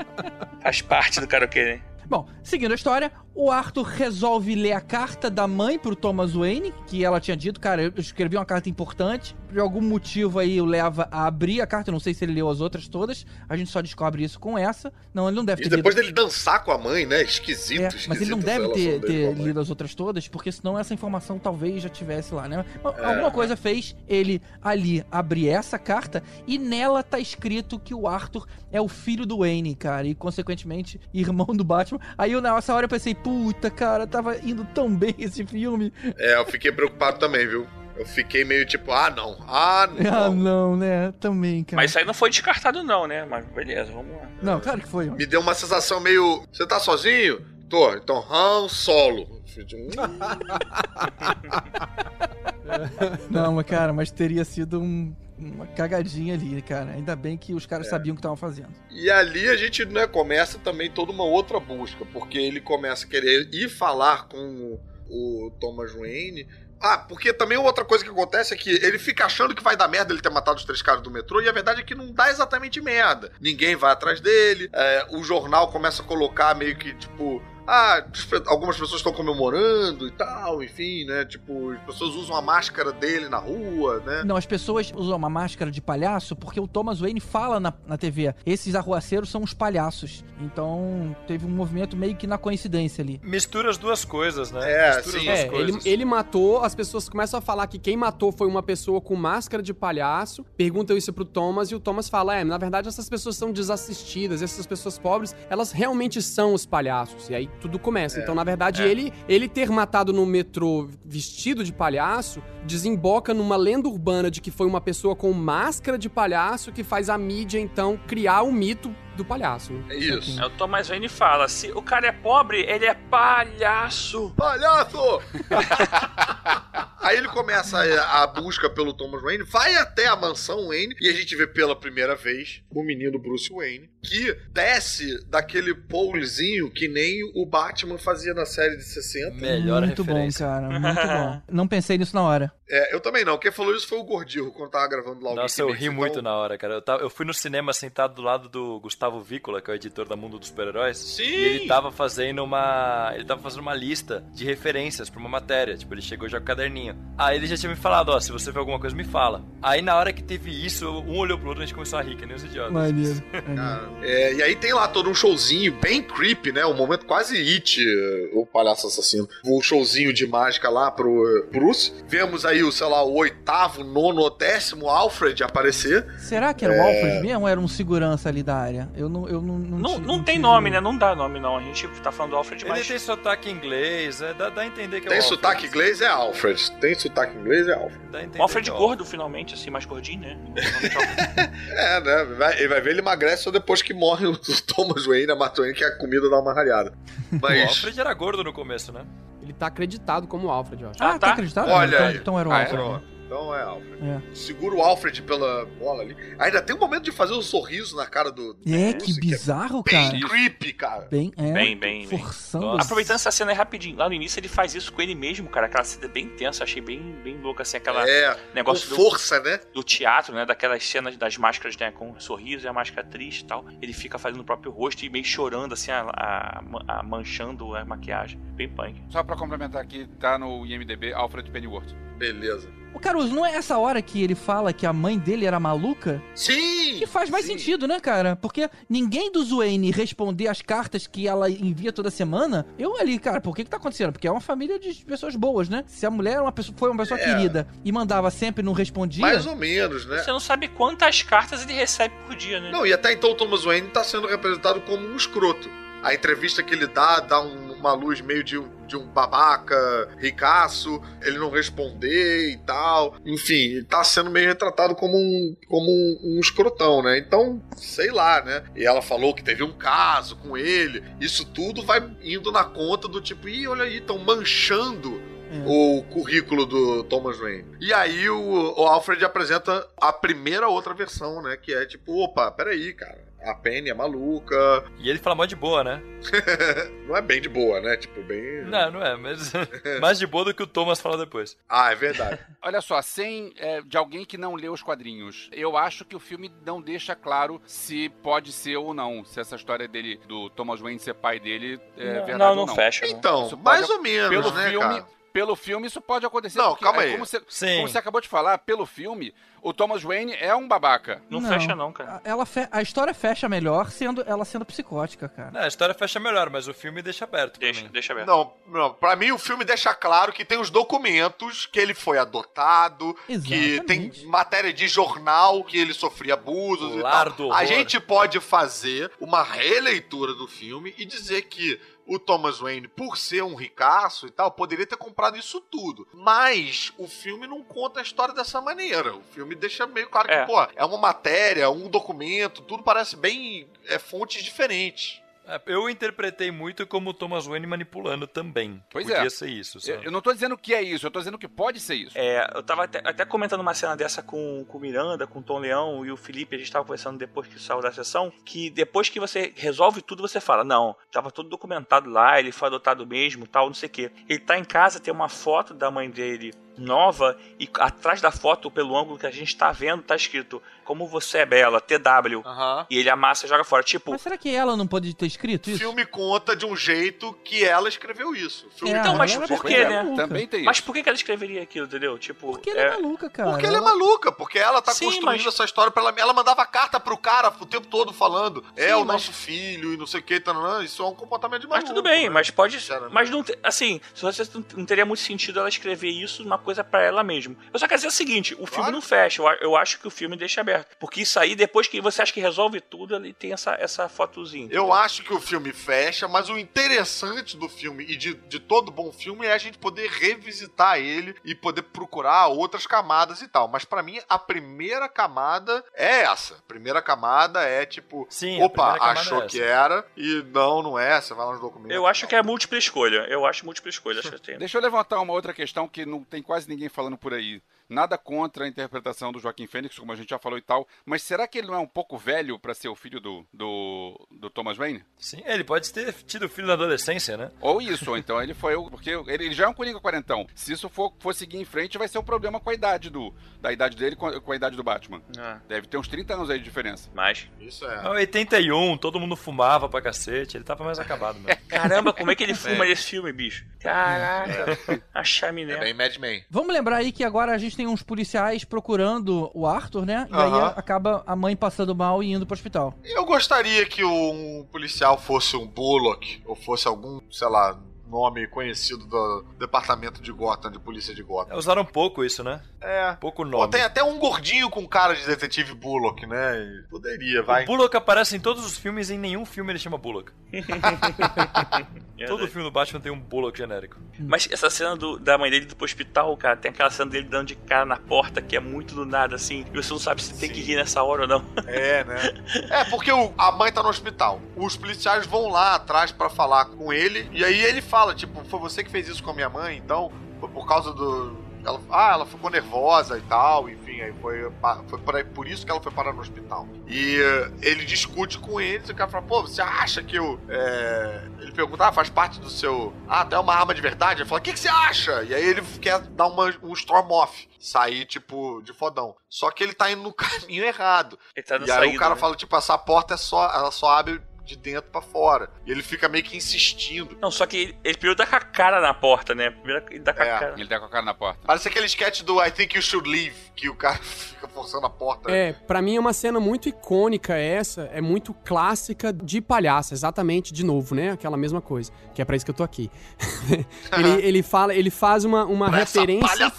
Faz parte do karaokê, né?
Bom, seguindo a história, o Arthur resolve ler a carta da mãe pro Thomas Wayne, que ela tinha dito, cara, eu escrevi uma carta importante. Por algum motivo aí o leva a abrir a carta, eu não sei se ele leu as outras todas, a gente só descobre isso com essa. Não, ele não deve
E
ter
depois
lido.
dele dançar com a mãe, né? Esquisito,
É,
esquisito.
mas ele não deve ter, ter lido as outras todas, porque senão essa informação talvez já tivesse lá, né?
É.
Alguma coisa fez ele ali abrir essa carta e nela tá escrito que o Arthur é o filho do Wayne, cara, e consequentemente irmão do Batman. Aí eu nessa hora eu pensei, puta, cara, tava indo tão bem esse filme.
É, eu fiquei preocupado também, viu? Eu fiquei meio tipo, ah, não. Ah, não.
Ah, não, né? Também, cara.
Mas isso aí não foi descartado não, né? Mas beleza, vamos lá.
Não, claro que foi.
Me deu uma sensação meio. Você tá sozinho? Tô. Então, Han Solo.
Não, mas cara, mas teria sido um- uma cagadinha ali, cara. Ainda bem que os caras sabiam o que estavam fazendo.
E ali a gente né, começa também toda uma outra busca, porque ele começa a querer ir falar com o, o Thomas Wayne. Ah, porque também outra coisa que acontece é que ele fica achando que vai dar merda ele ter matado os três caras do metrô, e a verdade é que não dá exatamente merda. Ninguém vai atrás dele, é, o jornal começa a colocar meio que, tipo, ah, algumas pessoas estão comemorando e tal, enfim, né? Tipo, as pessoas usam a máscara dele na rua, né?
Não, as pessoas usam uma máscara de palhaço porque o Thomas Wayne fala na, na TV. Esses arruaceiros são os palhaços. Então teve um movimento meio que na coincidência ali.
Mistura as duas coisas, né?
É,
Mistura
sim.
as duas
É, ele,
coisas.
ele matou, as pessoas começam a falar que quem matou foi uma pessoa com máscara de palhaço. Perguntam isso pro Thomas e o Thomas fala: É, na verdade essas pessoas são desassistidas, essas pessoas pobres, elas realmente são os palhaços. E aí tudo começa. então, na verdade,
é.
ele, ele ter matado no metrô vestido de palhaço desemboca numa lenda urbana de que foi uma pessoa com máscara de palhaço que faz a mídia, então, criar o mito do palhaço.
É isso.
É, o Thomas Wayne fala, se o cara é pobre, ele é palhaço.
Palhaço! Aí ele começa a, a busca pelo Thomas Wayne, vai até a mansão Wayne e a gente vê pela primeira vez o menino Bruce Wayne que desce daquele polezinho que nem o Batman fazia na série de 60.
Melhor
muito bom,
referência.
cara. Muito bom. Não pensei nisso na hora.
É, eu também não. Quem falou isso foi o Gordillo, quando tava gravando lá o
Nossa, eu ri
Mix,
muito
então-
na hora, cara. Eu, tava- eu fui no cinema sentado do lado do Gustavo Vícola, que é o editor da Mundo dos Super-Heróis.
Sim!
E ele tava fazendo uma. Ele tava fazendo uma lista de referências pra uma matéria. Tipo, ele chegou já com o caderninho. Aí ele já tinha me falado, ó, se você vê alguma coisa, me fala. Aí na hora que teve isso, um olhou pro outro e a gente começou a rir, que nem os idiotas.
Maneiro.
Cara, é, e aí tem lá todo um showzinho bem creepy, né? Um momento quase it, o palhaço assassino. Um showzinho de mágica lá pro eh, Bruce. Vemos aí o, sei lá, o oitavo, nono ou décimo Alfred aparecer.
Será que era o Alfred mesmo ou era um segurança ali da área? Eu não. Eu não, não,
Não, não tem nome, né? Não dá nome, não. A gente tá falando do Alfred,
Ele
mas...
tem sotaque inglês, é, dá, dá a entender que é
Tem
o Alfred.
sotaque inglês, é Alfred. Tem sotaque inglês, é Alfred.
Dá a entender
O Alfred
que é o
gordo, finalmente, assim, mais gordinho, né? É o Alfred.
É, né? Vai, ele vai ver, ele emagrece só depois que morre o Thomas Wayne, a Martha Wayne, que a comida dá uma ralhada.
O
Mas.
Alfred era gordo no começo, né?
Ele tá acreditado como Alfred, eu acho.
Ah,
Ah,
tá,
tá.
acreditado?
Olha
então, então era o
Ah,
Alfred.
pronto. Então é Alfred.
É.
Segura o Alfred pela bola ali. Ainda tem um momento de fazer um sorriso na cara do. do
É,
Bruce,
que bizarro,
é bem
cara.
creepy, cara.
Bem, é.
Bem, bem, bem.
Forçando.
Nossa.
Aproveitando essa cena aí rapidinho. Lá no início ele faz isso com ele mesmo, cara. Aquela cena bem tensa. Achei bem, bem louca, assim, aquela
É, com
negócio do,
força, né?
do teatro, né? Daquelas cenas das máscaras, né? Com um sorriso e a máscara triste e tal. Ele fica fazendo o próprio rosto e meio chorando, assim, a, a- a- manchando a maquiagem. Bem punk.
Só pra complementar aqui, tá no IMDB Alfred Pennyworth.
Beleza.
O Caruso, não é essa hora que ele fala que a mãe dele era maluca?
Sim!
Que faz mais
sim.
sentido, né, cara? Porque ninguém do Wayne responder as cartas que ela envia toda semana. Eu ali, cara, por que que tá acontecendo? Porque é uma família de pessoas boas, né? Se a mulher era uma pessoa, foi uma pessoa
É.
querida e mandava sempre e não respondia.
Mais ou menos, né?
Você não sabe quantas cartas ele recebe por dia, né?
Não, e até então o Thomas Wayne tá sendo representado como um escroto. A entrevista que ele dá dá um- uma luz meio de, de um babaca ricaço, ele não responder e tal. Enfim, ele tá sendo meio retratado como um, como um, um escrotão, né? Então, sei lá, né? E ela falou que teve um caso com ele. Isso tudo vai indo na conta do tipo, ih, olha aí, estão manchando
É.
o currículo do Thomas Wayne. E aí o, o Alfred apresenta a primeira outra versão, né? Que é tipo, opa, peraí, cara. A Penny é maluca.
E ele fala mó de boa, né?
Não é bem de boa, né? Tipo, bem.
Não, não é, mas mais de boa do que o Thomas fala depois.
Ah, é verdade.
Olha só, sem é, de alguém que não leu os quadrinhos, eu acho que o filme não deixa claro se pode ser ou não, se essa história dele, do Thomas Wayne ser pai dele, é
não,
verdade
não,
ou
não
não.
fecha. não.
Então, mais ou menos,
Pelo
né,
filme,
cara?
Pelo filme isso pode acontecer.
Não,
porque,
calma
é,
aí.
Como você,
Sim.
como você acabou de falar, pelo filme, o Thomas Wayne é um babaca.
Não,
Não.
fecha, não, cara.
Ela fe- A história fecha melhor sendo ela sendo psicótica, cara.
Não, a história fecha melhor, mas o filme deixa aberto
Deixa,
mim.
deixa aberto.
Não, não, pra mim o filme deixa claro que tem os documentos que ele foi adotado, que
Exatamente.
tem matéria de jornal que ele sofria abusos
O
e
lar
tal.
do
A gente pode fazer uma releitura do filme e dizer que o Thomas Wayne, por ser um ricaço e tal, poderia ter comprado isso tudo. Mas o filme não conta a história dessa maneira. O filme deixa meio claro que,
É.
pô, é uma matéria, um documento, tudo parece bem. É fontes diferentes.
É, Eu interpretei muito como o Thomas Wayne manipulando também.
Pois
Podia
é.
ser isso.
Eu,
sabe?
eu não tô dizendo que é isso, eu tô dizendo que pode ser isso.
É, eu tava até, até comentando uma cena dessa com, com o Miranda, com o Tom Leão e o Felipe, a gente tava conversando depois que saiu da sessão, que depois que você resolve tudo, você fala, não, tava tudo documentado lá, ele foi adotado mesmo, tal, não sei o quê. Ele tá em casa, tem uma foto da mãe dele nova e atrás da foto, pelo ângulo que a gente tá vendo, tá escrito, como você é bela, TW.
Aham.
E ele amassa e joga fora. Tipo,
Mas será que ela não pode ter escrito
O
isso?
filme conta de um jeito que ela escreveu isso. O filme
É,
Então, mas
ela
por
bem
né?
maluca.
Também tem
mas por que que ela escreveria aquilo, entendeu? Tipo,
Porque ela é,
é,
maluca, cara.
Porque ela é maluca, porque ela tá
Sim,
construindo
mas-
essa história pra ela. Ela mandava carta pro cara o tempo todo falando: é
Sim,
o
mas-
nosso filho e não sei o que, tananã. isso é um comportamento de
Mas
maluco.
tudo bem,
né?
mas pode. Mas não. te- Assim, se você não- teria muito sentido ela escrever isso, uma coisa pra ela mesmo. Eu só quero dizer o seguinte: o filme
Claro.
não fecha. Eu, acho que o filme deixa aberto. Porque isso aí, depois que você acha que resolve tudo, ele tem essa, essa fotozinha.
Eu acho que o filme fecha, mas o interessante do filme e de, de todo bom filme é a gente poder revisitar ele e poder procurar outras camadas e tal. Mas pra mim, a primeira camada é essa. A primeira camada é tipo,
Sim,
opa, achou
é
que era e não, não é. Você vai lá nos documentos.
Eu acho que é múltipla escolha. Eu acho múltipla escolha. Acho que tem.
Deixa eu levantar uma outra questão que não tem quase ninguém falando por aí. Nada contra a interpretação do Joaquim Fênix, como a gente já falou e tal, mas será que ele não é um pouco velho pra ser o filho do, do, do Thomas Wayne?
Sim, ele pode ter tido filho na adolescência, né?
Ou isso, ou então ele foi o. Porque ele, ele já é um Coringa quarentão. Se isso for, for seguir em frente, vai ser um problema com a idade do. Da idade dele com a, com a idade do Batman.
Ah,
Deve ter uns 30 anos aí de diferença.
mas.
Isso é.
Em 81, todo mundo fumava pra cacete, ele tava mais acabado mesmo.
Caramba, como é que ele fuma nesse filme, bicho? Caraca, a chaminé.
É bem Mad Men.
Vamos lembrar aí que agora a gente tem uns policiais procurando o Arthur, né? E aí acaba a mãe passando mal e indo pro hospital.
Eu gostaria que um policial fosse um Bullock, ou fosse algum, sei lá, nome conhecido do departamento de Gotham, de polícia de Gotham.
Usaram pouco isso, né?
É.
Pouco
Pô,
nome.
tem até um gordinho com cara de detetive Bullock, né? E Poderia, vai.
O Bullock aparece em todos os filmes e em nenhum filme ele chama Bullock. Todo filme do Batman tem um Bullock genérico.
Mas essa cena do- da mãe dele indo pro hospital, cara, tem aquela cena dele dando de cara na porta que é muito do nada, assim, e você não sabe se tem que rir nessa hora ou não.
É, né? É, porque o- a mãe tá no hospital. Os policiais vão lá atrás pra falar com ele. E aí ele fala, tipo, foi você que fez isso com a minha mãe, então, foi por causa do. Ela, ah, ela ficou nervosa e tal, enfim, aí foi, foi por, aí- por isso que ela foi parar no hospital. E eh, ele discute com eles e o cara fala, pô, você acha que eu. é, Ele pergunta, ah, faz parte do seu. Ah, até uma arma de verdade? Ele fala, o que, que você acha? E aí ele quer dar uma, um storm off, sair, tipo, de fodão. Só que ele tá indo no caminho errado.
Tá
E aí
saída,
o cara
né?
fala, tipo, essa porta é só. Ela só abre de dentro pra fora. E ele fica meio que insistindo.
Não, só que ele, ele primeiro dá com a cara na porta, né? Primeiro ele dá com
É.
a cara.
Ele tá com a cara na porta.
Parece aquele sketch do I think you should leave, que o cara fica forçando a porta.
É, pra mim é uma cena muito icônica essa, é muito clássica de palhaço, exatamente, de novo, né? Aquela mesma coisa, que é pra isso que eu tô aqui. ele, ele fala, ele faz uma, uma
Pra
referência...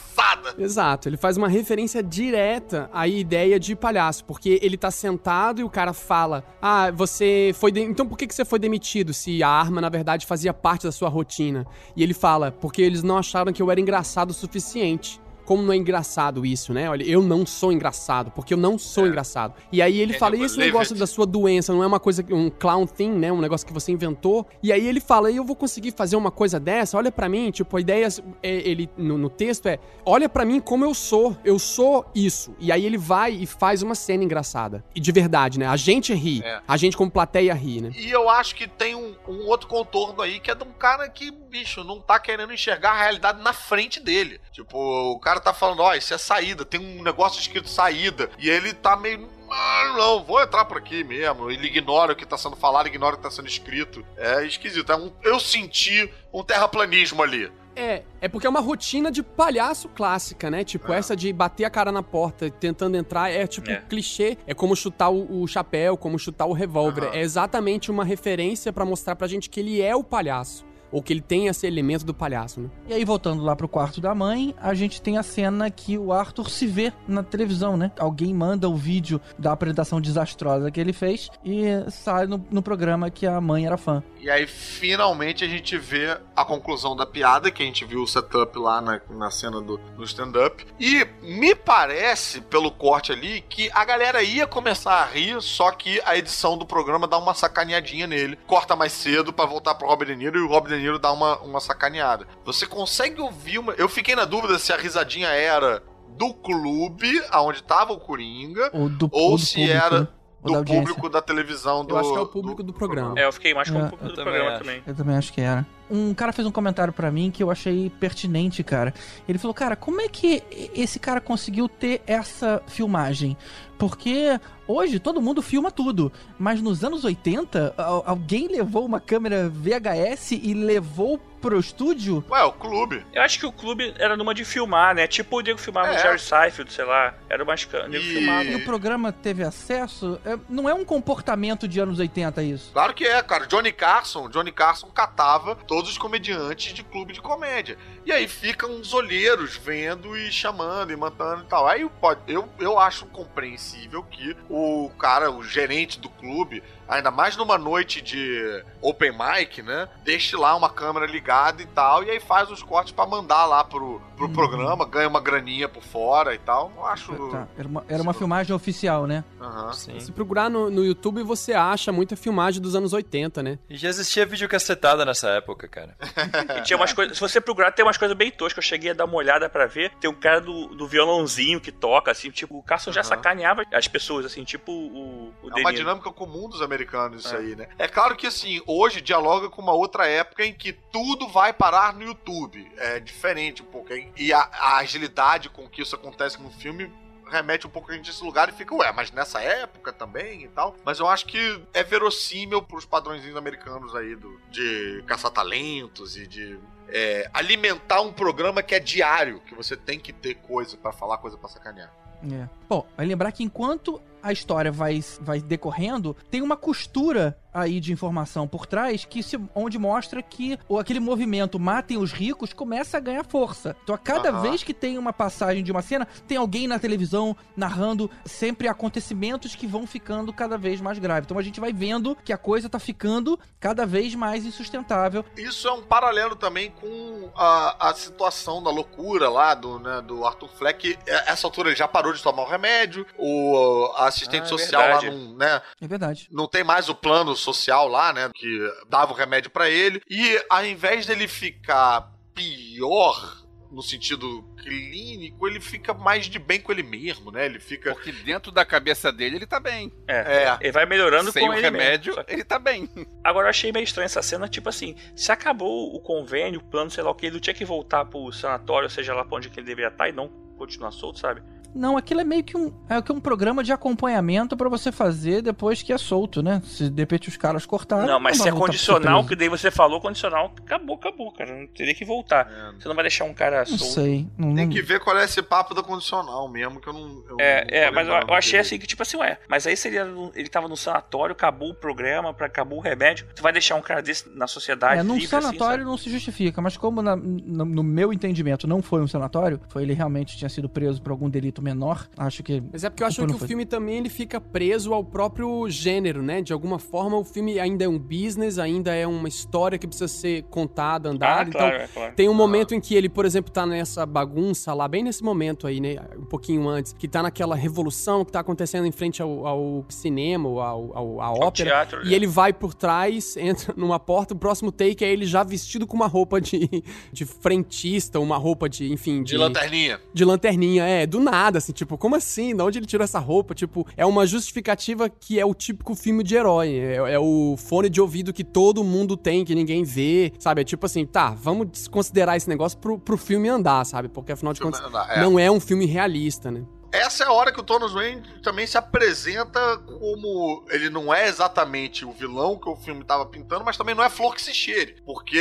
Exato, ele faz uma referência direta à ideia de palhaço, porque ele tá sentado e o cara fala: Ah, você foi. de- Então por que, que você foi demitido se a arma, na verdade, fazia parte da sua rotina? E ele fala: Porque eles não acharam que eu era engraçado o suficiente. Como não é engraçado isso, né? Olha, eu não sou engraçado, porque eu não sou engraçado. E aí ele
É,
fala, e
eu
esse negócio
it.
da sua doença não é uma coisa, um clown thing, né? Um negócio que você inventou. E aí ele fala, e eu vou conseguir fazer uma coisa dessa? Olha pra mim, tipo, a ideia, é, ele, no, no texto é, olha pra mim como eu sou, eu sou isso. E aí ele vai e faz uma cena engraçada. E de verdade, né? A gente ri,
É.
a gente como plateia ri, né?
E eu acho que tem um, um outro contorno aí que é de um cara que, bicho, não tá querendo enxergar a realidade na frente dele. Tipo, o cara tá falando, ó, isso é saída, tem um negócio escrito saída. E ele tá meio. Ah, não, vou entrar por aqui mesmo. Ele ignora o que tá sendo falado, ignora o que tá sendo escrito. É esquisito. É um, eu senti um terraplanismo ali.
É, é porque é uma rotina de palhaço clássica, né? Tipo,
É.
essa de bater a cara na porta tentando entrar é tipo
É.
um clichê. É como chutar o, o chapéu, como chutar o revólver.
Aham.
É exatamente uma referência pra mostrar pra gente que ele é o palhaço. Ou que ele tem esse elemento do palhaço, né?
E aí, voltando lá pro quarto da mãe, a gente tem a cena que o Arthur se vê na televisão, né? Alguém manda o vídeo da apresentação desastrosa que ele fez e sai no, no programa que a mãe era fã.
E aí, finalmente, a gente vê a conclusão da piada, que a gente viu o setup lá na, na cena do, do stand-up. E me parece, pelo corte ali, que a galera ia começar a rir, só que a edição do programa dá uma sacaneadinha nele. Corta mais cedo pra voltar pro Robert De Niro e o Robert De Niro dá uma, uma sacaneada. Você consegue ouvir uma... Eu fiquei na dúvida se a risadinha era do clube, aonde tava o Coringa,
Ou do,
ou
ou
se
público,
era
né? Da
do
audiência.
público da televisão do
Eu acho que é o público do programa.
É, eu fiquei mais com
É,
o público
eu
do
também
programa
acho.
também.
Eu também acho que era. Um cara fez um comentário pra mim que eu achei pertinente, cara. Ele falou, cara, como é que esse cara conseguiu ter essa filmagem? Porque hoje todo mundo filma tudo, mas nos anos 80, al- alguém levou uma câmera VHS e levou pro estúdio?
Ué, o clube.
Eu acho que o clube era numa de filmar, né? Tipo o Diego filmava
É.
o Jerry Seinfeld, sei lá. Era uma Diego
E-
filmava.
E o programa teve acesso? É, não é um comportamento de anos 80 isso.
Claro que é, cara. Johnny Carson, Johnny Carson catava todos os comediantes de clube de comédia. E aí ficam uns olheiros vendo e chamando e mandando e tal. Aí pode, eu, eu acho compreensível que o cara, o gerente do clube, ainda mais numa noite de open mic, né? Deixe lá uma câmera ligada ligado e tal, e aí faz os cortes pra mandar lá pro, pro
Uhum.
programa, ganha uma graninha por fora e tal. Eu acho.
Tá, Era uma, era uma filmagem oficial, né?
Aham.
Sim.
Se procurar no, no YouTube, você acha muita filmagem dos anos 80, né?
E já existia videocassetada nessa época, cara.
E tinha umas coisas. Se você procurar, tem umas coisas bem toscas. Eu cheguei a dar uma olhada pra ver. Tem um cara do, do violãozinho que toca, assim, tipo, o Carson já
Aham.
sacaneava as pessoas, assim, tipo o. o
É uma dinâmica comum dos americanos isso
É.
aí, né? É claro que assim, hoje dialoga com uma outra época em que tudo vai parar no YouTube. É diferente um pouco. E a, a agilidade com que isso acontece no filme remete um pouco a gente a esse lugar e fica, ué, mas nessa época também e tal. Mas eu acho que é verossímil pros padrõezinhos americanos aí do, de caça-talentos e de é, alimentar um programa que é diário, que você tem que ter coisa pra falar, coisa pra sacanear.
É. Bom, vai lembrar que enquanto a história vai, vai decorrendo, tem uma costura aí de informação por trás que se, onde mostra que o, aquele movimento matem os ricos começa a ganhar força. Então a cada vez que tem uma passagem de uma cena, tem alguém na televisão narrando sempre acontecimentos que vão ficando cada vez mais graves. Então a gente vai vendo que a coisa tá ficando cada vez mais insustentável.
Isso é um paralelo também com a, a situação da loucura lá do, né, do Arthur Fleck. Essa altura ele já parou de tomar o remédio, o a assistente
Ah, é
social
verdade.
lá não, né,
É verdade.
não tem mais o plano social lá, né, que dava o remédio pra ele. E ao invés dele ficar pior no sentido clínico, ele fica mais de bem com ele mesmo, né? Ele fica
Porque dentro da cabeça dele ele tá bem.
É.
é,
Ele vai melhorando
Sem
com
o
ele
remédio,
mesmo. Que-
ele tá bem.
Agora eu achei meio estranha essa cena, tipo assim, se acabou o convênio, o plano, sei lá o que, ele tinha que voltar pro sanatório, seja lá pra onde que ele deveria estar, e não continuar solto, sabe?
Não, aquilo é meio que um, é que um programa de acompanhamento pra você fazer depois que é solto, né? Se de repente os caras cortaram.
não, mas
vai
se é
ser
condicional, que daí você falou condicional, acabou, acabou, cara. Não teria que voltar. Você não vai deixar um cara
Não
solto.
sei. Não,
tem
não-
que ver qual é esse papo da condicional mesmo, que eu não. eu
É,
não
é, mas eu, achei assim que, tipo assim, ué, mas aí seria. Ele tava no sanatório, acabou o programa, pra, acabou o remédio. Tu vai deixar um cara desse na sociedade?
É, num
livre, assim,
sanatório
sabe?
não se justifica, mas como na- no, no meu entendimento não foi um sanatório, foi ele realmente tinha sido preso por algum delito menor, acho que...
Mas é porque eu acho que o
foi.
filme também ele fica preso ao próprio gênero, né? De alguma forma, o filme ainda é um business, ainda é uma história que precisa ser contada, andada.
Ah,
então,
claro, é claro.
Tem um momento em que ele, por exemplo, tá nessa bagunça lá, bem nesse momento aí, né? Um pouquinho antes, que tá naquela revolução que tá acontecendo em frente ao, ao cinema, ou ao, ao, à
É
ópera.
teatro,
E ele vai por trás, entra numa porta, o próximo take é ele já vestido com uma roupa de, de frentista, uma roupa de, enfim,
De lanterninha.
de lanterninha, é, do nada, assim, tipo, como assim? De onde ele tirou essa roupa? Tipo, é uma justificativa que é o típico filme de herói. É, é o fone de ouvido que todo mundo tem, que ninguém vê, sabe? É tipo assim, tá, vamos desconsiderar esse negócio pro, pro filme andar, sabe? Porque afinal de contas,
É.
não é um filme realista, né?
Essa é a hora que o Thomas Wayne também se apresenta como. Ele não é exatamente o vilão que o filme tava pintando, mas também não é flor que se cheire. Porque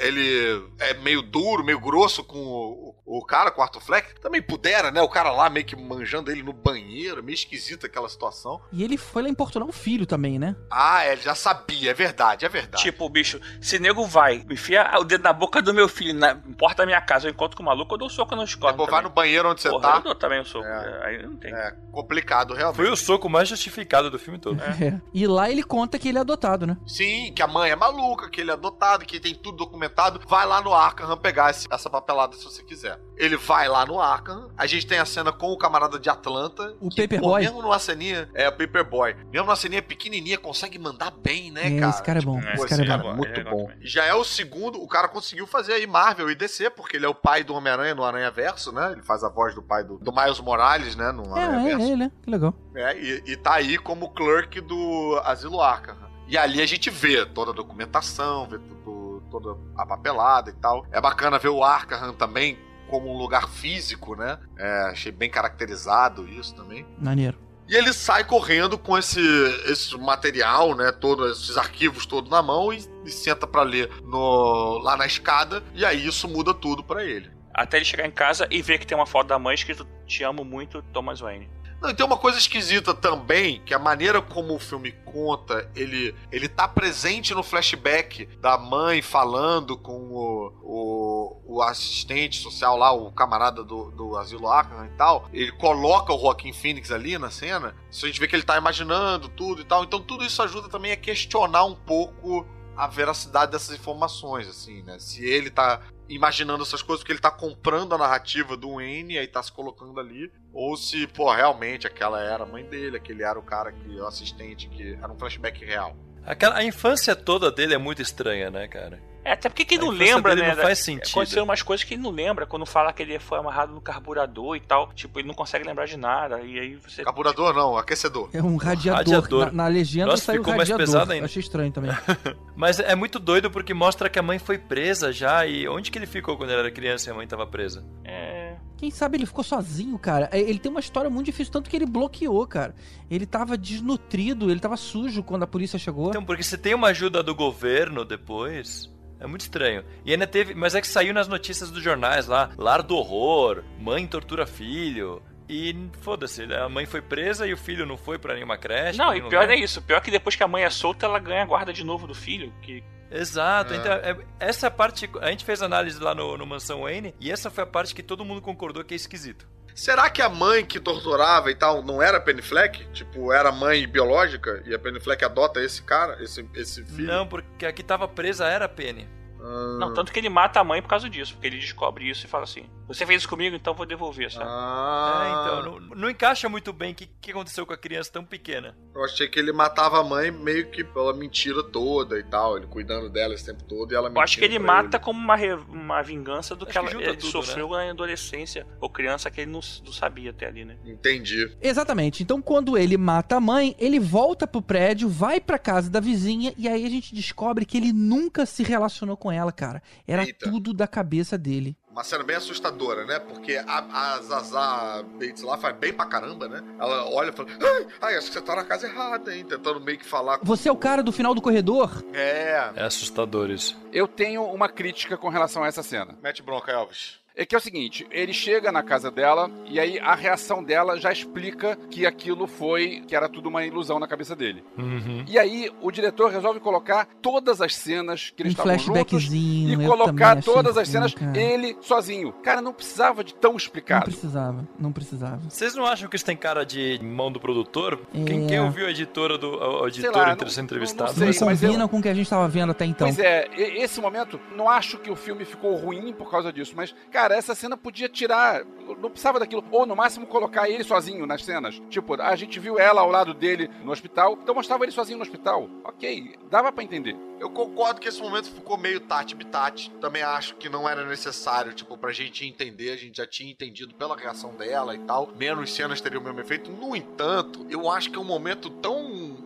ele é meio duro, meio grosso com o, o cara, com o Arthur Fleck. Também pudera, né? O cara lá meio que manjando ele no banheiro, meio esquisita aquela situação.
E ele foi lá importunar o filho também, né?
Ah, ele já sabia, é verdade, é verdade.
Tipo, bicho, se nego vai, enfia o dedo na boca do meu filho, na porta da minha casa, eu encontro com o maluco, eu dou soco na escola.
Vai no banheiro onde você
Porra, eu
tá.
dou também o soco.
É.
Aí não tem.
É complicado, realmente.
Foi o soco mais justificado do filme todo.
É. E lá ele conta que ele é adotado, né?
Sim, que a mãe é maluca, que ele é adotado, que tem tudo documentado. Vai lá no Arkham pegar esse- essa papelada se você quiser. Ele vai lá no Arkham. A gente tem a cena com o camarada de Atlanta.
O Paperboy.
Mesmo numa ceninha. É, o Paperboy. Mesmo numa ceninha pequenininha, consegue mandar bem, né,
É,
cara?
esse cara é bom,
Pô,
esse cara é
cara
bom.
é muito
é
bom.
também.
Já é o segundo, o cara conseguiu fazer aí Marvel e DC, porque ele é o pai do Homem-Aranha no Aranha Verso, né? Ele faz a voz do pai do, do Miles Morales, né?
É, é, é, ele, é. Que legal.
É, e, e tá aí como clerk do Asilo Arkham. E ali a gente vê toda a documentação, vê tudo, toda a papelada e tal. É bacana ver o Arkham também como um lugar físico, né? É, achei bem caracterizado isso também.
Maneiro.
E ele sai correndo com esse, esse material, né? Todos esses arquivos todos na mão e, e senta pra ler no, lá na escada. E aí isso muda tudo pra ele.
Até ele chegar em casa e ver que tem uma foto da mãe escrito Te amo muito, Thomas Wayne.
Não, e tem uma coisa esquisita também, que a maneira como o filme conta, ele, ele tá presente no flashback da mãe falando com o, o, o assistente social lá, o camarada do, do Asilo Arkham e tal. Ele coloca o Joaquim Phoenix ali na cena, a gente vê que ele tá imaginando tudo e tal. Então tudo isso ajuda também a questionar um pouco a veracidade dessas informações, assim, né? Se ele tá imaginando essas coisas porque ele tá comprando a narrativa do Wayne e aí tá se colocando ali, ou se, pô, realmente aquela era a mãe dele, aquele era o cara que, o assistente, que era um flashback real.
Aquela, a infância toda dele é muito estranha, né, cara?
É, até porque quem não lembra, né?
não faz sentido.
Aconteceram umas coisas que ele não lembra. Quando fala que ele foi amarrado no carburador e tal. Tipo, ele não consegue lembrar de nada. E aí você.
Carburador não, aquecedor.
É um radiador.
Radiador.
Na, na legenda
Nossa,
saiu
ficou mais
radiador.
pesado ainda.
Achei estranho também.
Mas é muito doido porque mostra que a mãe foi presa já. E onde que ele ficou quando ele era criança e a mãe tava presa?
É.
Quem sabe ele ficou sozinho, cara. É, Ele tem uma história muito difícil, tanto que ele bloqueou, cara. Ele tava desnutrido, ele tava sujo quando a polícia chegou.
Então, porque se tem uma ajuda do governo depois. É muito estranho. E ainda teve. Mas é que saiu nas notícias dos jornais lá: lar do horror, mãe tortura filho. E foda-se, a mãe foi presa e o filho não foi pra nenhuma creche.
Não, e pior
lugar.
é isso. Pior que depois que a mãe é solta, ela ganha a guarda de novo do filho. Que
Exato,
É.
então é- essa é a parte. A gente fez análise lá no, no Mansão Wayne e essa foi a parte que todo mundo concordou que é esquisito.
Será que a mãe que torturava e tal não era a Penny Fleck? Tipo, era mãe biológica e a Penny Fleck adota esse cara, esse, esse filho?
Não, porque a que tava presa era a Penny.
Ah,
Não, tanto que ele mata a mãe por causa disso, porque ele descobre isso e fala assim: Você fez isso comigo, então vou devolver, sabe?
Ah,
É, então, não, não encaixa muito bem o que, que aconteceu com a criança tão pequena.
Eu achei que ele matava a mãe meio que pela mentira toda e tal, ele cuidando dela esse tempo todo e ela
Eu acho que ele mata como uma, re- uma vingança do
Acho
que
que
ela ele
tudo,
sofreu na adolescência ou criança que ele não, não sabia até ali, né?
ele. Entendi.
Exatamente. Então, quando ele mata a mãe, ele volta pro prédio, vai pra casa da vizinha e aí a gente descobre que ele nunca se relacionou com ela, cara. Era
Eita.
tudo da cabeça dele.
Uma cena bem assustadora, né? Porque a, a Zaza Bates lá faz bem pra caramba, né? Ela olha e fala: Ai, ai, acho que você tá na casa errada, hein? Tentando meio que falar com.
Você é o cara do final do corredor?
É.
É assustador isso.
Eu tenho uma crítica com relação a essa cena.
Mete bronca, Elvis.
É que é o seguinte, ele chega na casa dela e aí a reação dela já explica que aquilo foi, que era tudo uma ilusão na cabeça dele.
Uhum.
E aí o diretor resolve colocar todas as cenas que eles
Um
estavam juntos
flashbackzinho.
e colocar todas as cenas
cara.
ele sozinho. Cara, não precisava de tão
Não
explicado.
precisava, não precisava.
Vocês não acham que isso tem cara de mão do produtor? Quem,
É.
quem ouviu a editora do o, o editor
lá, não-
ser
não-
entrevistado?
não sei,
não
mas eu-
com o que a gente tava vendo até então.
Pois é, esse momento, não acho que o filme ficou ruim por causa disso, mas, cara, essa cena podia tirar, não precisava daquilo, ou no máximo colocar ele sozinho nas cenas. Tipo, a gente viu ela ao lado dele no hospital, então mostrava ele sozinho no hospital. Ok, dava pra entender.
Eu concordo que esse momento ficou meio tati-bitati. Também acho que não era necessário, tipo, pra gente entender. A gente já tinha entendido pela reação dela e tal. Menos cenas teriam o mesmo efeito. No entanto, eu acho que é um momento tão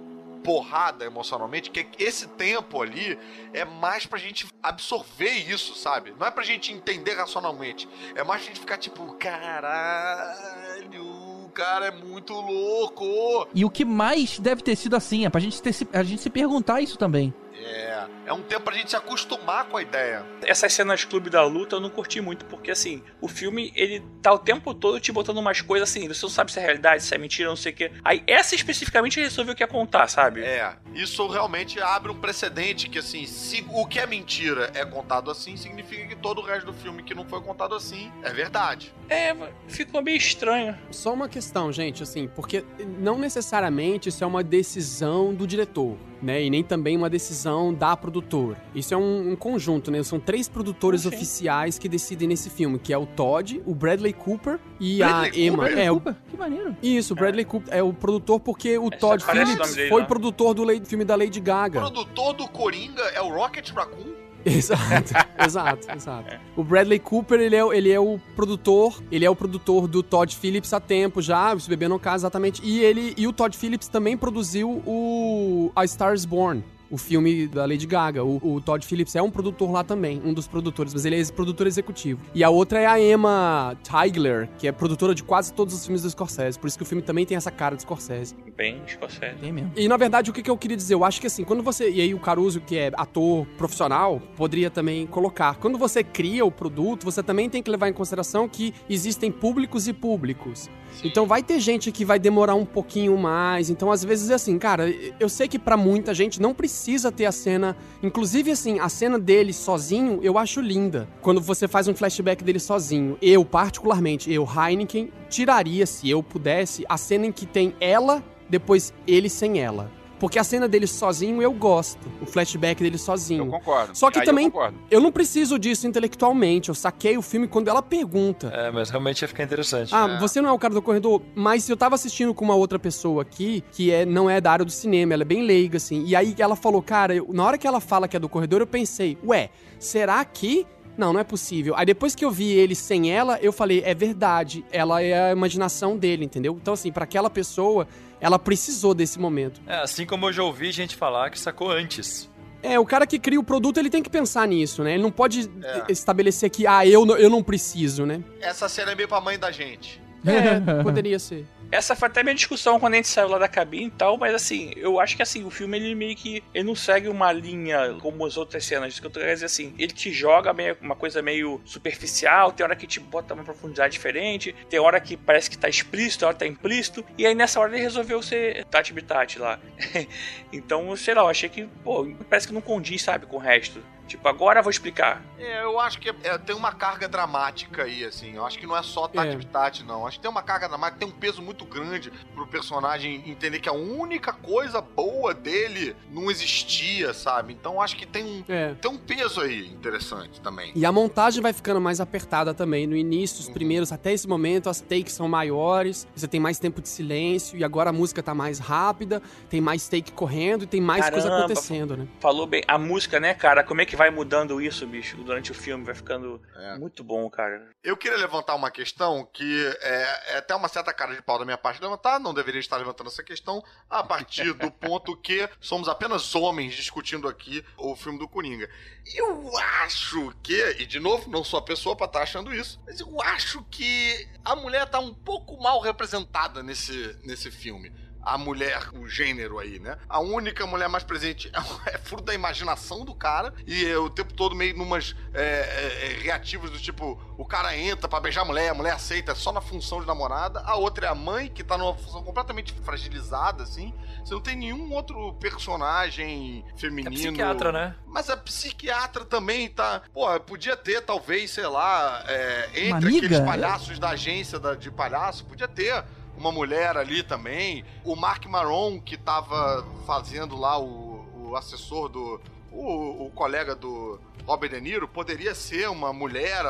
porrada emocionalmente que esse tempo ali é mais pra gente absorver isso, sabe? Não é pra gente entender racionalmente. É mais pra gente ficar tipo, caralho, o cara é muito louco.
E o que mais deve ter sido assim, é pra gente, ter a gente se perguntar isso também.
É, é um tempo pra gente se acostumar com a ideia.
Essas cenas Clube da Luta eu não curti muito, porque assim, o filme, ele tá o tempo todo te botando umas coisas assim, você não sabe se é realidade, se é mentira, não sei o quê. Aí essa especificamente resolveu o que ia contar, sabe?
É, isso realmente abre um precedente que, assim, se o que é mentira é contado assim, significa que todo o resto do filme que não foi contado assim é verdade.
É, ficou meio estranho.
Só uma questão, gente, assim, porque não necessariamente isso é uma decisão do diretor, né? E nem também uma decisão da produtora. Isso é um, um conjunto, né? São três produtores
Sim.
oficiais que decidem nesse filme, que é o Todd, o Bradley Cooper e
Bradley
a Emma.
Cooper?
É, o,
Desculpa, que maneiro.
isso, o Bradley Cooper é o produtor porque o
É,
Todd
o
Phillips
dele,
foi
né?
produtor do filme da Lady
O
Gaga.
produtor do Coringa é o Rocket Raccoon.
Exato, exato, exato. O Bradley Cooper, ele é, ele é o produtor, ele é o produtor do Todd Phillips há tempo já, se beber não casa exatamente. E ele e o Todd Phillips também produziu o A Star is Born. O filme da Lady Gaga. O, o Todd Phillips é um produtor lá também, um dos produtores, mas ele é produtor executivo. E a outra é a Emma Tigler, que é produtora de quase todos os filmes do Scorsese. Por isso que o filme também tem essa cara de Scorsese.
Bem escocese.
Tem mesmo.
E na verdade, o que, que eu queria dizer? Eu acho que assim, quando você. E aí o Caruso, que é ator profissional, poderia também colocar. Quando você cria o produto, você também tem que levar em consideração que existem públicos e públicos. Então vai ter gente que vai demorar um pouquinho mais. Então, às vezes, é assim, cara, eu sei que pra muita gente não precisa ter a cena. Inclusive, assim, a cena dele sozinho, eu acho linda. Quando você faz um flashback dele sozinho. Eu, particularmente, eu, Heineken, tiraria, se eu pudesse, a cena em que tem ela, depois ele sem ela. Porque a cena dele sozinho eu gosto. O flashback dele sozinho.
Eu concordo.
Só que
Aí
também-
Eu concordo.
Eu não preciso disso intelectualmente. Eu saquei o filme quando ela pergunta.
É, mas realmente ia ficar interessante.
Ah, você não é o cara do corredor, mas eu tava assistindo com uma outra pessoa aqui, que é, não é da área do cinema, ela é bem leiga, assim. E aí ela falou, cara, eu- na hora que ela fala que é do corredor, eu pensei, ué, será que. Não, não é possível. Aí depois que eu vi ele sem ela, eu falei, é verdade, ela é a imaginação dele, entendeu? Então, assim, pra aquela pessoa, ela precisou desse momento.
É, assim como eu já ouvi gente falar que sacou antes.
É, o cara que cria o produto, ele tem que pensar nisso, né? Ele não pode
É.
estabelecer que, ah, eu, eu não preciso, né?
Essa cena é meio pra mãe da gente.
É, poderia ser.
Essa foi até minha discussão quando a gente saiu lá da cabine e tal, mas assim, eu acho que assim, o filme ele meio que ele não segue uma linha como as outras cenas. Que eu tô querendo dizer assim, ele te joga meio, uma coisa meio superficial, tem hora que te bota uma profundidade diferente, tem hora que parece que tá explícito, tem hora que tá implícito, e aí nessa hora ele resolveu ser Tati Bitati lá. então, sei lá, eu achei que, pô, parece que não condiz, sabe, com o resto. Tipo, agora eu vou explicar.
É, eu acho que é- tem uma carga dramática aí, assim. Eu acho que não é só Tati
É.
Não. Acho que tem uma carga dramática, tem um peso muito grande pro personagem entender que a única coisa boa dele não existia, sabe? Então acho que tem um,
É.
tem um peso aí interessante também.
E a montagem vai ficando mais apertada também. No início,
Uhum.
os primeiros, até esse momento, as takes são maiores, você tem mais tempo de silêncio, e agora a música tá mais rápida, tem mais take correndo e tem mais coisa
Caramba.
acontecendo, né?
Falou bem. A música, né, cara? Como é que vai mudando isso, bicho, durante o filme? Vai ficando
É.
muito bom, cara.
Eu queria levantar uma questão que é, é até uma certa cara de pau da minha parte levantar, não deveria estar levantando essa questão, a partir do ponto que somos apenas homens discutindo aqui o filme do Coringa. Eu acho que, e de novo, não sou a pessoa pra estar achando isso, mas eu acho que a mulher tá um pouco mal representada nesse, nesse filme. A mulher, o gênero aí, né? A única mulher mais presente é fruto da imaginação do cara e é o tempo todo meio numas é, é, é, reativos do tipo, o cara entra pra beijar a mulher, a mulher aceita só na função de namorada. A outra é a mãe, que tá numa função completamente fragilizada, assim. Você não tem nenhum outro personagem
É
feminino.
psiquiatra, né?
Mas a psiquiatra também tá. Pô, podia ter, talvez, sei lá, é, entre aqueles palhaços da agência da- de palhaço, podia ter uma mulher ali também. O Mark Maron, que tava fazendo lá o, o assessor do. O, o colega do Robert De Niro, poderia ser uma mulher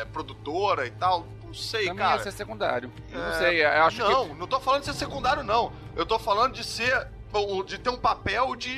é, produtora e tal. Não sei,
Também
cara.
ia ser secundário. Eu não
É,
sei, eu acho que
não, não tô falando de ser secundário, não. Eu tô falando de ser. De ter um papel de.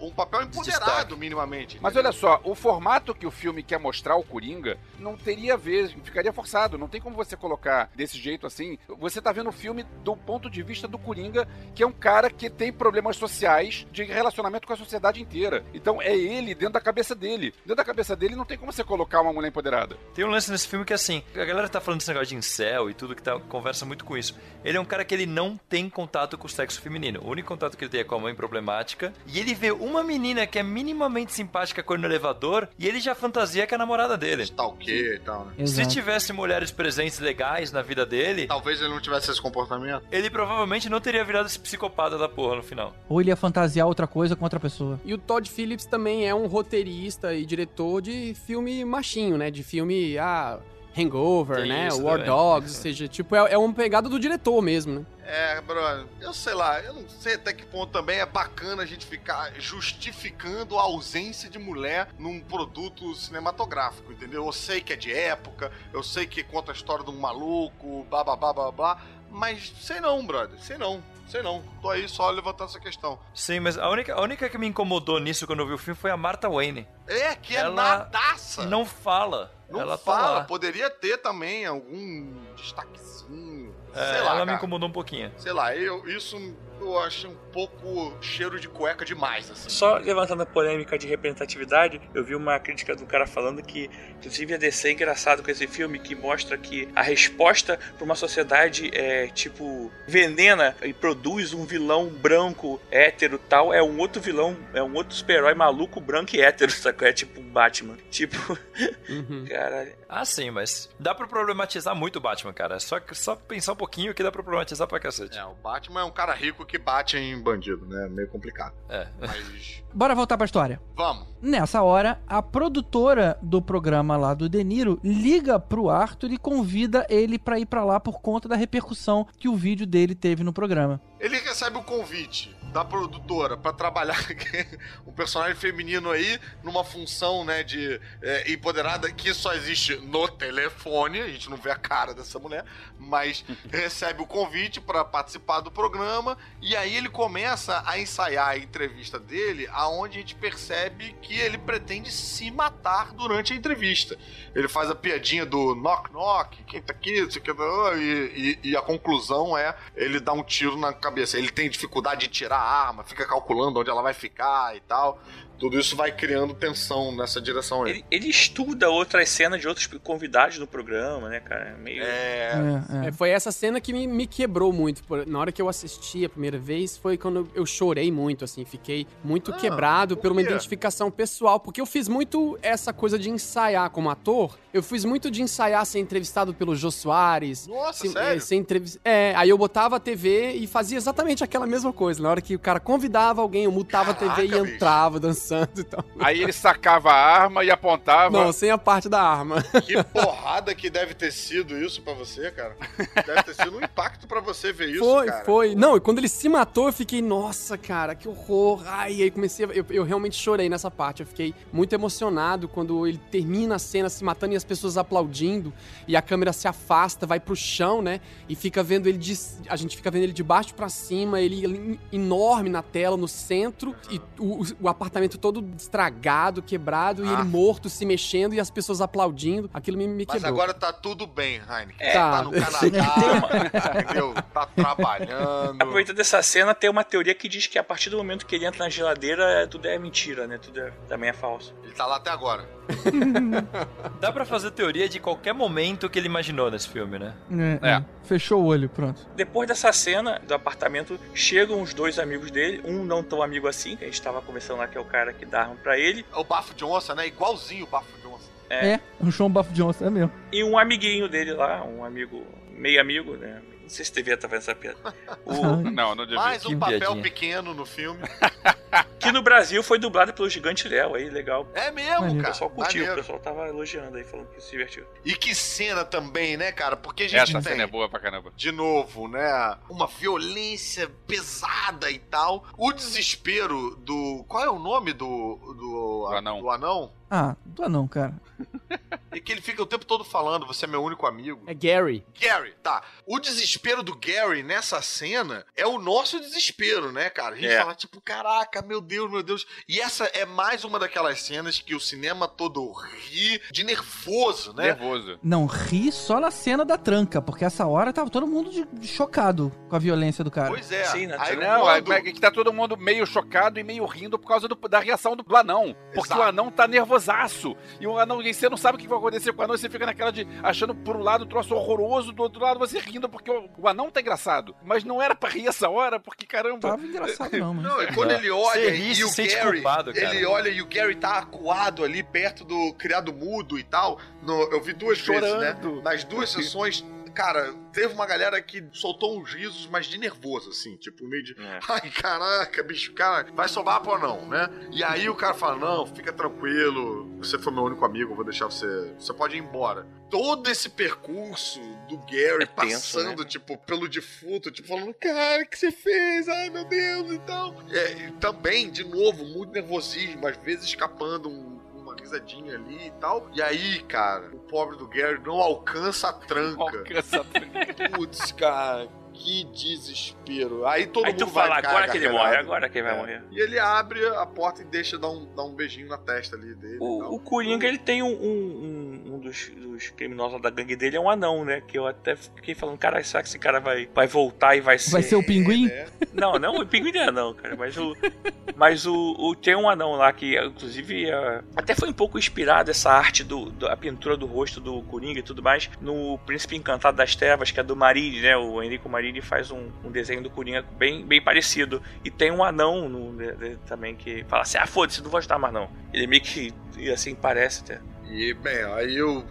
Um papel empoderado, minimamente.
Mas olha só, o formato que o filme quer mostrar o Coringa não teria vez, ficaria forçado. Não tem como você colocar desse jeito assim. Você tá vendo o filme do ponto de vista do Coringa, que é um cara que tem problemas sociais de relacionamento com a sociedade inteira. Então é ele dentro da cabeça dele. Dentro da cabeça dele não tem como você colocar uma mulher empoderada.
Tem um lance nesse filme que assim, a galera tá falando desse negócio de incel e tudo que tá, conversa muito com isso. Ele é um cara que ele não tem contato com o sexo feminino. O único contato que com a mãe problemática. E ele vê uma menina que é minimamente simpática com ele no elevador e ele já fantasia que é a namorada dele.
Stalker e tal, né?
Se
Exato.
tivesse mulheres presentes legais na vida dele,
Talvez ele não tivesse esse comportamento.
ele provavelmente não teria virado esse psicopata da porra no final.
Ou ele ia fantasiar outra coisa com outra pessoa.
E o Todd Phillips também é um roteirista e diretor de filme machinho, né? De filme, ah, Hangover,
Tem
né?
isso
War
também.
Dogs, ou seja, tipo, é, é uma pegada do diretor mesmo, né?
É, brother, eu sei lá, eu não sei até que ponto também é bacana a gente ficar justificando a ausência de mulher num produto cinematográfico, entendeu? Eu sei que é de época, eu sei que conta a história de um maluco, blá blá blá blá blá, mas sei não, brother, sei não, sei não. Tô aí só levantando essa questão.
Sim, mas a única, a única que me incomodou nisso quando eu vi o filme foi a Martha Wayne.
É, que é
Ela
nadaça!
Não fala.
Não
ela tá
fala,
lá.
poderia ter também algum destaquezinho,
É,
sei lá,
ela me
cara.
incomodou um pouquinho.
Sei lá, eu, isso eu achei um pouco cheiro de cueca demais, assim.
Só levantando a polêmica de representatividade, eu vi uma crítica do cara falando que, inclusive, a DC é engraçado com esse filme que mostra que a resposta para uma sociedade é tipo venena e produz um vilão branco, hétero tal, é um outro vilão, é um outro super-herói maluco, branco e hétero, sacou? É tipo um Batman. Tipo,
Uhum.
caralho.
Ah, sim, mas dá pra problematizar muito o Batman, cara. É só, só pensar um pouquinho que dá pra problematizar pra cacete.
É, o Batman é um cara rico que bate em bandido, né? Meio complicado.
É.
Mas.
Bora voltar pra história.
Vamos.
Nessa hora, a produtora do programa lá do Deniro liga pro Arthur e convida ele pra ir pra lá por conta da repercussão que o vídeo dele teve no programa.
Ele recebe o convite da produtora pra trabalhar um personagem feminino aí numa função, né, de é, empoderada que só existe no telefone, a gente não vê a cara dessa mulher, mas recebe o convite pra participar do programa e aí ele começa a ensaiar a entrevista dele, aonde a gente percebe que ele pretende se matar durante a entrevista. Ele faz a piadinha do knock knock, quem tá aqui, sei que, e, e, e a conclusão é ele dá um tiro na cabeça. Ele tem dificuldade de tirar a arma, fica calculando onde ela vai ficar e tal. Tudo isso vai criando tensão nessa direção aí.
Ele, ele estuda outras cenas de outros convidados no programa, né, cara? Meio.
É.
É, é.
É, foi essa cena que me, me quebrou muito. Por- Na hora que eu assisti a primeira vez, foi quando eu chorei muito, assim. Fiquei muito
Ah,
quebrado
por
uma identificação pessoal. Porque eu fiz muito essa coisa de ensaiar como ator. Eu fiz muito de ensaiar ser entrevistado pelo Jô Soares.
Nossa,
se-
sério?
É, ser entrevis- é, aí eu botava a TV e fazia exatamente aquela mesma coisa. Na hora que o cara convidava alguém, eu mutava a TV e
Caraca, bicho.
entrava dançando e tal.
Aí ele sacava a arma e apontava.
Não, sem a parte da arma.
Que porrada que deve ter sido isso pra você, cara. Deve ter sido um impacto pra você ver isso,
foi,
cara.
foi. Não, e quando ele se matou, eu fiquei, nossa, cara, que horror. Ai, aí comecei a. Eu, eu realmente chorei nessa parte. Eu fiquei muito emocionado quando ele termina a cena se matando e as pessoas aplaudindo. E a câmera se afasta, vai pro chão, né? E fica vendo ele de. A gente fica vendo ele de baixo pra cima, ele ele enorme na tela, no centro. E o, o apartamento todo estragado, quebrado, e
Ah.
ele morto, se mexendo e as pessoas aplaudindo. Aquilo me, me
Mas
quebrou.
agora tá tudo bem, Heineken.
É.
tá.
Tá.
no Canadá, entendeu? Tá trabalhando.
Aproveitando essa cena, tem uma teoria que diz que a partir do momento que ele entra na geladeira, é- tudo é mentira, né? Tudo é- também é falso.
Ele tá lá até agora.
Dá pra fazer teoria de qualquer momento que ele imaginou nesse filme, né?
É,
É.
é. Fechou o olho, pronto.
Depois dessa cena do apartamento, chegam os dois amigos dele, um não tão amigo assim, que a gente tava conversando lá, que é o cara que dá arma pra ele,
É o Bafo Johnson, né? Igualzinho o Bafo Johnson.
É.
É, o Sean Buff Johnson, é mesmo.
e um amiguinho dele lá, um amigo, meio amigo, né? Não sei se devia estar fazendo essa piada. O,
Não, não devia.
Mais
Que
um papel
piadinha.
pequeno no filme.
que no Brasil foi dublado pelo Gigante Léo, aí legal.
É mesmo,
Maneiro.
O
cara.
pessoal curtiu, o
Maneiro.
pessoal tava elogiando aí, falando que se divertiu.
E que cena também, né, cara? Porque a gente
Essa
tem,
cena é boa pra caramba.
de novo, né, uma violência pesada e tal. O desespero do... Qual é o nome do... Do,
Do anão.
Do anão?
Ah, do anão, cara.
E que ele fica o tempo todo falando, você é meu único amigo.
É Gary.
Gary, tá. O desespero do Gary nessa cena é o nosso desespero, né, cara? A gente
É.
fala, tipo, caraca, meu Deus, meu Deus. E essa é mais uma daquelas cenas que o cinema todo ri de nervoso, né?
Nervoso.
Não, ri só na cena da tranca, porque essa hora tava todo mundo de- de chocado com a violência do cara.
Pois é.
Sim, né?
Aí
Não, é
quando...
é que tá todo mundo meio chocado e meio rindo por causa do- da reação do, anão. Porque
Exato.
o anão tá nervosaço. E o anão, e você não sabe o que vai acontecer com o anão, e você fica naquela de achando por um lado o troço horroroso, do outro lado você rindo porque o, o anão tá engraçado. Mas não era pra rir essa hora, porque caramba.
Tava engraçado não, mas...
Não, e quando ele olha
Você ri,
e
se
o
sente
Gary,
culpado, cara.
ele olha e o Gary tá acuado ali perto do criado mudo e tal. No- eu vi duas vezes, né?
Chorando.
Nas duas sessões, cara, teve uma galera que soltou uns risos, mas de nervoso, assim, tipo, meio de.
É.
Ai, caraca, bicho, cara, vai sobrar ou não, né? E aí o cara fala: não, fica tranquilo, você foi meu único amigo, vou deixar você. Você pode ir embora. Todo esse percurso do Gary
É tenso,
passando, tipo, pelo defunto, tipo, falando, cara, o que você fez? Ai, meu Deus, e tal. É, também, de novo, muito nervosismo, às vezes escapando um- uma risadinha ali e tal. E aí, cara, o pobre do Gary não alcança a tranca.
Alcança-
Putz, cara, que desespero. Aí todo
aí
mundo
tu fala,
vai
agora que ele morre, agora que ele vai
É.
morrer.
E ele abre a porta e deixa dar um, dar um beijinho na testa ali dele.
O, o Coringa, ele tem um, um, um- um dos, dos criminosos da gangue dele, é um anão, né? Que eu até fiquei falando, cara, será que esse cara vai, vai voltar e vai ser...
Vai ser o pinguim?
É, né?
Não, não, o pinguim não é anão, cara. Mas o. Mas o, o- tem um anão lá que, inclusive, é, até foi um pouco inspirado essa arte do, do- a pintura do rosto do Coringa e tudo mais no Príncipe Encantado das Trevas, que é do Marini, né? O Enrico Marini faz um, um desenho do Coringa bem, bem parecido. E tem um anão no, de- de- também que fala assim: ah, foda-se, não vou ajudar mais não. Ele meio que e assim parece até.
E, bem, aí o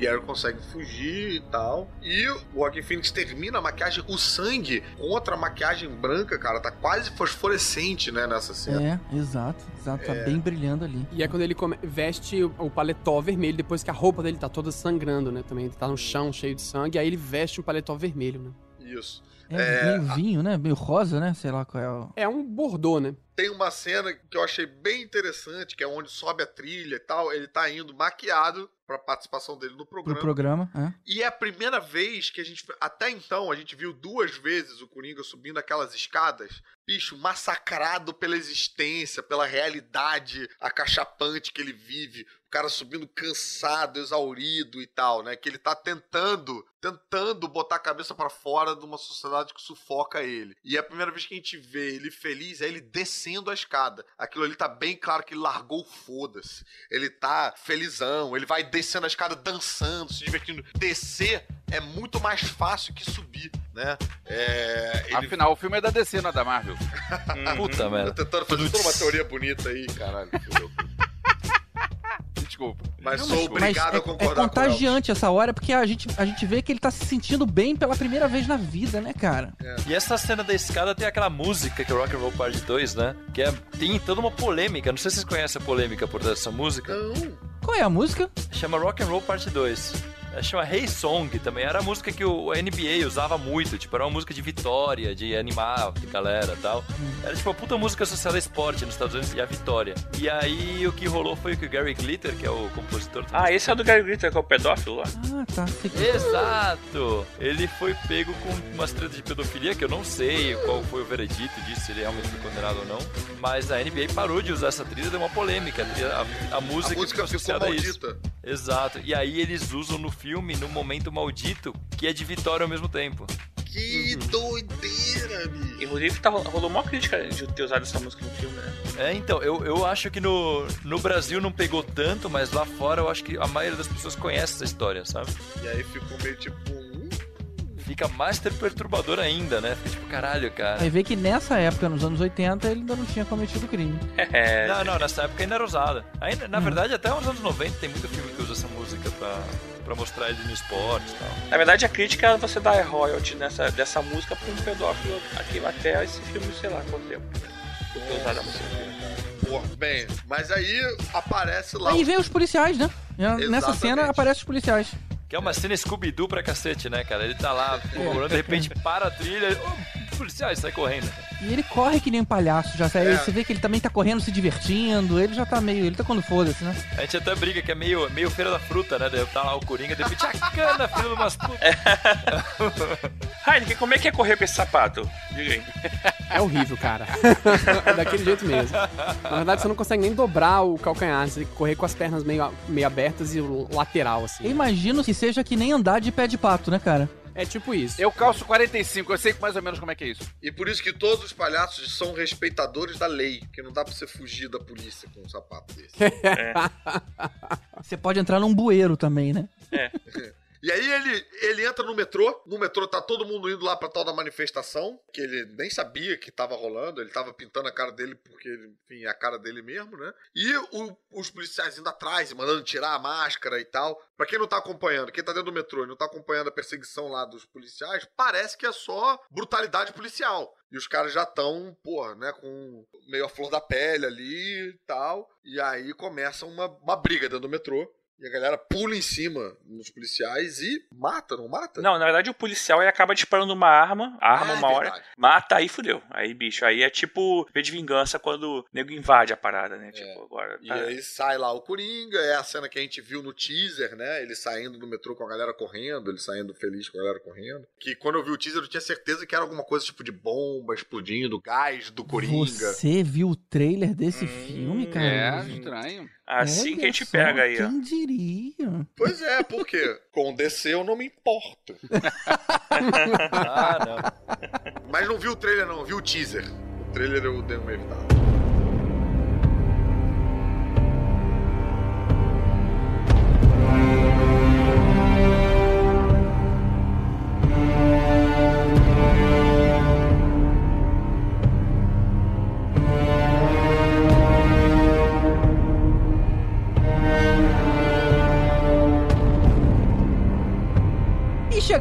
Gary consegue fugir e tal. E o Joaquin Phoenix termina a maquiagem, o sangue contra a maquiagem branca, cara, tá quase fosforescente, né, nessa cena.
É, exato, exato, tá bem brilhando ali.
E é quando ele come- veste o, o paletó vermelho, depois que a roupa dele tá toda sangrando, né? Também ele tá no chão cheio de sangue, aí ele veste um paletó vermelho, né?
Isso.
É, meio vinho, né? Meio rosa, né? Sei lá qual é o...
É um bordô, né?
Tem uma cena que eu achei bem interessante, que é onde sobe a trilha e tal. Ele tá indo maquiado pra participação dele no
Pro
programa.
programa, é.
E é a primeira vez que a gente. Até então, a gente viu duas vezes o Coringa subindo aquelas escadas. Bicho, massacrado pela existência, pela realidade acachapante que ele vive. O cara subindo cansado, exaurido e tal, né? Que ele tá tentando, tentando botar a cabeça pra fora de uma sociedade que sufoca ele. E é a primeira vez que a gente vê ele feliz é ele descendo a escada. Aquilo ali tá bem claro que ele largou foda-se. Ele tá felizão, ele vai descendo a escada dançando, se divertindo. Descer é muito mais fácil que subir, né? É, ele
Afinal, o filme é da DC, não é da Marvel.
Puta
tá
merda.
tentando fazer toda uma teoria bonita aí, caralho.
Desculpa.
Mas
Não,
sou
mas
obrigado
é,
a concordar
é contagiante essa hora, porque a gente, a gente vê que ele tá se sentindo bem pela primeira vez na vida, né, cara?
E essa cena da escada tem aquela música que é Rock and Roll Part 2, né? Que é, tem toda uma polêmica. Não sei se vocês conhecem a polêmica por trás dessa música.
com. Não,
Qual é a música?
Chama Rock and Roll Part 2. Chama Hey Song também. Era a música que o NBA usava muito. Tipo, era uma música de vitória, de animar a galera e tal. Era tipo uma puta música associada a esporte nos Estados Unidos e a vitória. E aí o que rolou foi que o Gary Glitter, que é o compositor...
Ah, esse é o do Gary Glitter, que é o pedófilo lá.
Ah, tá.
Exato! Ele foi pego com umas tretas de pedofilia, que eu não sei qual foi o veredito disso, se ele realmente foi condenado ou não. Mas a NBA parou de usar essa trilha, deu uma polêmica. A, trilha- a- a música,
a música
ficou
ficou
associada a isso.
maldita.
Exato. E aí eles usam no filme, no momento maldito, que é de vitória ao mesmo tempo.
Que doideira, bicho.
Inclusive, tá, rolou uma crítica de ter usado essa música no filme, né?
É, então, eu, eu acho que no, no Brasil não pegou tanto, mas lá fora eu acho que a maioria das pessoas conhece essa história, sabe?
E aí ficou meio tipo. Hum,
Fica mais perturbador ainda, né? Fica tipo, caralho, cara.
Aí vê que nessa época, nos anos 80, ele ainda não tinha cometido crime.
É,
Não, não, nessa época ainda era usada. Ainda, na verdade, até os anos 90 tem muito filme que usa essa música pra, pra mostrar ele no esporte e tal.
Na verdade, a crítica é você dar royalty nessa, dessa música pra um pedófilo aqui até esse filme, sei lá quanto tempo. Por ter usado a música.
Pô, bem, mas aí aparece lá.
Aí vem os policiais, né? Nessa
Exatamente.
cena aparecem os policiais.
Que é uma cena Scooby-Doo pra cacete, né, cara? Ele tá lá procurando, de repente para a trilha, oh, os policiais, sai correndo.
E ele corre que nem um palhaço, já.
É.
Você vê que ele também tá correndo, se divertindo. Ele já tá meio. Ele tá quando foda-se, né?
A gente até briga que é meio, meio feira da fruta, né? Daí Tá lá o Coringa, de repente, a cana, filho de umas putas.
Heineken, como é que é correr com esse sapato? Diga aí.
É horrível, cara. é daquele jeito mesmo. Na verdade, você não consegue nem dobrar o calcanhar. Você tem que correr com as pernas meio, meio abertas e o lateral,
Eu
assim.
imagino que seja que nem andar de pé de pato, né, cara?
É tipo isso.
Eu calço 45, eu sei mais ou menos como é que é isso.
E por isso que todos os palhaços são respeitadores da lei, que não dá pra você fugir da polícia com um sapato desse.
Você pode entrar num bueiro também, né?
E aí ele, ele entra no metrô, no metrô tá todo mundo indo lá pra tal da manifestação, que ele nem sabia que tava rolando, ele tava pintando a cara dele porque, enfim, é a cara dele mesmo, né? E o- os policiais indo atrás, mandando tirar a máscara e tal. Pra quem não tá acompanhando, quem tá dentro do metrô e não tá acompanhando a perseguição lá dos policiais, parece que é só brutalidade policial. E os caras já estão, porra, né, com meio a flor da pele ali e tal. E aí começa uma, uma briga dentro do metrô. E a galera pula em cima nos policiais e mata, não mata?
Não, na verdade o policial aí acaba disparando uma arma, arma
Ah, é
uma hora,
verdade.
mata aí fudeu. Aí, bicho, aí é tipo V de vingança quando o nego invade a parada, né? Tipo, agora.
E
tá-
aí sai lá o Coringa, é a cena que a gente viu no teaser, né? Ele saindo do metrô com a galera correndo, ele saindo feliz com a galera correndo. Que quando eu vi o teaser eu tinha certeza que era alguma coisa tipo de bomba explodindo, gás do Coringa.
Você viu o trailer desse filme, cara?
É, estranho.
Assim que a gente
só,
pega aí, ó.
Quem diria?
Pois é, por quê? Com DC eu não me importo.
Ah, não.
Mas não vi o trailer não, vi o teaser. O trailer eu dei uma evitada.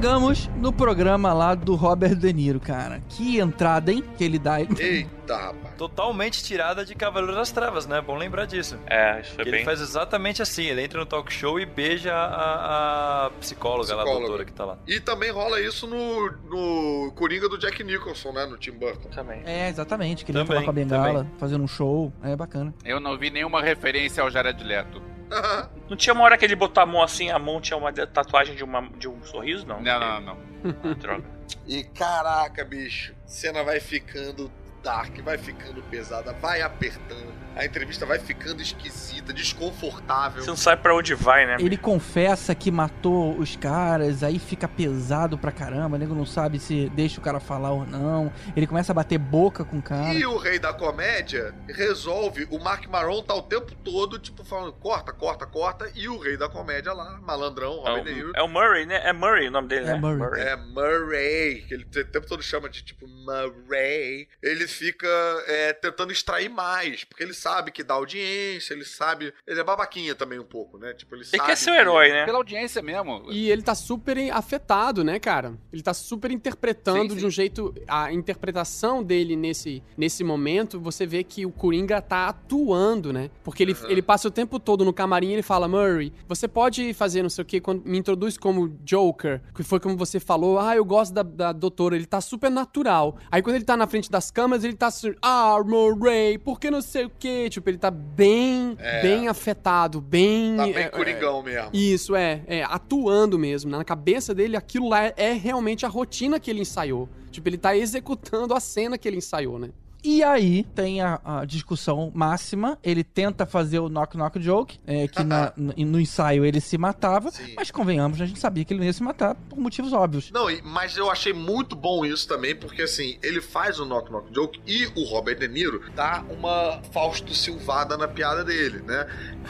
Chegamos no programa lá do Robert De Niro, cara. Que entrada, hein? Que ele dá.
Eita, rapaz.
Totalmente tirada de Cavaleiro das Trevas, né? Bom lembrar disso.
É, isso foi
Que
bem.
ele faz exatamente assim, ele entra no talk show e beija a, a psicóloga, lá, a
Psicóloga.
doutora que tá lá.
E também rola isso no, no Coringa do Jack Nicholson, né? No Tim Burton.
Também.
É, exatamente. Que ele
Também,
entra lá com a bengala, fazendo um show. É bacana.
Eu não vi nenhuma referência ao Jared Leto.
Não tinha uma hora que ele botou a mão assim, a mão tinha uma tatuagem de, uma, de um sorriso, não?
Não, não, não.
Ah, droga.
E caraca, bicho, cena vai ficando dark, vai ficando pesada, vai apertando. A entrevista vai ficando esquisita, desconfortável.
Você não sabe pra onde vai, né?
Ele confessa que matou os caras, aí fica pesado pra caramba. O nego não sabe se deixa o cara falar ou não. Ele começa a bater boca com o cara.
E o rei da comédia resolve, o Mark Maron tá o tempo todo, tipo, falando corta, corta, corta, e o rei da comédia lá, malandrão,
É o, é o Murray, né? É Murray o nome dele,
É
né?
Murray.
É Murray, que ele o tempo todo chama de tipo Murray. Ele fica é, tentando extrair mais, porque ele sabe que dá audiência, ele sabe. Ele é babaquinha também um pouco, né? Tipo, ele
Ele
sabe.
quer ser o
que-
herói, né?
Pela audiência mesmo.
E ele tá super afetado, né, cara? Ele tá super interpretando
Sim, sim.
de um jeito. A interpretação dele nesse, nesse momento, você vê que o Coringa tá atuando, né? Porque ele,
Uhum.
ele passa o tempo todo no camarim e ele fala: Murray, você pode fazer não sei o que, quando me introduz como Joker, que foi como você falou, ah, eu gosto da, da doutora, ele tá super natural. Aí quando ele tá na frente das câmeras, ele tá assim, ah, Murray, por que não sei o que? Tipo, ele tá bem, bem afetado, bem.
Tá bem
é, é,
Coringão mesmo.
isso, é, é, atuando mesmo. Na cabeça dele, aquilo lá é, é realmente a rotina que ele ensaiou. Tipo, ele tá executando a cena que ele ensaiou, né?
E aí tem a, a discussão máxima. Ele tenta fazer o knock knock joke, é, que na- no, no ensaio ele se matava,
Sim.
mas convenhamos, a gente sabia que ele não ia se matar por motivos óbvios.
Não, mas eu achei muito bom isso também, porque assim, ele faz o knock knock joke e o Robert De Niro dá uma Fausto Silvada na piada dele, né?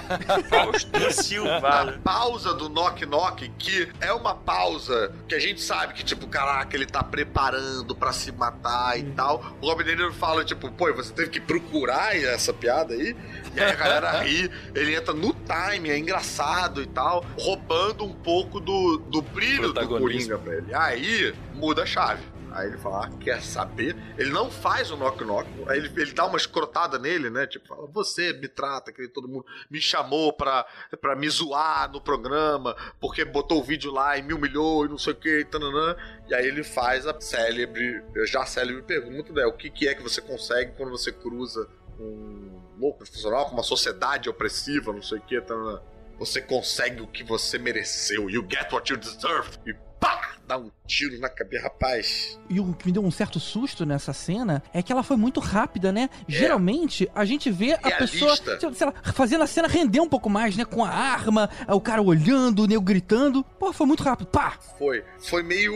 Fausto
A
Silva.
pausa do knock knock, que é uma pausa que a gente sabe que, tipo, caraca, ele tá preparando pra se matar e tal. O Robert De Niro fala, tipo, pô, você teve que procurar essa piada aí? E aí a galera ri, ele entra no time, é engraçado e tal, roubando um pouco do, do brilho do. Coringa pra ele. Aí muda a chave. Aí ele fala, ah, quer saber? Ele não faz o knock-knock, aí ele, ele dá uma escrotada nele, né? Tipo, fala, você me trata, que todo mundo me chamou pra, pra me zoar no programa, porque botou o vídeo lá e me humilhou e não sei o que, tananã. E aí ele faz a célebre, já célebre pergunta, né? O que, que é que você consegue quando você cruza um louco profissional com uma sociedade opressiva, não sei o que, tananã. Você consegue o que você mereceu. You get what you deserve. E pá! Dá um tiro na cabeça, rapaz.
E o que me deu um certo susto nessa cena é que ela foi muito rápida, né? Geralmente a gente vê a pessoa,
Realista.
sei lá, fazendo a cena render um pouco mais, né? Com a arma, o cara olhando, o nego gritando. Pô, foi muito rápido. Pá!
Foi. Foi meio.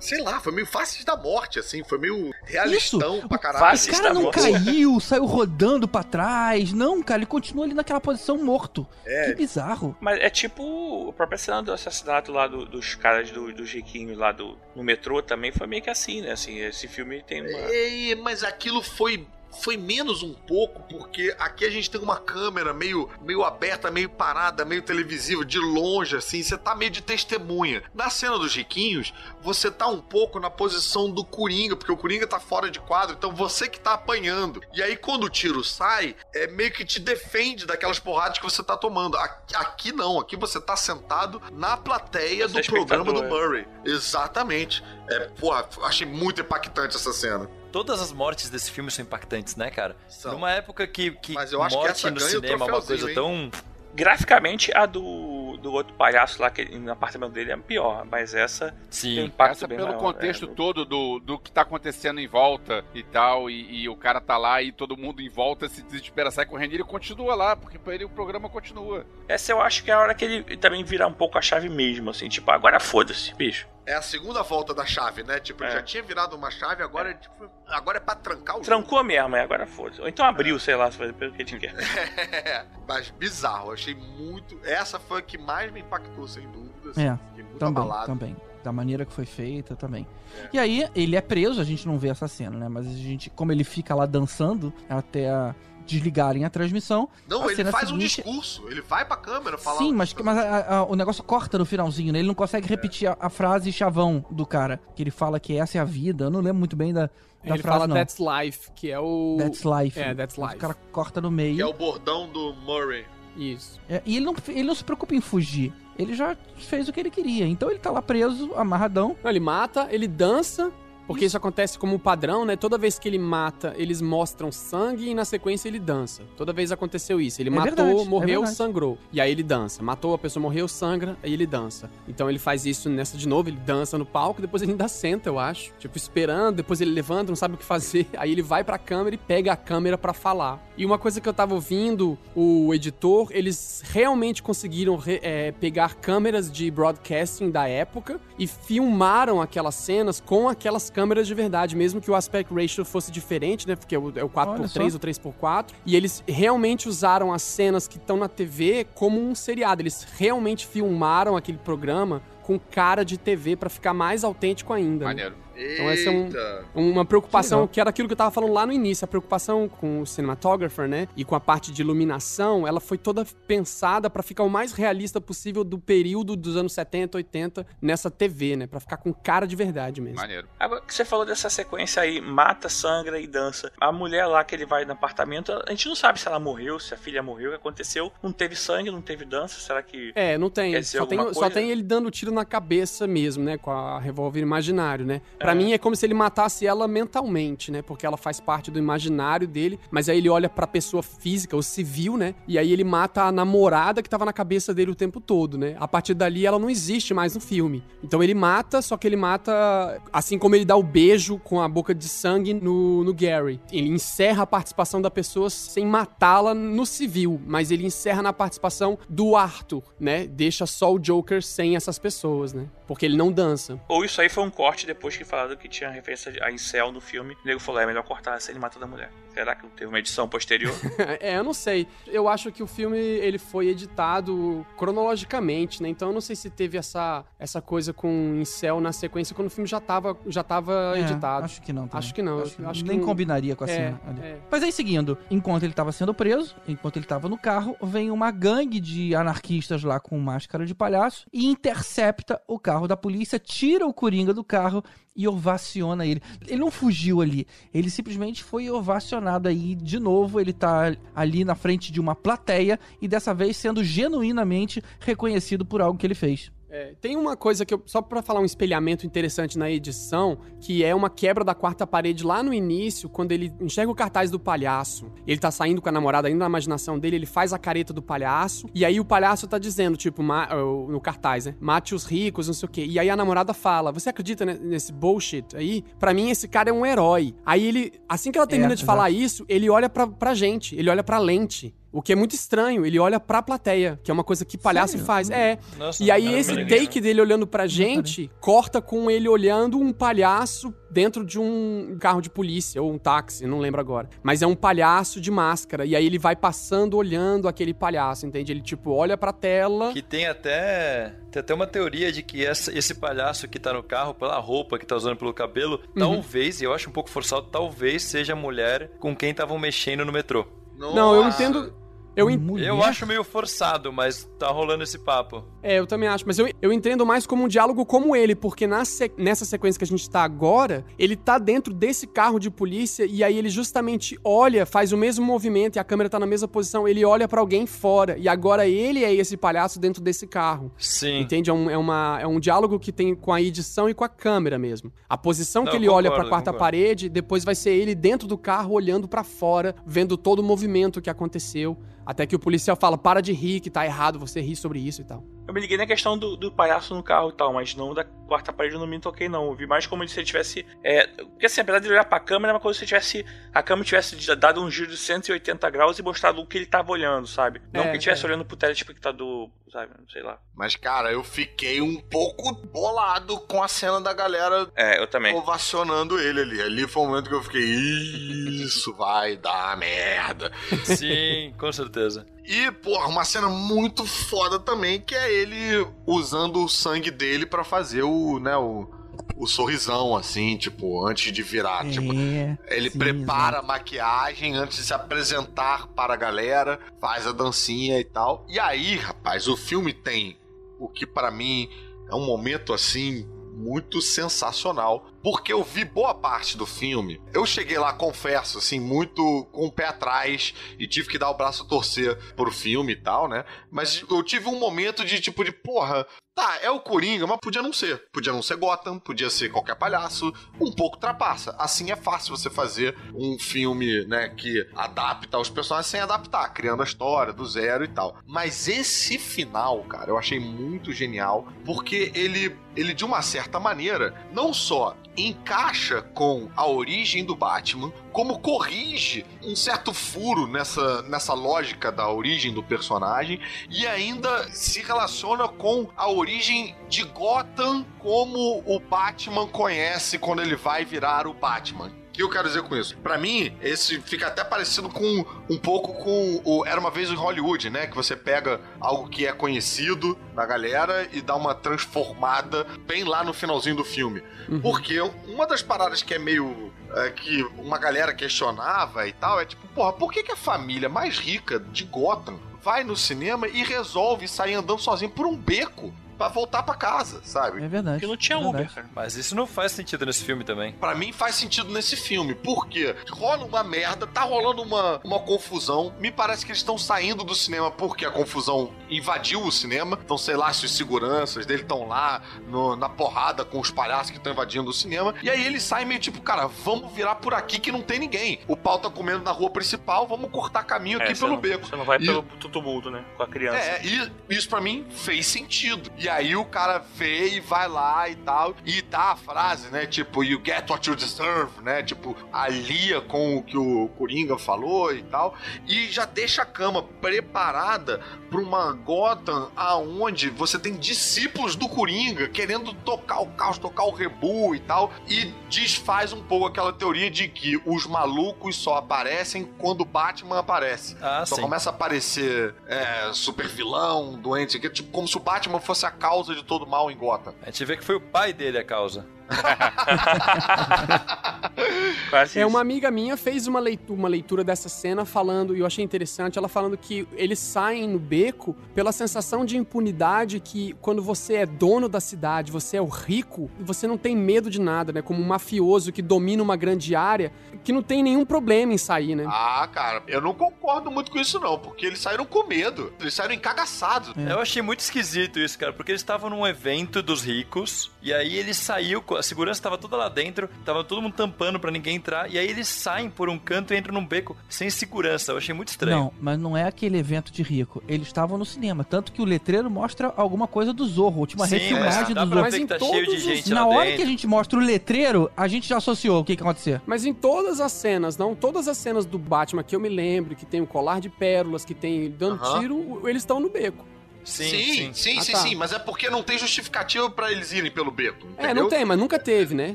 Sei lá, foi meio Faces da Morte, assim. Foi meio realistão pra caralho.
O cara não
morte.
caiu, saiu rodando pra trás. Não, cara, ele continua ali naquela posição morto.
É.
Que bizarro.
Mas é tipo a própria cena do assassinato lá do- dos caras do, dos riquinhos lá do, no metrô também foi meio que assim, né? Assim, esse filme tem uma.
É, mas aquilo foi. Foi menos um pouco, porque aqui a gente tem uma câmera meio, meio aberta, meio parada, meio televisiva, de longe, assim, você tá meio de testemunha. Na cena dos riquinhos, você tá um pouco na posição do Coringa, porque o Coringa tá fora de quadro, então você que tá apanhando. E aí, quando o tiro sai, é meio que te defende daquelas porradas que você tá tomando. Aqui, aqui não, aqui você tá sentado na plateia
Você é
do programa do
espectador,
Murray. Exatamente. É, porra, achei muito impactante essa cena.
Todas as mortes desse filme são impactantes, né, cara?
São.
Numa época que, que
Mas eu acho que
morte
essa
no cinema é uma coisa tão.
Graficamente, a do, do outro palhaço lá, que no apartamento dele é pior, mas essa tem um
Sim.
impacto
Passa
bem
pelo
maior,
contexto
é.
todo do, do que tá acontecendo em volta e tal, e, e o cara tá lá e todo mundo em volta se desespera, sai correndo e ele continua lá, porque pra ele o programa continua.
Essa eu acho que é a hora que ele também virar um pouco a chave mesmo, assim, tipo, agora foda-se, bicho.
É a segunda volta da chave, né? Tipo, ele
É.
já tinha virado uma chave, agora, é. tipo, agora é pra trancar o
Trancou mesmo, é, agora foda-se. Ou então abriu, sei lá, pelo que ele quer.
É, mas bizarro, achei muito. Essa foi a que mais me impactou, sem dúvida. assim,
É,
Fiquei muito
Também,
abalado.
também. Da maneira que foi feita também. E aí, ele é preso, a gente não vê essa cena, né? Mas a gente, como ele fica lá dançando até a- desligarem a transmissão.
Não,
a
ele faz um
seguinte-
discurso. Ele vai pra câmera falar.
Sim, mas, mas a- a- o negócio corta no finalzinho, né? Ele não consegue repetir a, a frase chavão do cara. Que ele fala que essa é a vida. Eu não lembro muito bem da, da
Ele
frase,
fala
não.
That's Life, que é o.
That's life.
É, That's Life.
O cara corta no
Que
meio.
é o bordão do Murray.
Isso.
É, e ele não, ele não se preocupa em fugir. Ele já fez o que ele queria. Então ele tá lá preso, amarradão.
Não, ele mata, ele dança, porque isso. acontece como padrão, né? Toda vez que ele mata, eles mostram sangue e na sequência ele dança. Toda vez aconteceu isso. Ele
É
matou,
verdade, é
morreu,
verdade.
sangrou. E aí ele dança. Matou, a pessoa morreu, sangra, aí ele dança. Então ele faz isso nessa de novo, ele dança no palco, depois ele ainda senta, eu acho. Tipo, esperando, depois ele levanta, não sabe o que fazer. Aí ele vai pra câmera e pega a câmera pra falar. E uma coisa que eu tava ouvindo, o editor, eles realmente conseguiram re- é, pegar câmeras de broadcasting da época e filmaram aquelas cenas com aquelas câmeras de verdade, mesmo que o aspect ratio fosse diferente, né? Porque é o é o 4x3
Olha só.
ou 3x4. E eles realmente usaram as cenas que estão na TV como um seriado. Eles realmente filmaram aquele programa com cara de TV pra ficar mais autêntico ainda. né? Então esse é um-. Uma preocupação
legal.
que era aquilo que eu tava falando lá no início, a preocupação com o cinematographer, né? E com a parte de iluminação, ela foi toda pensada pra ficar o mais realista possível do período dos anos 70, 80 nessa TV, né? Pra ficar com cara de verdade mesmo.
Maneiro.
Agora que você falou dessa sequência aí, mata, sangra e dança. A mulher lá que ele vai no apartamento, a gente não sabe se ela morreu, se a filha morreu, o que aconteceu. Não teve sangue, não teve dança. Será que.
É, não tem.
Quer dizer
Só tem, só tem ele dando tiro na cabeça mesmo, né? Com a revólver imaginário, né? Pra mim é como se ele matasse ela mentalmente, né? Porque ela faz parte do imaginário dele. Mas aí ele olha pra pessoa física, o civil, né? E aí ele mata a namorada que tava na cabeça dele o tempo todo, né? A partir dali ela não existe mais no filme. Então ele mata, só que ele mata assim como ele dá o beijo com a boca de sangue no, no Gary. Ele encerra a participação da pessoa sem matá-la no civil, mas ele encerra na participação do Arthur, né? Deixa só o Joker sem essas pessoas, né? Porque ele não dança.
Ou isso aí foi um corte depois que falaram que tinha referência a incel no filme. O nego falou: é melhor cortar se ele mata da mulher. Será que teve uma edição posterior?
é, eu não sei. Eu acho que o filme ele foi editado cronologicamente, né? Então eu não sei se teve essa, essa coisa com incel na sequência quando o filme já tava, já tava
É,
editado.
Acho que não. também.
Acho que não,
Acho,
acho que
nem
não-
combinaria com a
É,
cena ali.
é.
Mas aí, seguindo, enquanto ele tava sendo preso, enquanto ele tava no carro, vem uma gangue de anarquistas lá com máscara de palhaço e intercepta o carro da polícia, tira o Coringa do carro e ovaciona ele. Ele não fugiu ali, ele simplesmente foi ovacionado aí de novo. Ele tá ali na frente de uma plateia e dessa vez sendo genuinamente reconhecido por algo que ele fez.
É, tem uma coisa que eu. Só pra falar um espelhamento interessante na edição, que é uma quebra da quarta parede lá no início, quando ele enxerga o cartaz do palhaço. Ele tá saindo com a namorada ainda na imaginação dele, ele faz a careta do palhaço. E aí o palhaço tá dizendo, tipo, ma- no cartaz, né? Mate os ricos, não sei o quê. E aí a namorada fala: Você acredita ne- nesse bullshit aí? Pra mim, esse cara é um herói. Aí ele, assim que ela termina
É,
de falar isso, ele olha pra, pra gente, ele olha pra lente. O que é muito estranho, ele olha pra plateia, que é uma coisa que palhaço
Sério?
faz. É.
Nossa,
E aí esse take dele olhando pra gente corta com ele olhando um palhaço dentro de um carro de polícia ou um táxi, não lembro agora. Mas é um palhaço de máscara e aí ele vai passando olhando aquele palhaço, entende? Ele tipo olha pra tela.
Que tem até, tem até uma teoria de que essa- esse palhaço que tá no carro, pela roupa que tá usando pelo cabelo,
Uhum.
talvez, e eu acho um pouco forçado, talvez seja a mulher com quem estavam mexendo no metrô.
Não, eu
Nossa.
entendo. Eu?
Eu acho meio forçado, mas tá rolando esse papo.
É, eu também acho, mas eu, eu entendo mais como um diálogo como ele, porque na se- nessa sequência que a gente tá agora, ele tá dentro desse carro de polícia e aí ele justamente olha, faz o mesmo movimento e a câmera tá na mesma posição, ele olha pra alguém fora e agora ele é esse palhaço dentro desse carro.
Sim.
Entende? É um, é, uma, é um diálogo que tem com a edição e com a câmera mesmo. A posição
Não,
que ele
eu
olha
concordo,
pra quarta
concordo.
parede, depois vai ser ele dentro do carro olhando pra fora, vendo todo o movimento que aconteceu. Até que o policial fala: para de rir, que tá errado você rir sobre isso e tal.
Eu me liguei na questão do, do palhaço no carro e tal, mas não da quarta parede eu não me toquei, não. Eu vi mais como se ele tivesse. É, porque assim, apesar de ele olhar pra câmera, é uma coisa se tivesse. A câmera tivesse dado um giro de 180 graus e mostrado o que ele tava olhando, sabe? Não
É,
que ele estivesse
é.
olhando pro telespectador, sabe? Sei lá.
Mas, cara, eu fiquei um pouco bolado com a cena da galera
É, eu também.
ovacionando ele ali. Ali foi o momento que eu fiquei, isso vai dar merda.
Sim, com certeza.
E, porra, uma cena muito foda também, que é ele usando o sangue dele pra fazer o, né, o, o sorrisão, assim, tipo, antes de virar. Tipo,
É,
ele
sim,
prepara a maquiagem antes de se apresentar para a galera, faz a dancinha e tal. E aí, rapaz, o filme tem o que pra mim é um momento assim muito sensacional, porque eu vi boa parte do filme. Eu cheguei lá, confesso, assim, muito com o pé atrás e tive que dar o braço a torcer pro filme e tal, né? Mas eu tive um momento de tipo de, porra, tá, é o Coringa, mas podia não ser. Podia não ser Gotham, podia ser qualquer palhaço, um pouco trapaça. Assim é fácil você fazer um filme, né, que adapta os personagens sem adaptar, criando a história do zero e tal. Mas esse final, cara, eu achei muito genial, porque ele ele de uma certa maneira não só encaixa com a origem do Batman, como corrige um certo furo nessa, nessa lógica da origem do personagem e ainda se relaciona com a origem de Gotham como o Batman conhece quando ele vai virar o Batman. O que eu quero dizer com isso? Pra mim, esse fica até parecido com um pouco com o Era uma vez em Hollywood, né? Que você pega algo que é conhecido da galera e dá uma transformada bem lá no finalzinho do filme. Porque uma das paradas que é meio. é, que uma galera questionava e tal é tipo, porra, por que, que a família mais rica de Gotham vai no cinema e resolve sair andando sozinho por um beco pra voltar pra casa, sabe?
É verdade.
Porque não tinha
é
Uber, cara.
Mas isso não faz sentido nesse filme também.
Pra mim faz sentido nesse filme, porque rola uma merda, tá rolando uma, uma confusão. Me parece que eles estão saindo do cinema porque a confusão invadiu o cinema. Então, sei lá, se os seguranças dele estão lá no- na porrada com os palhaços que estão invadindo o cinema. E aí eles saem meio tipo, cara, vamos virar por aqui que não tem ninguém. O pau tá comendo na rua principal, vamos cortar caminho aqui
É, você
pelo
não-
beco.
Você não vai
E-
pelo tumulto, né? Com a criança.
é, e isso pra mim fez sentido. E aí o cara vê e vai lá e tal, e dá a frase, né? Tipo, you get what you deserve, né? Tipo, alia com o que o Coringa falou e tal. E já deixa a cama preparada pra uma Gotham aonde você tem discípulos do Coringa querendo tocar o caos, tocar o rebu e tal. E desfaz um pouco aquela teoria de que os malucos só aparecem quando o Batman aparece.
Ah,
Só
sim.
começa a aparecer é, super vilão, doente, que, tipo, como se o Batman fosse a causa de todo mal em Gotham.
A gente vê que foi o pai dele a causa.
Quase
É,
isso.
uma amiga minha fez uma leitura, uma leitura dessa cena falando, e eu achei interessante, ela falando que eles saem no beco pela sensação de impunidade que quando você é dono da cidade, você é o rico, você não tem medo de nada, né? Como um mafioso que domina uma grande área, que não tem nenhum problema em sair, né?
Ah, cara, eu não concordo muito com isso, não, porque eles saíram com medo. Eles saíram encagaçados.
Eu achei muito esquisito isso, cara, porque eles estavam num evento dos ricos, e aí ele saiu, a segurança tava toda lá dentro, tava todo mundo tampando pra ninguém entrar, e aí eles saem por um canto e entram num beco sem segurança. Eu achei muito estranho.
Não, mas não é aquele evento de rico. Eles estavam no cinema. Tanto que o letreiro mostra alguma coisa do Zorro. Tinha uma
Sim,
refilmagem
mas dá
do Zorro.
tá
Mas em
cheio de
todos os-
gente
Na hora
dentro.
que a gente mostra o letreiro, a gente já associou o que, que acontecer.
Mas em todas as cenas, não todas as cenas do Batman que eu me lembro, que tem o colar de pérolas, que tem dando
Aham.
tiro, eles estão no beco.
Sim,
sim,
sim.
sim,
Ah,
sim,
tá.
sim, mas é porque não tem justificativa pra eles irem pelo beco.
É,
entendeu?
não tem, mas nunca teve, né?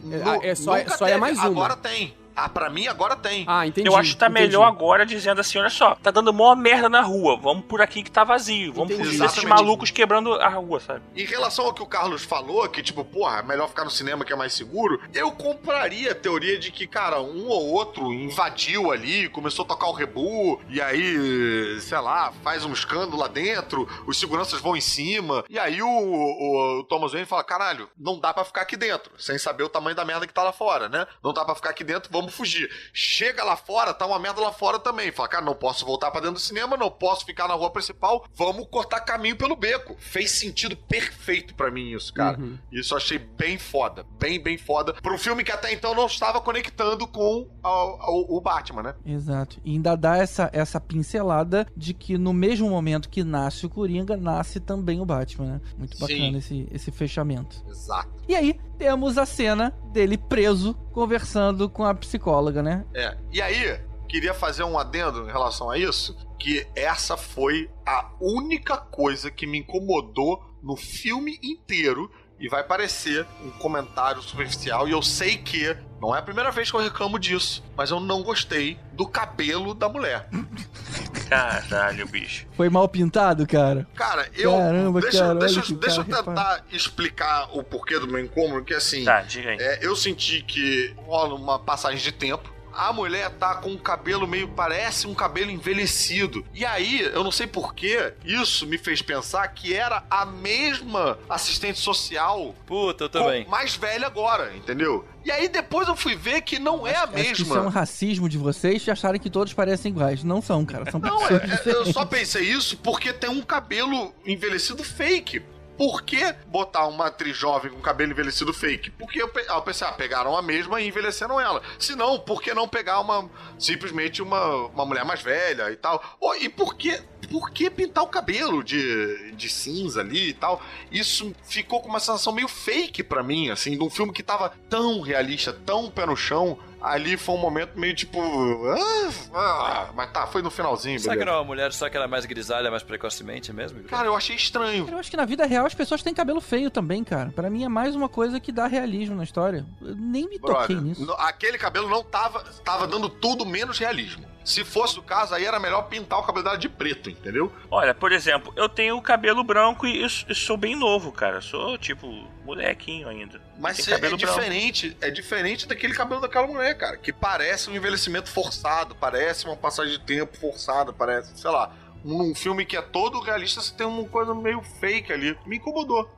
Nu-
É, é só,
nunca
só é
teve.
mais uma.
Agora tem. Ah, pra mim agora tem.
Ah, entendi.
Eu acho que tá
entendi.
melhor agora dizendo assim, olha só, tá dando mó merda na rua, vamos por aqui que tá vazio, vamos
Entendi.
fugir desses malucos quebrando a rua, sabe?
Em relação ao que o Carlos falou, que tipo, porra, é melhor ficar no cinema que é mais seguro, eu compraria a teoria de que, cara, um ou outro invadiu ali, começou a tocar o rebu, e aí, sei lá, faz um escândalo lá dentro, os seguranças vão em cima, e aí o, o- o Thomas Wayne fala, caralho, não dá pra ficar aqui dentro, sem saber o tamanho da merda que tá lá fora, né? Não dá pra ficar aqui dentro, vamos fugir. Chega lá fora, tá uma merda lá fora também. Fala, cara, não posso voltar pra dentro do cinema, não posso ficar na rua principal, vamos cortar caminho pelo beco. Fez sentido perfeito pra mim isso, cara.
Uhum.
Isso eu achei bem foda, bem, bem foda. Pra um filme que até então não estava conectando com ao- ao- o Batman, né?
Exato. E ainda dá essa, essa pincelada de que no mesmo momento que nasce o Coringa, nasce também o Batman, né? Muito
Sim.
bacana esse, esse fechamento.
Exato.
E aí, temos a cena dele preso, conversando com a psicóloga, né?
É. E aí, queria fazer um adendo em relação a isso, que essa foi a única coisa que me incomodou no filme inteiro. E vai parecer um comentário superficial, e eu sei que não é a primeira vez que eu reclamo disso, mas eu não gostei do cabelo da mulher.
Caralho, bicho.
Foi mal pintado, cara?
Cara, eu.
Caramba,
deixa,
cara,
deixa,
que
deixa eu tentar explicar o porquê do meu incômodo, que assim.
Tá, diga aí.
É, eu senti que rola uma passagem de tempo. A mulher tá com um cabelo meio, parece um cabelo envelhecido. E aí, eu não sei porquê, isso me fez pensar que era a mesma assistente social,
Puta, eu também.
mais velha agora, entendeu? E aí depois eu fui ver que não é a
Acho que isso é um
mesma.
racismo de vocês de acharem que todos parecem iguais. Não são, cara. São
Não,
pessoas
é- é-
diferentes.
eu só pensei isso porque tem um cabelo envelhecido fake. Por que botar uma atriz jovem com cabelo envelhecido fake? Porque eu, pe- ah, eu pensei, ah, pegaram a mesma e envelheceram ela. Se não, por que não pegar uma simplesmente uma, uma mulher mais velha e tal? Oh, e por que, por que pintar o cabelo de, de cinza ali e tal? Isso ficou com uma sensação meio fake pra mim, assim, de um filme que tava tão realista, tão pé no chão. Ali foi um momento meio tipo. Ah, ah, mas tá, foi no finalzinho,
Será que
beleza.
era uma mulher só que era mais grisalha, mais precocemente mesmo?
Cara, eu achei estranho.
Eu acho que na vida real as pessoas têm cabelo feio também, cara. Pra mim é mais uma coisa que dá realismo na história. Eu nem me toquei
Brother,
nisso.
no- aquele cabelo não tava, tava dando tudo menos realismo. Se fosse o caso, aí era melhor pintar o cabelo dela de preto, entendeu?
Olha, por exemplo, eu tenho cabelo branco e eu sou bem novo, cara. Eu sou, tipo, molequinho ainda.
Mas é, é
branco.
diferente, é diferente daquele cabelo daquela mulher, cara, que parece um envelhecimento forçado, parece uma passagem de tempo forçada, parece, sei lá, num filme que é todo realista, você tem uma coisa meio fake ali. Me incomodou.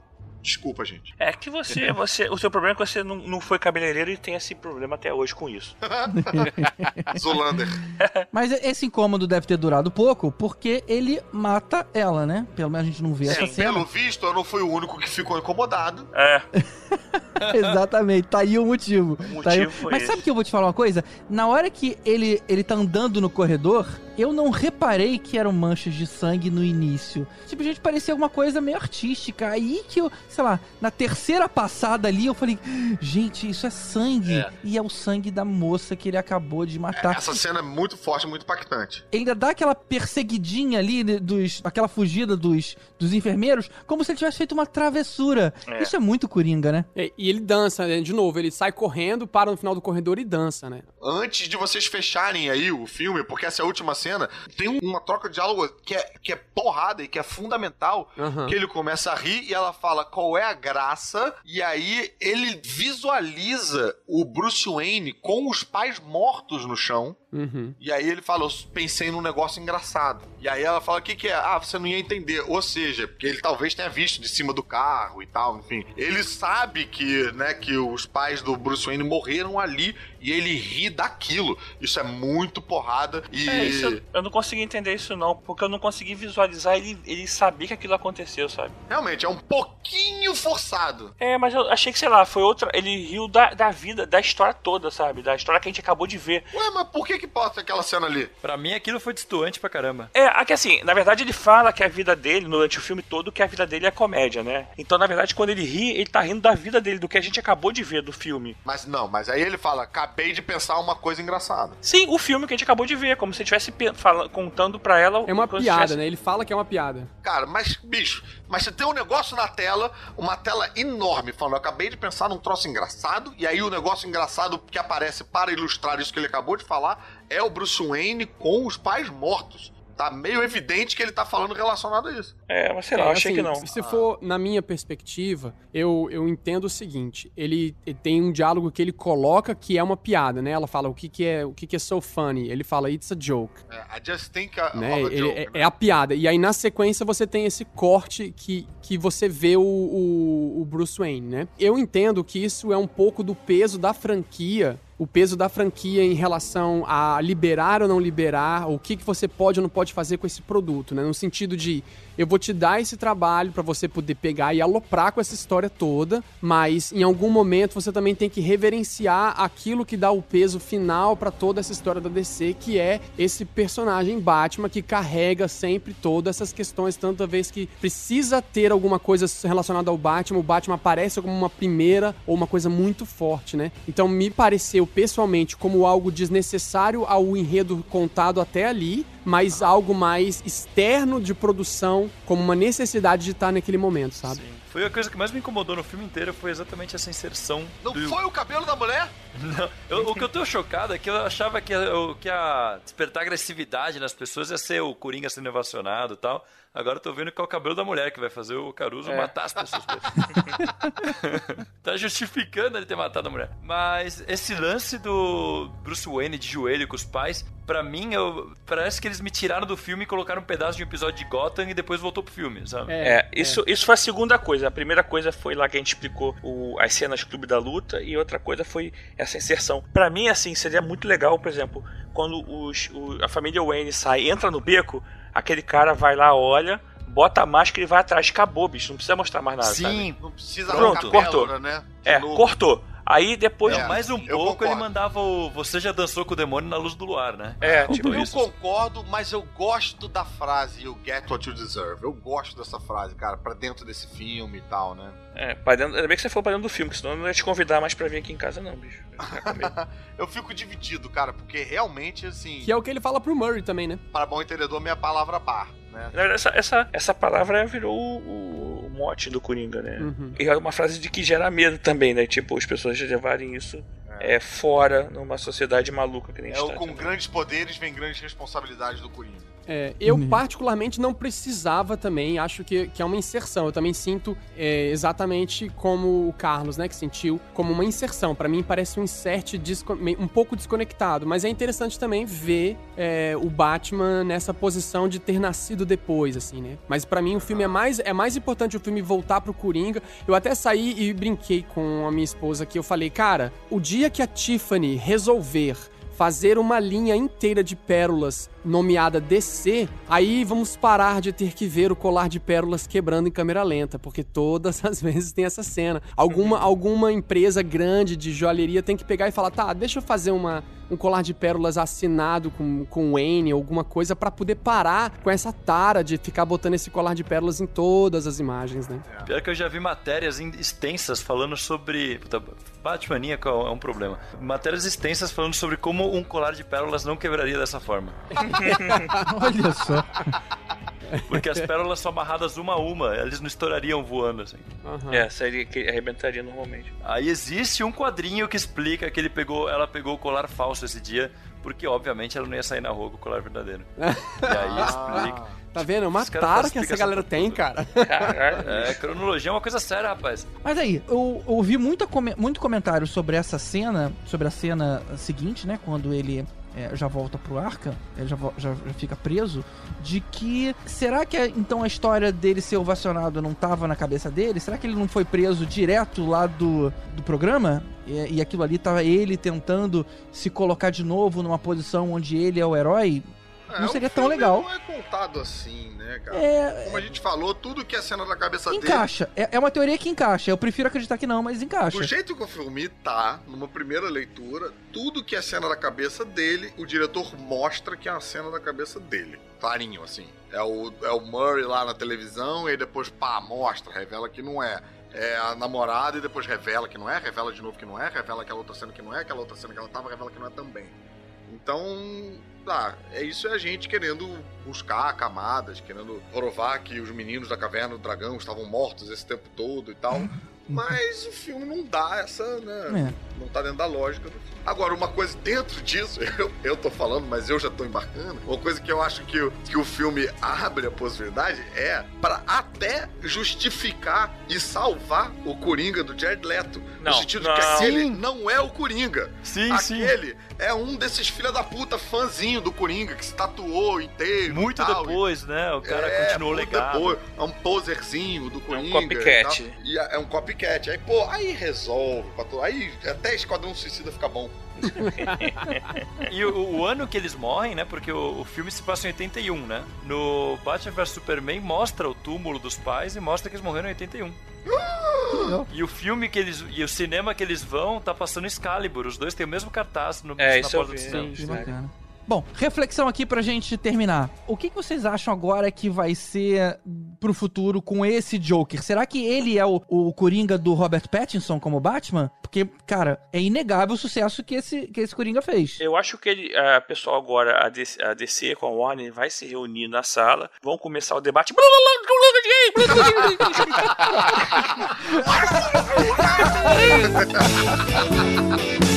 Desculpa, gente.
É que você, você. O seu problema é que você não, não foi cabeleireiro e tem esse problema até hoje com isso.
Zulander.
Mas esse incômodo deve ter durado pouco, porque ele mata ela, né? Pelo menos a gente não vê essa
Sim,
cena.
pelo visto, eu não fui o único que ficou incomodado.
É,
Exatamente, tá aí o motivo.
O
Tá aí
motivo foi
Mas
esse.
sabe que eu vou te falar uma coisa? Na hora que ele, ele tá andando no corredor, eu não reparei que eram manchas de sangue no início. Simplesmente parecia alguma coisa meio artística. Aí que eu, sei lá, na terceira passada ali, eu falei, gente, isso é sangue.
É.
E é o sangue da moça que ele acabou de matar.
Essa cena é muito forte, muito impactante.
ainda dá aquela perseguidinha ali né, dos aquela fugida dos, dos enfermeiros, como se ele tivesse feito uma travessura.
É.
Isso é muito coringa, né?
E, e ele dança, né? De novo, ele sai correndo, para no final do corredor e dança, né?
antes de vocês fecharem aí o filme, porque essa é a última cena, tem um- uma troca de diálogo que é, que é porrada e que é fundamental.
Aham.
Que ele começa a rir e ela fala qual é a graça, e aí ele visualiza o Bruce Wayne com os pais mortos no chão.
Uhum.
E aí ele fala, eu pensei num negócio engraçado. E aí ela fala, o que que é? Ah, você não ia entender. Ou seja, porque ele talvez tenha visto de cima do carro e tal, enfim. Ele sabe que, né, que os pais do Bruce Wayne morreram ali e ele ri daquilo. Isso é muito porrada e...
É, isso, eu não consegui entender isso não, porque eu não consegui visualizar ele, ele saber que aquilo aconteceu, sabe?
Realmente, é um pouquinho forçado.
É, mas eu achei que, sei lá, foi outra. Ele riu da, da vida, da história toda, sabe? Da história que a gente acabou de ver.
Ué, mas por que que pode aquela cena ali?
Pra mim aquilo foi destoante pra caramba.
É, aqui assim, na verdade ele fala que a vida dele, durante o filme todo, que a vida dele é comédia, né? Então, na verdade, quando ele ri, ele tá rindo da vida dele, do que a gente acabou de ver do filme.
Mas não, mas aí ele fala, acabei de pensar uma coisa engraçada.
Sim, o filme que a gente acabou de ver, como se estivesse contando pra ela.
É uma piada,
tivesse-
né? Ele fala que é uma piada.
Cara, mas, bicho, mas você tem um negócio na tela, uma tela enorme, falando, acabei de pensar num troço engraçado, e aí o negócio engraçado que aparece para ilustrar isso que ele acabou de falar é o Bruce Wayne com os pais mortos. Tá meio evidente que ele tá falando relacionado a isso.
É, mas sei lá,
É,
eu achei
assim,
que não.
Se for na minha perspectiva, eu, eu entendo o seguinte: ele, ele tem um diálogo que ele coloca que é uma piada, né? Ela fala o que, que é o que, que é so funny. Ele fala it's a joke.
É, I just think a,
né? Ele-
joke,
é,
né?
é a piada. E aí na sequência você tem esse corte que, que você vê o, o, o Bruce Wayne, né? Eu entendo que isso é um pouco do peso da franquia. O peso da franquia em relação a liberar ou não liberar, o que, que você pode ou não pode fazer com esse produto, né? No sentido de eu vou te dar esse trabalho pra você poder pegar e aloprar com essa história toda, mas em algum momento você também tem que reverenciar aquilo que dá o peso final pra toda essa história da DC, que é esse personagem Batman que carrega sempre todas essas questões, tanta vez que precisa ter alguma coisa relacionada ao Batman, o Batman aparece como uma primeira ou uma coisa muito forte, né? Então me pareceu pessoalmente como algo desnecessário ao enredo contado até ali, mas algo mais externo de produção, como uma necessidade de estar naquele momento, sabe?
Foi a coisa que mais me incomodou no filme inteiro, foi exatamente essa inserção.
Não
do-
foi o cabelo da mulher?
Não, eu- o que eu tô chocado é que eu achava que a, o- que a despertar agressividade nas pessoas ia ser o Coringa sendo evacionado e tal. Agora eu tô vendo que é o cabelo da mulher que vai fazer o Caruso
É.
matar as pessoas. tá justificando ele ter matado a mulher. Mas esse lance do Bruce Wayne de joelho com os pais, pra mim, eu, parece que eles me tiraram do filme e colocaram um pedaço de um episódio de Gotham e depois voltou pro filme, sabe?
É, isso, isso foi a segunda coisa. A primeira coisa foi lá que a gente explicou o- as cenas Clube da Luta e outra coisa foi essa inserção. Pra mim, assim, seria muito legal, por exemplo, quando os, o- a família Wayne sai, entra no beco, aquele cara vai lá, olha, bota a máscara e vai atrás. Acabou, bicho. Não precisa mostrar mais nada. sabe?
Sim,
Não precisa
Pronto, cortou.
pélora, né?
É,
novo.
cortou. Aí depois.
É.
mais um pouco ele
concordo.
mandava o Você já dançou com o demônio na luz do luar, né?
É, tipo,
Eu
isso.
concordo, mas eu gosto da frase You get what you deserve. Eu gosto dessa frase, cara, pra dentro desse filme e tal, né?
É, pra dentro, ainda bem que você for pra dentro do filme, que senão eu não ia te convidar mais pra vir aqui em casa, não, bicho. Eu
fico dividido, cara, porque realmente, assim,
Que é o que ele fala pro Murray também, né?
para bom entendedor, minha palavra par, né?
Na verdade, essa, essa, essa palavra virou o, o mote do Coringa, né?
Uhum.
E é uma frase de que gera medo também, né? Tipo, as pessoas levarem isso é. fora, numa sociedade maluca que nem
É o
está.
com grandes poderes vem grandes responsabilidades do Coringa.
É, eu
Uhum.
particularmente não precisava também, acho que, que é uma inserção. Eu também sinto é, exatamente como o Carlos, né, que sentiu, como uma inserção. Pra mim parece um insert um pouco desconectado, mas é interessante também ver é, o Batman nessa posição de ter nascido depois, assim, né? Mas pra mim o filme é mais é mais importante o filme voltar pro Coringa. Eu até saí e brinquei com a minha esposa que eu falei, cara, o dia que a Tiffany resolver fazer uma linha inteira de pérolas nomeada DC, aí vamos parar de ter que ver o colar de pérolas quebrando em câmera lenta, porque todas as vezes tem essa cena. Alguma, alguma empresa grande de joalheria tem que pegar e falar, tá, deixa eu fazer uma, um colar de pérolas assinado com, com Wayne, alguma coisa, pra poder parar com essa tara de ficar botando esse colar de pérolas em todas as imagens, né?
Pior que eu já vi matérias extensas falando sobre. Puta, Batmaníaco é um problema. Matérias extensas falando sobre como um colar de pérolas não quebraria dessa forma.
Olha só.
Porque as pérolas são amarradas uma a uma, eles não estourariam voando assim.
Aham.
É, seria que arrebentaria normalmente.
Aí existe um quadrinho que explica que ele pegou, ela pegou o colar falso esse dia, porque obviamente ela não ia sair na rua com o colar verdadeiro. e aí explica.
Tá vendo? É uma tara que essa galera tem,
tudo.
cara.
Caralho.
É, cronologia é uma coisa séria, rapaz.
Mas aí, eu ouvi muita come- muito comentário sobre essa cena, sobre a cena seguinte, né? Quando ele é, já volta pro Arca, ele já, vo- já, já fica preso, de que será que então a história dele ser ovacionado não tava na cabeça dele? Será que ele não foi preso direto lá do, do programa? E, e aquilo ali tava ele tentando se colocar de novo numa posição onde ele é o herói? Não
É,
seria
o
tão legal.
Não é contado assim, né, cara?
É.
Como a gente falou, tudo que é cena da cabeça dele.
Encaixa. É, é uma teoria que encaixa. Eu prefiro acreditar que não, mas encaixa.
Do jeito que o filme tá, numa primeira leitura, tudo que é cena da cabeça dele, o diretor mostra que é uma cena da cabeça dele. Clarinho, assim. É o, é o Murray lá na televisão, e depois, pá, mostra, revela que não é. É a namorada e depois revela que não é, revela de novo que não é, revela aquela outra cena que não é, aquela outra cena que ela tava, revela que não é também. Então, tá, é isso é a gente querendo buscar camadas, querendo provar que os meninos da caverna do dragão estavam mortos esse tempo todo e tal. Mas o filme não dá essa, né? Não tá dentro da lógica do filme. Agora, uma coisa dentro disso, eu, eu tô falando, mas eu já tô embarcando. Uma coisa que eu acho que, o- que o filme abre a possibilidade é para até justificar e salvar o Coringa do Jared Leto.
Não,
no sentido de
não.
que aquele
Sim.
não é o Coringa.
Sim, sim.
Aquele é um desses filha da puta fãzinho do Coringa que se tatuou inteiro.
Muito
e tal,
depois, né? O cara
é,
continuou
depois. É um poserzinho do Coringa.
copycat.
e tal. E é é um copycat. Aí, pô, aí resolve. Aí até Esquadrão Suicida fica bom.
E o, o ano que eles morrem, né? Porque o, o filme se passa em 81, né? No Batman vs Superman mostra o túmulo dos pais e mostra que eles morreram em 81.
legal.
E o filme que eles. E o cinema que eles vão tá passando Excalibur. Os dois têm o mesmo cartaz no,
É,
na
isso eu
porta do cinema.
Sim.
Bom, reflexão aqui pra gente terminar. O que, que vocês acham agora que vai ser pro futuro com esse Joker? Será que ele é o, o Coringa do Robert Pattinson como Batman? Porque Porque, cara, é inegável o sucesso que esse, que esse Coringa fez.
Eu acho que ele, a pessoal agora, a DC, a DC com a Warner, vai se reunir na sala, vão começar o debate.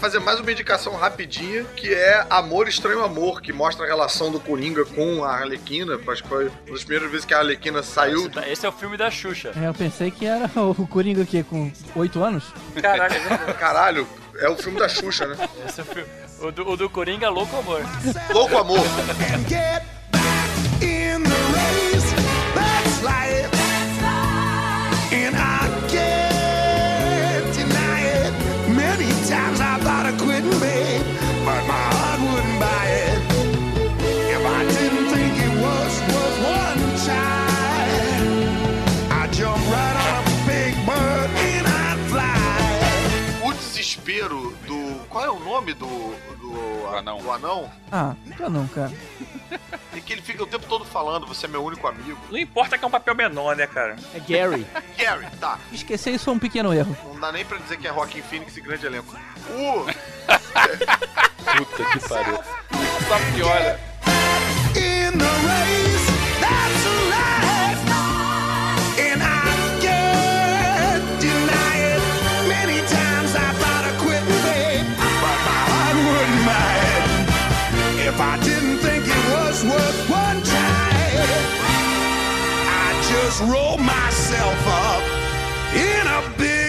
fazer mais uma indicação rapidinha, que é Amor Estranho Amor, que mostra a relação do Coringa com a Arlequina. Acho que foi uma das primeiras vezes que a Arlequina saiu. do-
Esse é o filme da Xuxa.
É, eu pensei que era o Coringa aqui com 8 anos.
Caralho, é.
Caralho, é o filme da Xuxa, né?
Esse é o, filme, o, do, o do Coringa Louco Amor.
Louco Amor.
and get back quitting, babe, but my heart wouldn't buy it. A.
O desespero do. Qual é o nome do. Do
anão.
Do anão?
Ah, já não, cara.
E que ele fica o tempo todo falando, você é meu único amigo.
Não importa que é um papel menor, né, cara?
É Gary.
Gary, tá.
Esquecer isso foi um pequeno erro.
Não dá nem pra dizer que é Rockin' Phoenix e grande elenco. O.
Puta que pariu.
Só piora.
in the race. I didn't think it was worth one try, I'd just rolled myself up in a big